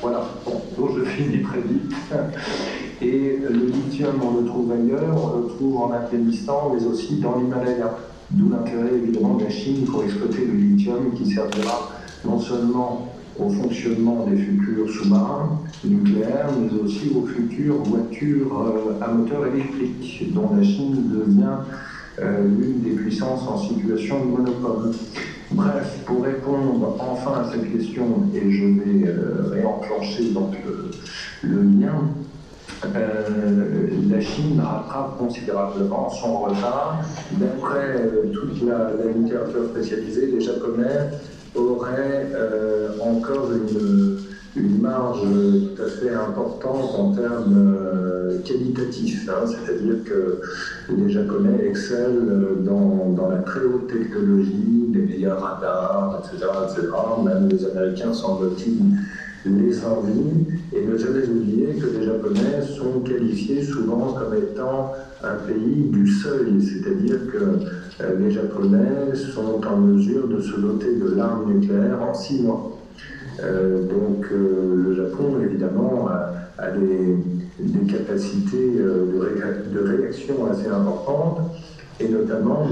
Voilà, bon, donc je finis très vite. Et le lithium, on le trouve ailleurs, on le trouve en Afghanistan, mais aussi dans l'Himalaya. D'où l'intérêt évidemment de la Chine pour exploiter le lithium qui servira non seulement au fonctionnement des futurs sous-marins nucléaires, mais aussi aux futures voitures euh, à moteur électrique, dont la Chine devient euh, l'une des puissances en situation de monopole. Bref, pour répondre enfin à cette question, et je vais euh, réenclencher donc le, lien, la Chine rattrape considérablement son retard. D'après toute la, la, littérature spécialisée, les Japonais aurait euh, encore une, une, marge tout à fait importante en termes euh, qualitatifs. Hein. C'est-à-dire que les Japonais excellent dans, dans, la très haute technologie, les meilleurs radars, etc. etc. Même les Américains, semble-t-il, les envient. Et ne jamais oublier que les Japonais sont qualifiés souvent comme étant un pays du seuil, c'est-à-dire que les Japonais sont en mesure de se doter de l'arme nucléaire en six mois. Euh, donc euh, le Japon, évidemment, a, des, capacités de, réaction assez importantes, et notamment,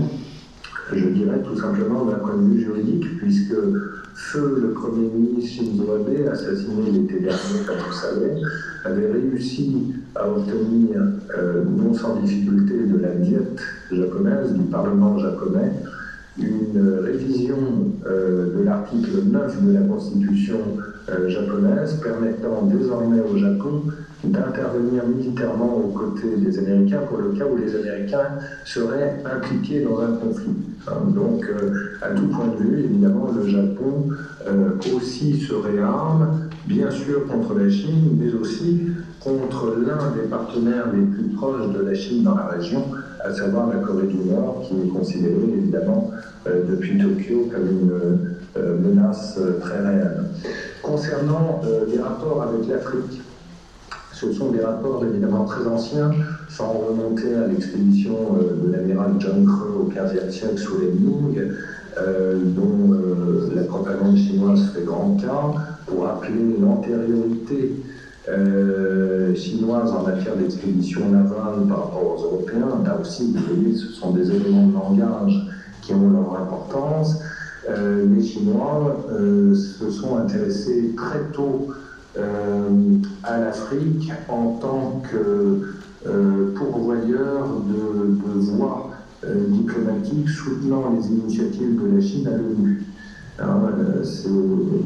je dirais tout simplement d'un point de vue juridique, puisque Feu, le Premier ministre Shinzo Abe, assassiné l'été dernier, comme vous savez, avait réussi à obtenir, non sans difficulté, de la diète japonaise, du Parlement japonais, une révision euh, de l'article 9 de la Constitution euh, japonaise permettant désormais au Japon d'intervenir militairement aux côtés des Américains pour le cas où les Américains seraient impliqués dans un conflit. Hein, donc, euh, à tout point de vue, évidemment, le Japon aussi se réarme, bien sûr contre la Chine, mais aussi contre l'un des partenaires les plus proches de la Chine dans la région, à savoir la Corée du Nord, qui est considérée évidemment euh, depuis Tokyo comme une euh, menace euh, très réelle. Concernant les rapports avec l'Afrique, ce sont des rapports évidemment très anciens, sans remonter à l'expédition de l'amiral John Crow au XVe siècle sous les Ming, dont la propagande chinoise fait grand cas, pour rappeler l'antériorité euh, chinoise en matière d'expédition navale par rapport aux Européens. Là aussi, vous voyez, ce sont des éléments de langage qui ont leur importance. Euh, les Chinois euh, se sont intéressés très tôt à l'Afrique en tant que pourvoyeur de, voies diplomatiques soutenant les initiatives de la Chine à l'ONU. C'est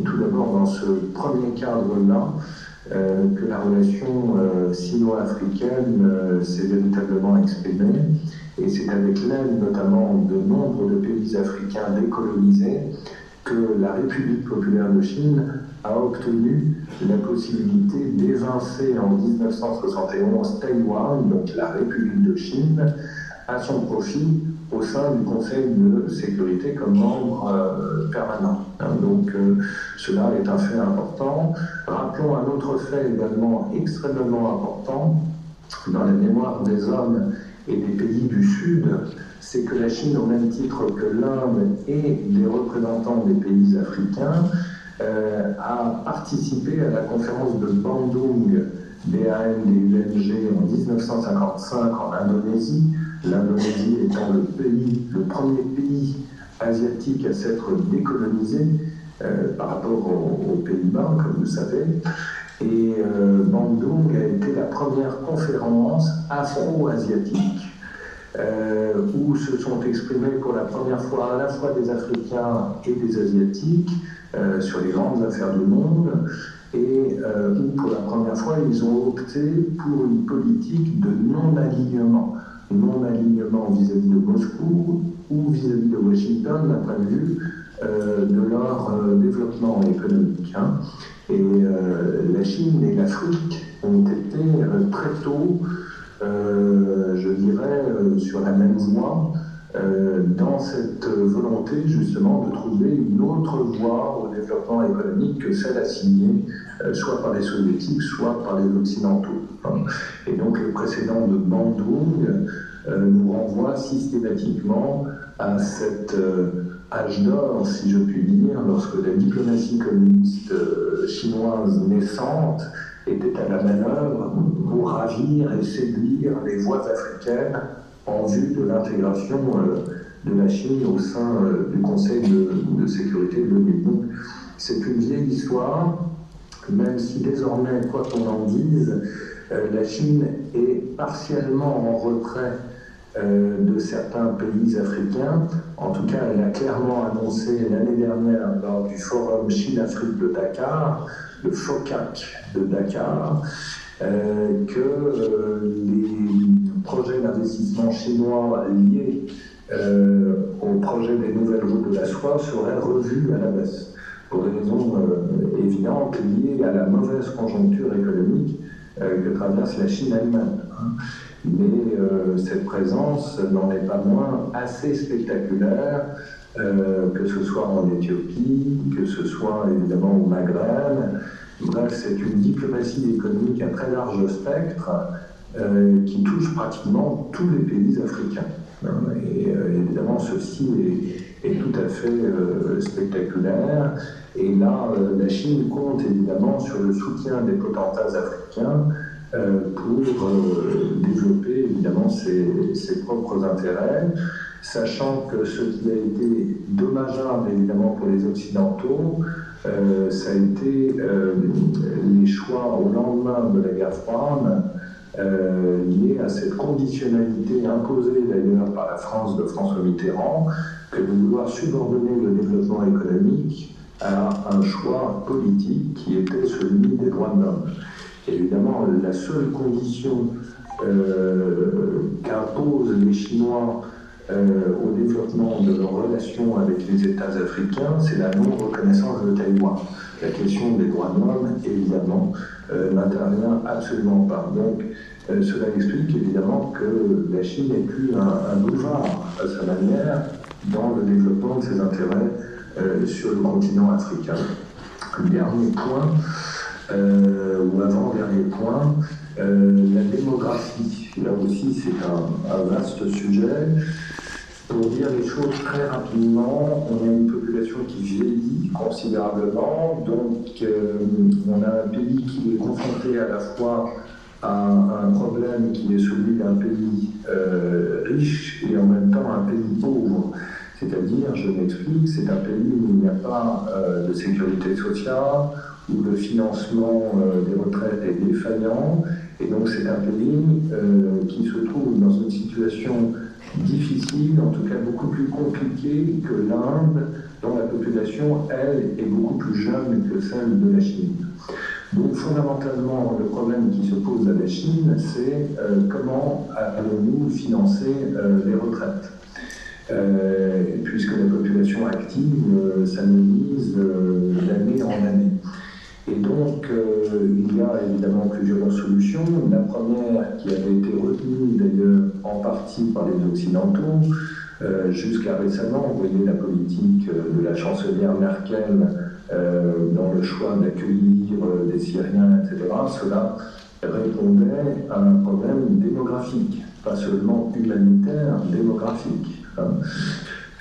tout d'abord dans ce premier cadre-là euh, que la relation euh, sino-africaine euh, s'est véritablement exprimée. Et c'est avec l'aide notamment de nombre de pays africains décolonisés que la République populaire de Chine a obtenu la possibilité d'évincer en 1971 Taïwan, donc la République de Chine, à son profit au sein du Conseil de sécurité comme membre euh, permanent. Hein, donc euh, cela est un fait important. Rappelons un autre fait également extrêmement important dans la mémoire des hommes et des pays du Sud, c'est que la Chine, au même titre que l'Inde et des représentants des pays africains, euh, a participé à la conférence de Bandung BAN des UNG en 1955 en Indonésie, l'Indonésie étant le premier pays asiatique à s'être décolonisé euh, par rapport aux, Pays-Bas, comme vous savez. Et euh, Bandung a été la première conférence afro-asiatique euh, où se sont exprimés pour la première fois à la fois des Africains et des Asiatiques sur les grandes affaires du monde et où pour la première fois ils ont opté pour une politique de non-alignement non-alignement vis-à-vis de Moscou, ou vis-à-vis de Washington d'un point de vue de leur développement économique. Hein. Et la Chine et l'Afrique ont été très tôt, je dirais, sur la même voie euh, dans cette volonté justement de trouver une autre voie au développement économique que celle assignée euh, soit par les soviétiques, soit par les occidentaux. Et donc le précédent de Bandung euh, nous renvoie systématiquement à cet âge d'or, si je puis dire, lorsque la diplomatie communiste chinoise naissante était à la manœuvre pour ravir et séduire les voies africaines en vue de l'intégration euh, de la Chine au sein euh, du Conseil de, sécurité de l'ONU. c'est une vieille histoire, même si désormais, quoi qu'on en dise, euh, la Chine est partiellement en retrait de certains pays africains. En tout cas, elle a clairement annoncé l'année dernière lors du forum Chine-Afrique de Dakar, FOCAC de Dakar, que les projet d'investissement chinois lié euh, au projet des nouvelles routes de la soie serait revu à la baisse, pour des raisons euh, évidentes liées à la mauvaise conjoncture économique euh, que traverse la Chine elle-même. Hein. Mais cette présence n'en est pas moins assez spectaculaire, que ce soit en Éthiopie, que ce soit évidemment au Maghreb. Bref, c'est une diplomatie économique à très large spectre euh, qui touche pratiquement tous les pays africains. Et euh, évidemment, ceci est, tout à fait euh, spectaculaire. Et là, la Chine compte évidemment sur le soutien des potentats africains pour développer évidemment ses, propres intérêts, sachant que ce qui a été dommageable évidemment pour les Occidentaux, ça a été les choix au lendemain de la guerre froide euh, lié à cette conditionnalité imposée d'ailleurs par la France de François Mitterrand, que de vouloir subordonner le développement économique à un choix politique qui était celui des droits de l'homme. Évidemment, la seule condition euh, qu'imposent les Chinois euh, au développement de leurs relations avec les États africains, c'est la non-reconnaissance de Taïwan. La question des droits de l'homme, évidemment, euh, n'intervient absolument pas. Donc, euh, cela explique évidemment que la Chine n'est plus un, boulevard à sa manière dans le développement de ses intérêts sur le continent africain. Dernier point, ou avant-dernier point, la démographie. Là aussi, c'est un, un, vaste sujet. Pour dire les choses très rapidement, on a une population qui vieillit considérablement, donc euh, on a un pays qui est confronté à la fois à un problème qui est celui d'un pays euh, riche et en même temps un pays pauvre. C'est-à-dire, je m'explique, c'est un pays où il n'y a pas euh, de sécurité sociale, où le financement des retraites est défaillant, et donc c'est un pays qui se trouve dans une situation difficile, en tout cas beaucoup plus compliqué que l'Inde, dont la population, elle, est beaucoup plus jeune que celle de la Chine. Donc fondamentalement, le problème qui se pose à la Chine, c'est euh, comment allons-nous financer euh, les retraites? Euh, Puisque la population active s'analyse d'année en année. Et donc, il y a évidemment plusieurs solutions. La première, qui avait été retenue d'ailleurs en partie par les Occidentaux, euh, jusqu'à récemment, vous voyez la politique euh, de la chancelière Merkel dans le choix d'accueillir des Syriens, etc., cela répondait à un problème démographique, pas seulement humanitaire, démographique. Hein.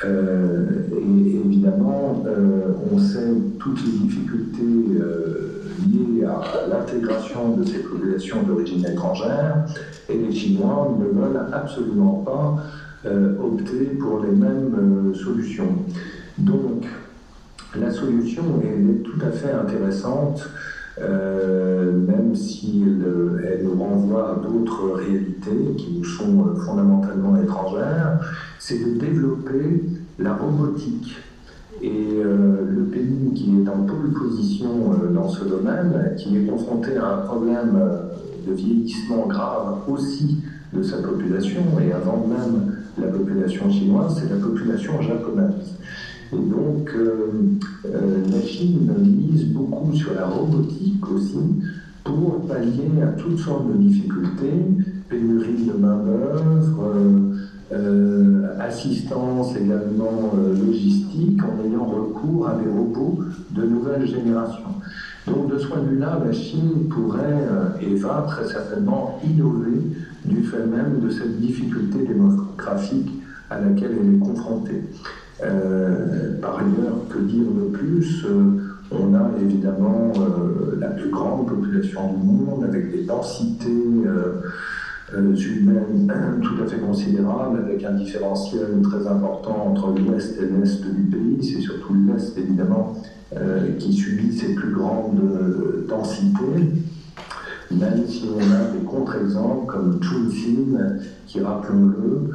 Euh, et évidemment, euh, on sait toutes les difficultés euh, liées à l'intégration de ces populations d'origine étrangère, et les Chinois ne veulent absolument pas opter pour les mêmes solutions. Donc, la solution est tout à fait intéressante, même si elle, elle, nous renvoie à d'autres réalités qui nous sont fondamentalement étrangères c'est de développer la robotique. Et euh, le pays qui est en pole position euh, dans ce domaine, qui est confronté à un problème euh, de vieillissement grave aussi de sa population, et avant même la population chinoise, c'est la population japonaise. Et donc, la Chine mise beaucoup sur la robotique aussi pour pallier à toutes sortes de difficultés, pénurie de main-d'œuvre, euh, assistance également euh, logistique en ayant recours à des robots de nouvelle génération. Donc de ce point de vue-là, la Chine pourrait euh, et va très certainement innover du fait même de cette difficulté démographique à laquelle elle est confrontée. par ailleurs, que dire de plus On a évidemment la plus grande population du monde avec des densités humaine tout à fait considérable, avec un différentiel très important entre l'ouest et l'est du pays. C'est surtout l'est, évidemment, euh, qui subit ces plus grandes euh, densités. Même si on a des contre-exemples comme Chunxin, qui, rappelons-le,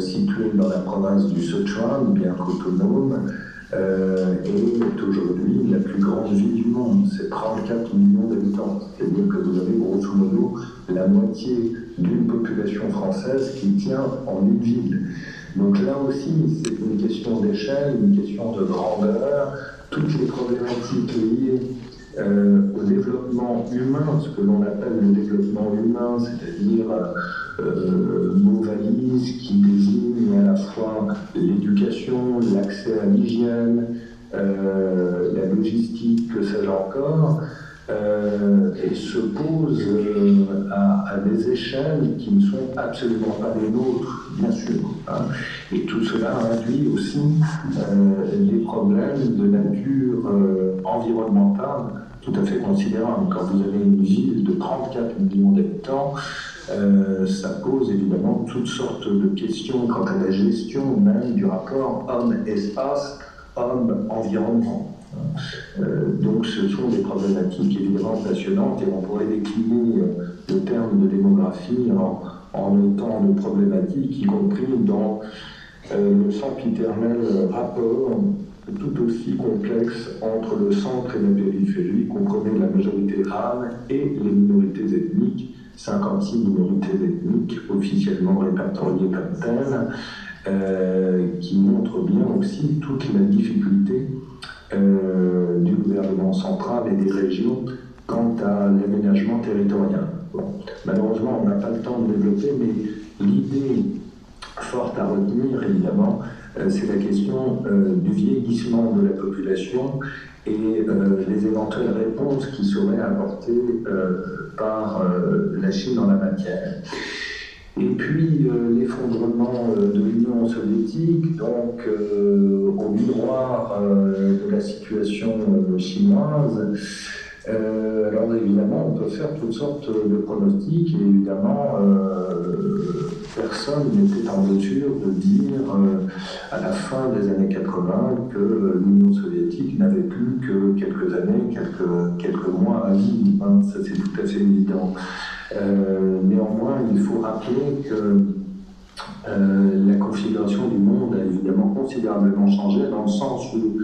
situé dans la province du Sichuan, bien qu'autonome, euh, est aujourd'hui la plus grande ville du monde. C'est 34 millions d'habitants. C'est-à-dire que vous avez grosso modo la moitié d'une population française qui tient en une ville. Donc là aussi, c'est une question d'échelle, une question de grandeur. Toutes les problématiques liées euh, au développement humain, ce que l'on appelle le développement humain, c'est-à-dire euh, mot valise qui désigne à la fois l'éducation, l'accès à l'hygiène, euh, la logistique, que sais-je encore, euh, et se pose à, des échelles qui ne sont absolument pas les nôtres, bien sûr. Hein. Et tout cela induit aussi des problèmes de nature environnementale tout à fait considérable. Quand vous avez une ville de 34 millions d'habitants, euh, ça pose évidemment toutes sortes de questions quant à la gestion même du rapport homme-espace, homme-environnement. Euh, donc ce sont des problématiques évidemment passionnantes et on pourrait décliner euh, le terme de démographie en, en de problématiques, y compris dans le sempiternel rapport tout aussi complexe entre le centre et la périphérie, comprenait la majorité rame et les minorités ethniques, 56 minorités ethniques officiellement répertoriées comme telles, euh, qui montrent bien aussi toute la difficulté euh, du gouvernement central et des régions quant à l'aménagement territorial. malheureusement, on n'a pas le temps de développer, mais l'idée forte à retenir, évidemment, euh, c'est la question euh, du vieillissement de la population et les éventuelles réponses qui seraient apportées par la Chine en la matière. Et puis l'effondrement de l'Union soviétique, donc au miroir de la situation chinoise, alors évidemment, on peut faire toutes sortes de pronostics et évidemment, personne n'était en mesure de dire euh, à la fin des années 80 que l'Union soviétique n'avait plus que quelques années, quelques, mois à vivre. Hein. ça, c'est tout à fait évident. Euh, néanmoins, il faut rappeler que euh, la configuration du monde a évidemment considérablement changé dans le sens où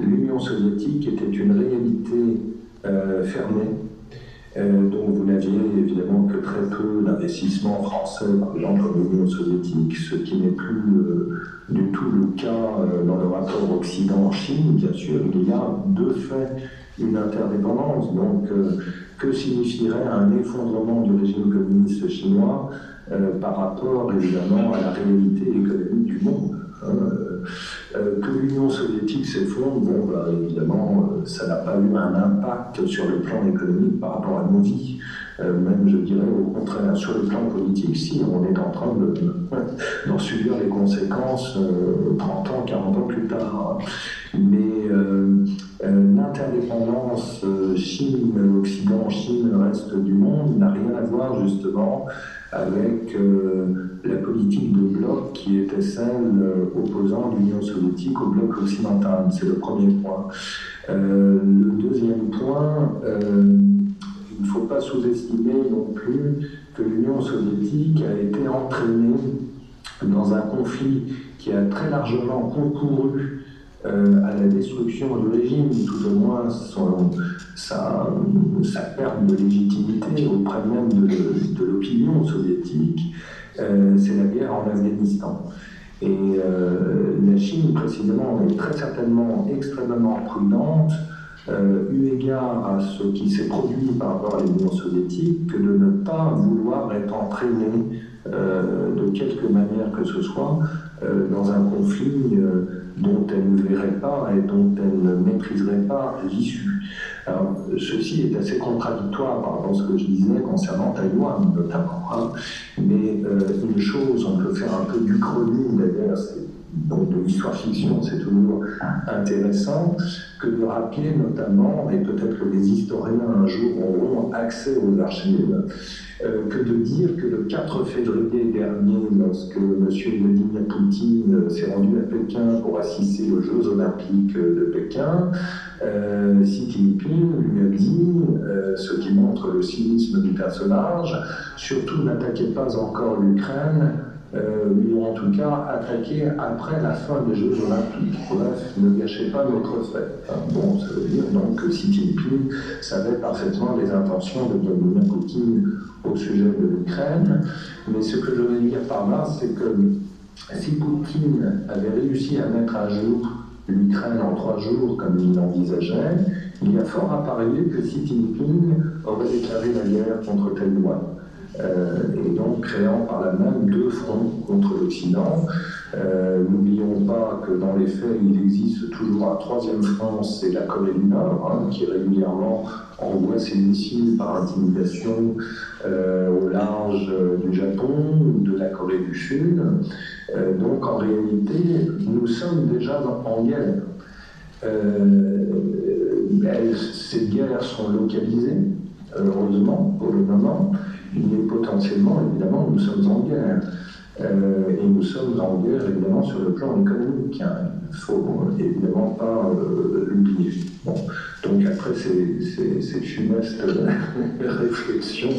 l'Union soviétique était une réalité fermée euh, donc vous n'aviez évidemment que très peu d'investissements français, par exemple dans l'Union soviétique, ce qui n'est plus euh, du tout le cas euh, dans le rapport Occident-Chine. Bien sûr, il y a de fait une interdépendance. Donc, que signifierait un effondrement du régime communiste chinois par rapport évidemment à la réalité économique du monde euh, que l'Union soviétique s'effondre, bon, bah, évidemment, euh, ça n'a pas eu un impact sur le plan économique par rapport à nos vies. Euh, même, je dirais, au contraire, sur le plan politique, si on est en train d'en subir les conséquences 30 ans, 40 ans plus tard. Mais l'interdépendance Chine-Occident, Chine-reste du monde n'a rien à voir justement avec la politique de bloc qui était celle euh, opposant l'Union soviétique au bloc occidental. C'est le premier point. Euh, le deuxième point, euh, il ne faut pas sous-estimer non plus que l'Union soviétique a été entraînée dans un conflit qui a très largement concouru euh, à la destruction du régime, tout au moins son, sa, sa, perte de légitimité auprès même de, l'opinion soviétique. c'est la guerre en Afghanistan. Et la Chine, précisément, est très certainement extrêmement prudente euh, eu égard à ce qui s'est produit par rapport à l'Union soviétique, que de ne pas vouloir être entraîné euh, de quelque manière que ce soit euh, dans un conflit dont elle ne verrait pas et dont elle ne maîtriserait pas l'issue. ceci est assez contradictoire par rapport à ce que je disais concernant Taïwan, notamment. Hein. Mais une chose, on peut faire un peu du chronique d'ailleurs, donc de l'histoire fiction, c'est toujours intéressant, que de rappeler notamment, et peut-être que les historiens un jour auront accès aux archives, euh, que de dire que le 4 février dernier, lorsque M. Vladimir Poutine s'est rendu à Pékin pour assister aux Jeux olympiques de Pékin, euh, Xi Jinping lui a dit, euh, ce qui montre le cynisme du personnage, surtout n'attaquez pas encore l'Ukraine, euh, ou en tout cas attaquer après la fin des Jeux Olympiques. Bref, ne gâchez pas notre fête. bon, ça veut dire donc que Xi Jinping savait parfaitement les intentions de Vladimir Poutine au sujet de l'Ukraine. Mais ce que je veux dire par là, c'est que si Poutine avait réussi à mettre à jour l'Ukraine en trois jours comme il l'envisageait, il y a fort à parier que Xi Jinping aurait déclaré la guerre contre Taïwan. Euh, et donc créant par là même deux fronts contre l'Occident. Euh, n'oublions pas que dans les faits, il existe toujours un troisième front, c'est la Corée du Nord, hein, qui régulièrement envoie ses missiles par intimidation euh, au large du Japon de la Corée du Sud. donc en réalité, nous sommes déjà en guerre. ces guerres sont localisées, heureusement pour le moment, mais potentiellement, évidemment, nous sommes en guerre. Euh, et nous sommes en guerre, évidemment, sur le plan économique. Hein. Il ne faut évidemment pas euh, l'oublier. Donc, après ces, ces, funestes réflexions,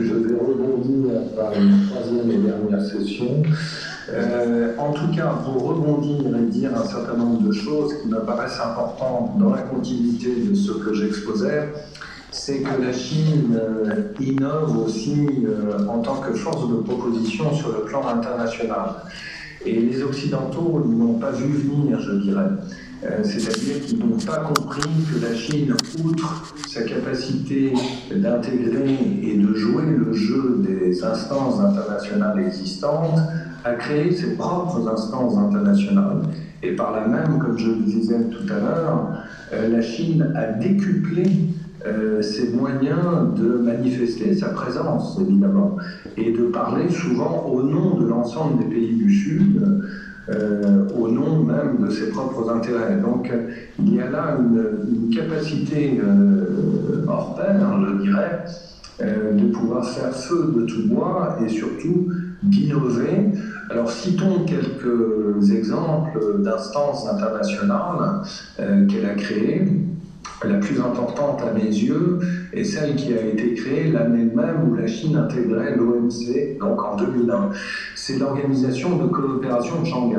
je vais rebondir par une troisième et dernière session. Euh, en tout cas, pour rebondir et dire un certain nombre de choses qui me paraissent importantes dans la continuité de ce que j'exposais, c'est que la Chine euh, innove aussi euh, en tant que force de proposition sur le plan international. Et les Occidentaux n'ont pas vu venir, je dirais. Euh, c'est-à-dire qu'ils n'ont pas compris que la Chine, outre sa capacité d'intégrer et de jouer le jeu des instances internationales existantes, a créé ses propres instances internationales. Et par là même, comme je le disais tout à l'heure, la Chine a décuplé euh, ses moyens de manifester sa présence, évidemment, et de parler souvent au nom de l'ensemble des pays du Sud, euh, au nom même de ses propres intérêts. Donc il y a là une, capacité euh, hors pair, je dirais, de pouvoir faire feu de tout bois et surtout d'innover. Alors citons quelques exemples d'instances internationales qu'elle a créées la plus importante à mes yeux est celle qui a été créée l'année même où la Chine intégrait l'OMC, donc en 2001. C'est l'organisation de coopération de Shanghai.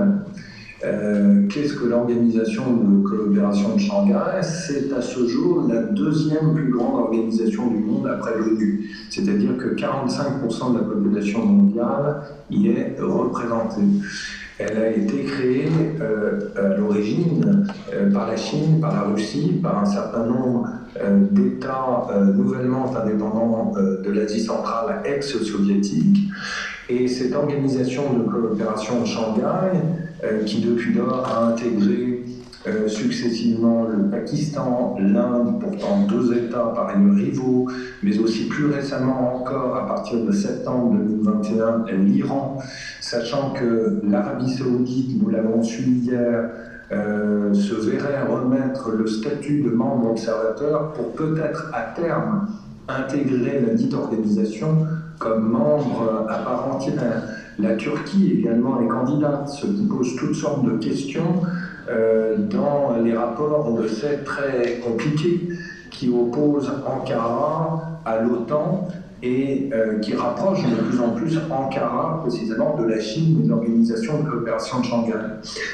Euh, qu'est-ce que l'organisation de coopération de Shanghai? C'est à ce jour la deuxième plus grande organisation du monde après l'ONU. C'est-à-dire que 45% de la population mondiale y est représentée. Elle a été créée euh, à l'origine euh, par la Chine, par la Russie, par un certain nombre euh, d'États nouvellement indépendants de l'Asie centrale ex-soviétique. Et cette organisation de coopération de Shanghai, qui depuis lors a intégré euh, successivement le Pakistan, l'Inde, pourtant deux États par ailleurs rivaux, mais aussi plus récemment encore, à partir de septembre 2021, l'Iran, sachant que l'Arabie saoudite, nous l'avons su hier, euh, se verrait remettre le statut de membre observateur pour peut-être à terme intégrer la dite organisation comme membre à part entière. La Turquie également est candidate, qui pose toutes sortes de questions euh, dans les rapports, on le sait, très compliqués qui opposent Ankara à l'OTAN et euh, qui rapprochent de plus en plus Ankara précisément de la Chine et de l'organisation de coopération de Shanghai.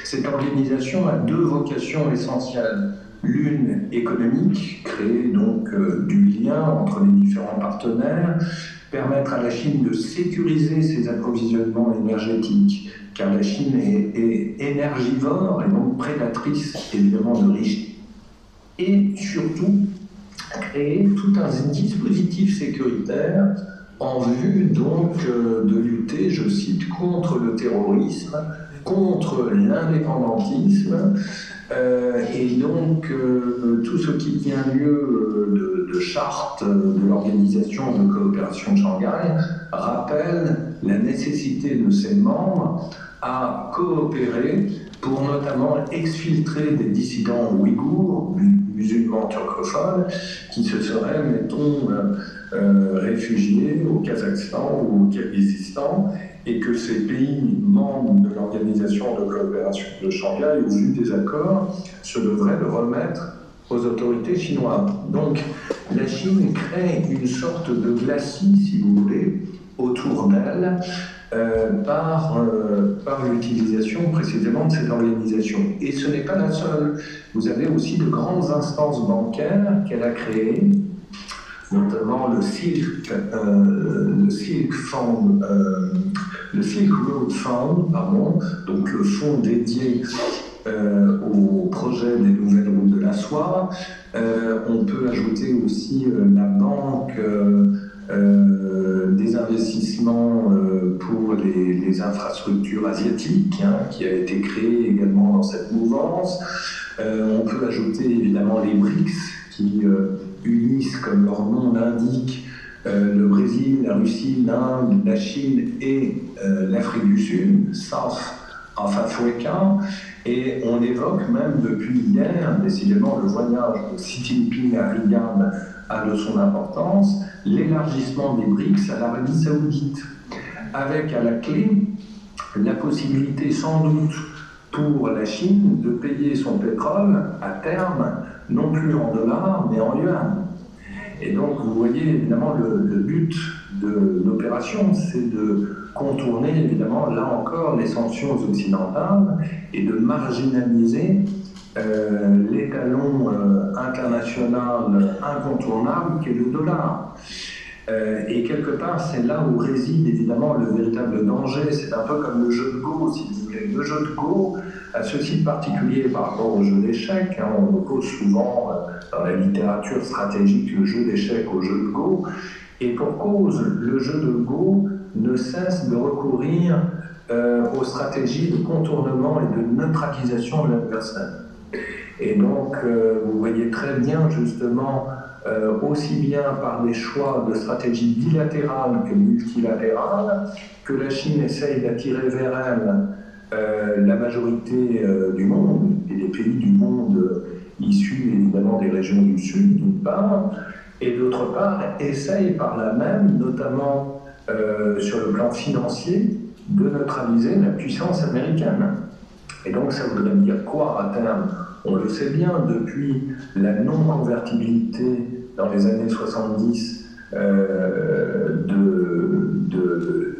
Cette organisation a deux vocations essentielles. L'une économique, créer donc euh, du lien entre les différents partenaires, permettre à la Chine de sécuriser ses approvisionnements énergétiques, car la Chine est, énergivore et donc prédatrice évidemment de riches. Et surtout, créer tout un dispositif sécuritaire en vue donc euh, de lutter, je cite, contre le terrorisme, contre l'indépendantisme, euh, et donc euh, tout ce qui tient lieu de, de charte de l'organisation de coopération de Shanghai rappelle la nécessité de ses membres à coopérer pour notamment exfiltrer des dissidents ouïghours, musulmans turcophones, qui se seraient, mettons, euh, euh, réfugiés au Kazakhstan ou au Kirghizistan, et que ces pays membres de l'Organisation de coopération de Shanghai, au vu des accords, se devraient le remettre aux autorités chinoises. Donc la Chine crée une sorte de glacis, si vous voulez, autour d'elle, euh, par, euh, par l'utilisation précisément de cette organisation. Et ce n'est pas la seule. Vous avez aussi de grandes instances bancaires qu'elle a créées, notamment le Silk, euh, le Silk Fund, le Silk Road Fund, pardon, donc le fonds dédié au projet des nouvelles routes de la soie. on peut ajouter aussi la banque euh, des investissements euh, pour les, infrastructures asiatiques, hein, qui a été créé également dans cette mouvance. Euh, on peut ajouter évidemment les BRICS, qui unissent, comme leur nom l'indique, le Brésil, la Russie, l'Inde, la Chine et l'Afrique du Sud, South of Africa. Et on évoque même depuis hier, décidément, le voyage de Xi Jinping à Riyad a de son importance, l'élargissement des BRICS à l'Arabie saoudite, avec à la clé la possibilité sans doute pour la Chine de payer son pétrole à terme, non plus en dollars, mais en yuan. Et donc, vous voyez, évidemment, le but de l'opération, c'est de contourner, évidemment, là encore, les sanctions occidentales et de marginaliser euh, l'étalon euh, international incontournable qui est le dollar. Euh, et quelque part, c'est là où réside évidemment le véritable danger. C'est un peu comme le jeu de Go, si vous voulez. Le jeu de Go a ceci de particulier par rapport au jeu d'échecs. Hein. On oppose souvent dans la littérature stratégique le jeu d'échecs au jeu de Go. Et pour cause, le jeu de Go ne cesse de recourir aux stratégies de contournement et de neutralisation de l'adversaire. Et donc, euh, vous voyez très bien, justement, euh, aussi bien par des choix de stratégie bilatérale que multilatérale, que la Chine essaye d'attirer vers elle euh, la majorité du monde, et des pays du monde issus évidemment des régions du Sud, d'une part, et d'autre part, essaye par là même, notamment sur le plan financier, de neutraliser la puissance américaine. Et donc ça voudrait dire quoi à terme On le sait bien, depuis la non-convertibilité dans les années 70 euh,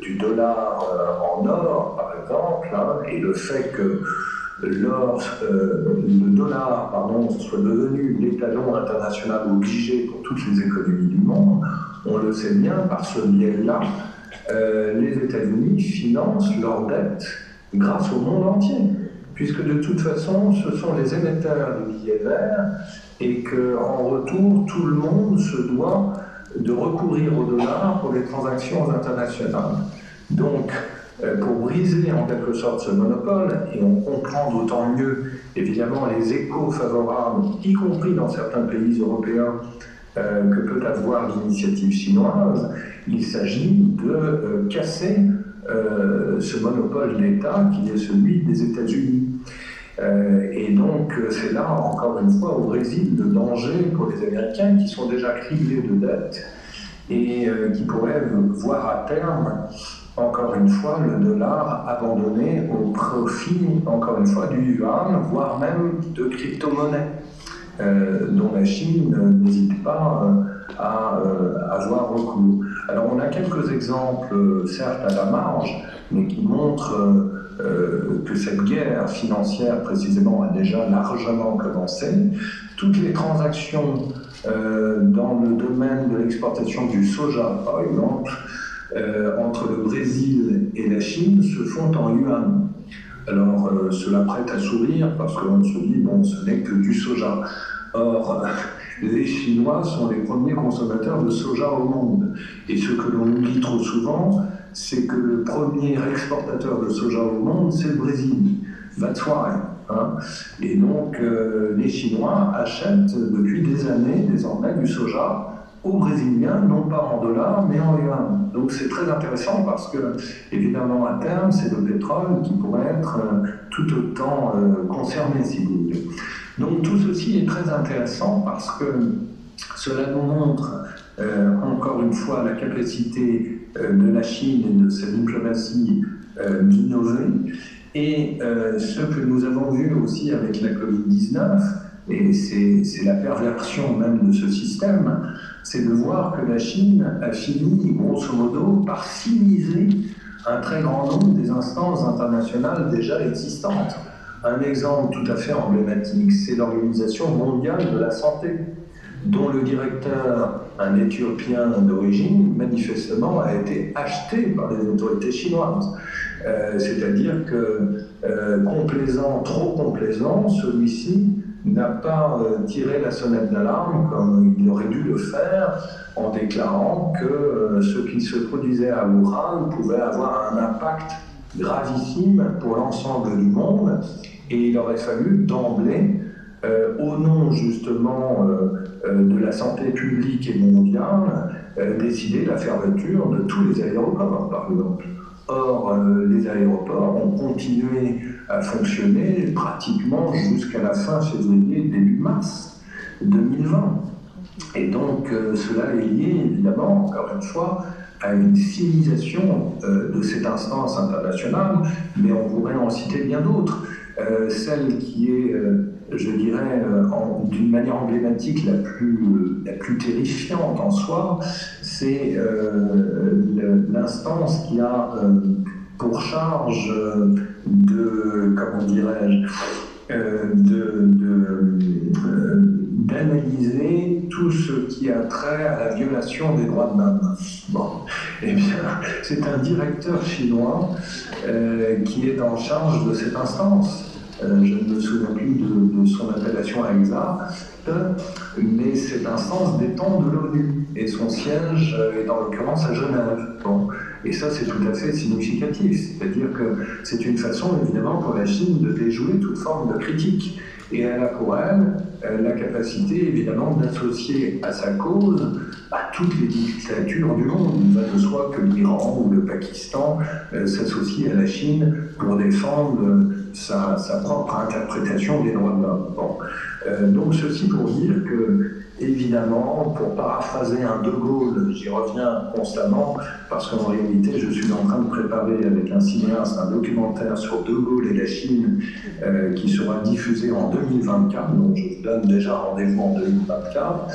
du dollar euh, en or, par exemple, hein, et le fait que l'or, euh, le dollar pardon, soit devenu l'étalon international obligé pour toutes les économies du monde, on le sait bien, par ce biais-là, les États-Unis financent leur dette grâce au monde entier puisque de toute façon, ce sont les émetteurs de billets verts et qu'en retour, tout le monde se doit de recourir au dollar pour les transactions internationales. Donc, euh, pour briser en quelque sorte ce monopole, et on comprend d'autant mieux évidemment les échos favorables, y compris dans certains pays européens, euh, que peut avoir l'initiative chinoise, il s'agit de euh, casser euh, ce monopole d'État qui est celui des États-Unis. Euh, et donc, c'est là, encore une fois, au Brésil, le danger pour les Américains qui sont déjà criblés de dettes et euh, qui pourraient voir à terme, encore une fois, le dollar abandonné au profit, encore une fois, du yuan, voire même de crypto-monnaies, dont la Chine n'hésite pas à avoir recours. Alors on a quelques exemples, euh, certes à la marge, mais qui montrent euh, euh, que cette guerre financière précisément a déjà largement commencé. Toutes les transactions dans le domaine de l'exportation du soja, par exemple, entre le Brésil et la Chine se font en yuan. Alors, cela prête à sourire parce qu'on se dit, bon, ce n'est que du soja. Or, les Chinois sont les premiers consommateurs de soja au monde. Et ce que l'on oublie trop souvent, c'est que le premier exportateur de soja au monde, c'est le Brésil. That's Hein. Et donc, euh, les Chinois achètent depuis des années, désormais, du soja aux Brésiliens, non pas en dollars, mais en yuan. Donc, c'est très intéressant parce que, évidemment, à terme, c'est le pétrole qui pourrait être euh, tout autant euh, concerné, si vous voulez. Donc tout ceci est très intéressant parce que cela nous montre euh, encore une fois la capacité de la Chine et de sa diplomatie d'innover. Et ce que nous avons vu aussi avec la Covid-19, et c'est la perversion même de ce système, c'est de voir que la Chine a fini, grosso modo, par civiliser un très grand nombre des instances internationales déjà existantes. Un exemple tout à fait emblématique, c'est l'Organisation mondiale de la santé, dont le directeur, un Éthiopien d'origine, manifestement a été acheté par les autorités chinoises. Euh, c'est-à-dire que, euh, complaisant, trop complaisant, celui-ci n'a pas euh, tiré la sonnette d'alarme comme il aurait dû le faire en déclarant que ce qui se produisait à Wuhan pouvait avoir un impact gravissime pour l'ensemble du monde et il aurait fallu d'emblée, euh, au nom justement euh, euh, de la santé publique et mondiale, décider la fermeture de tous les aéroports, par exemple. Or, les aéroports ont continué à fonctionner pratiquement jusqu'à la fin février, début mars 2020. Et donc, cela est lié, évidemment, encore une fois, à une civilisation de cette instance internationale, mais on pourrait en citer bien d'autres. Euh, celle qui est, euh, je dirais, euh, d'une manière emblématique la plus, la plus terrifiante en soi, c'est l'instance qui a pour charge de, comment dirais-je, d'analyser de, tout ce qui a trait à la violation des droits de l'homme. Bon, eh bien, c'est un directeur chinois qui est en charge de cette instance. Euh, je ne me souviens plus de, son appellation exacte, mais cette instance dépend de l'ONU et son siège est en l'occurrence à Genève. Et ça, c'est tout à fait significatif. C'est-à-dire que c'est une façon, évidemment, pour la Chine de déjouer toute forme de critique. Et elle a pour elle euh, la capacité, évidemment, d'associer à sa cause à toutes les dictatures du monde. Il va de soi que l'Iran ou le Pakistan euh, s'associent à la Chine pour défendre sa, propre interprétation des droits de l'homme. Euh, donc ceci pour dire que, évidemment, pour paraphraser un De Gaulle, j'y reviens constamment, parce qu'en réalité, je suis en train de préparer avec un cinéaste un documentaire sur De Gaulle et la Chine euh, qui sera diffusé en 2024, donc je vous donne déjà rendez-vous en 2024.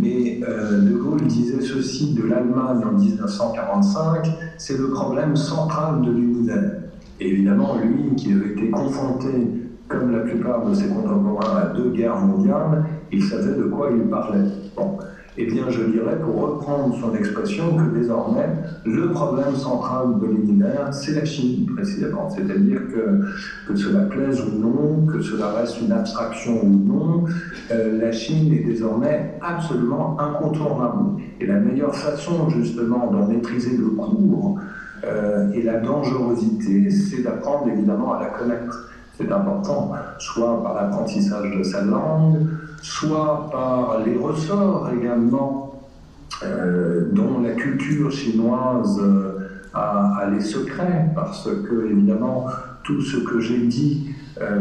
Mais euh, De Gaulle disait ceci de l'Allemagne en 1945, c'est le problème central de l'univers évidemment, lui, qui avait été confronté, comme la plupart de ses contemporains, à deux guerres mondiales, il savait de quoi il parlait. Bon. Eh bien, je dirais, pour reprendre son expression, que désormais, le problème central de l'univers, c'est la Chine, précisément. C'est-à-dire que, que cela plaise ou non, que cela reste une abstraction ou non, euh, la Chine est désormais absolument incontournable. Et la meilleure façon, justement, d'en maîtriser le cours, euh, et la dangerosité, c'est d'apprendre évidemment à la connaître. C'est important, soit par l'apprentissage de sa langue, soit par les ressorts également euh, dont la culture chinoise euh, a, les secrets, parce que évidemment tout ce que j'ai dit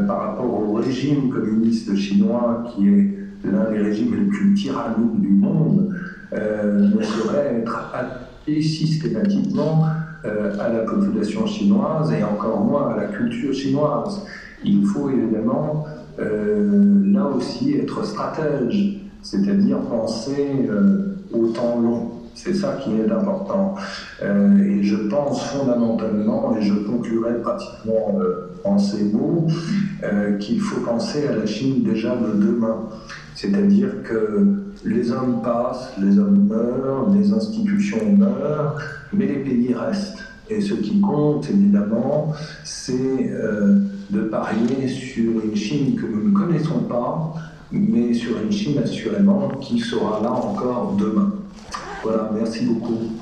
par rapport au régime communiste chinois, qui est l'un des régimes les plus tyranniques du monde, ne saurait être appliqué systématiquement euh, à la population chinoise et encore moins à la culture chinoise. Il faut évidemment euh, là aussi être stratège, c'est-à-dire penser euh, au temps long. C'est ça qui est important. et je pense fondamentalement, et je conclurai pratiquement en ces mots, qu'il faut penser à la Chine déjà de demain. C'est-à-dire que les hommes passent, les hommes meurent, les institutions meurent, mais les pays restent. Et ce qui compte, évidemment, c'est euh, de parier sur une Chine que nous ne connaissons pas, mais sur une Chine assurément qui sera là encore demain. Voilà, merci beaucoup.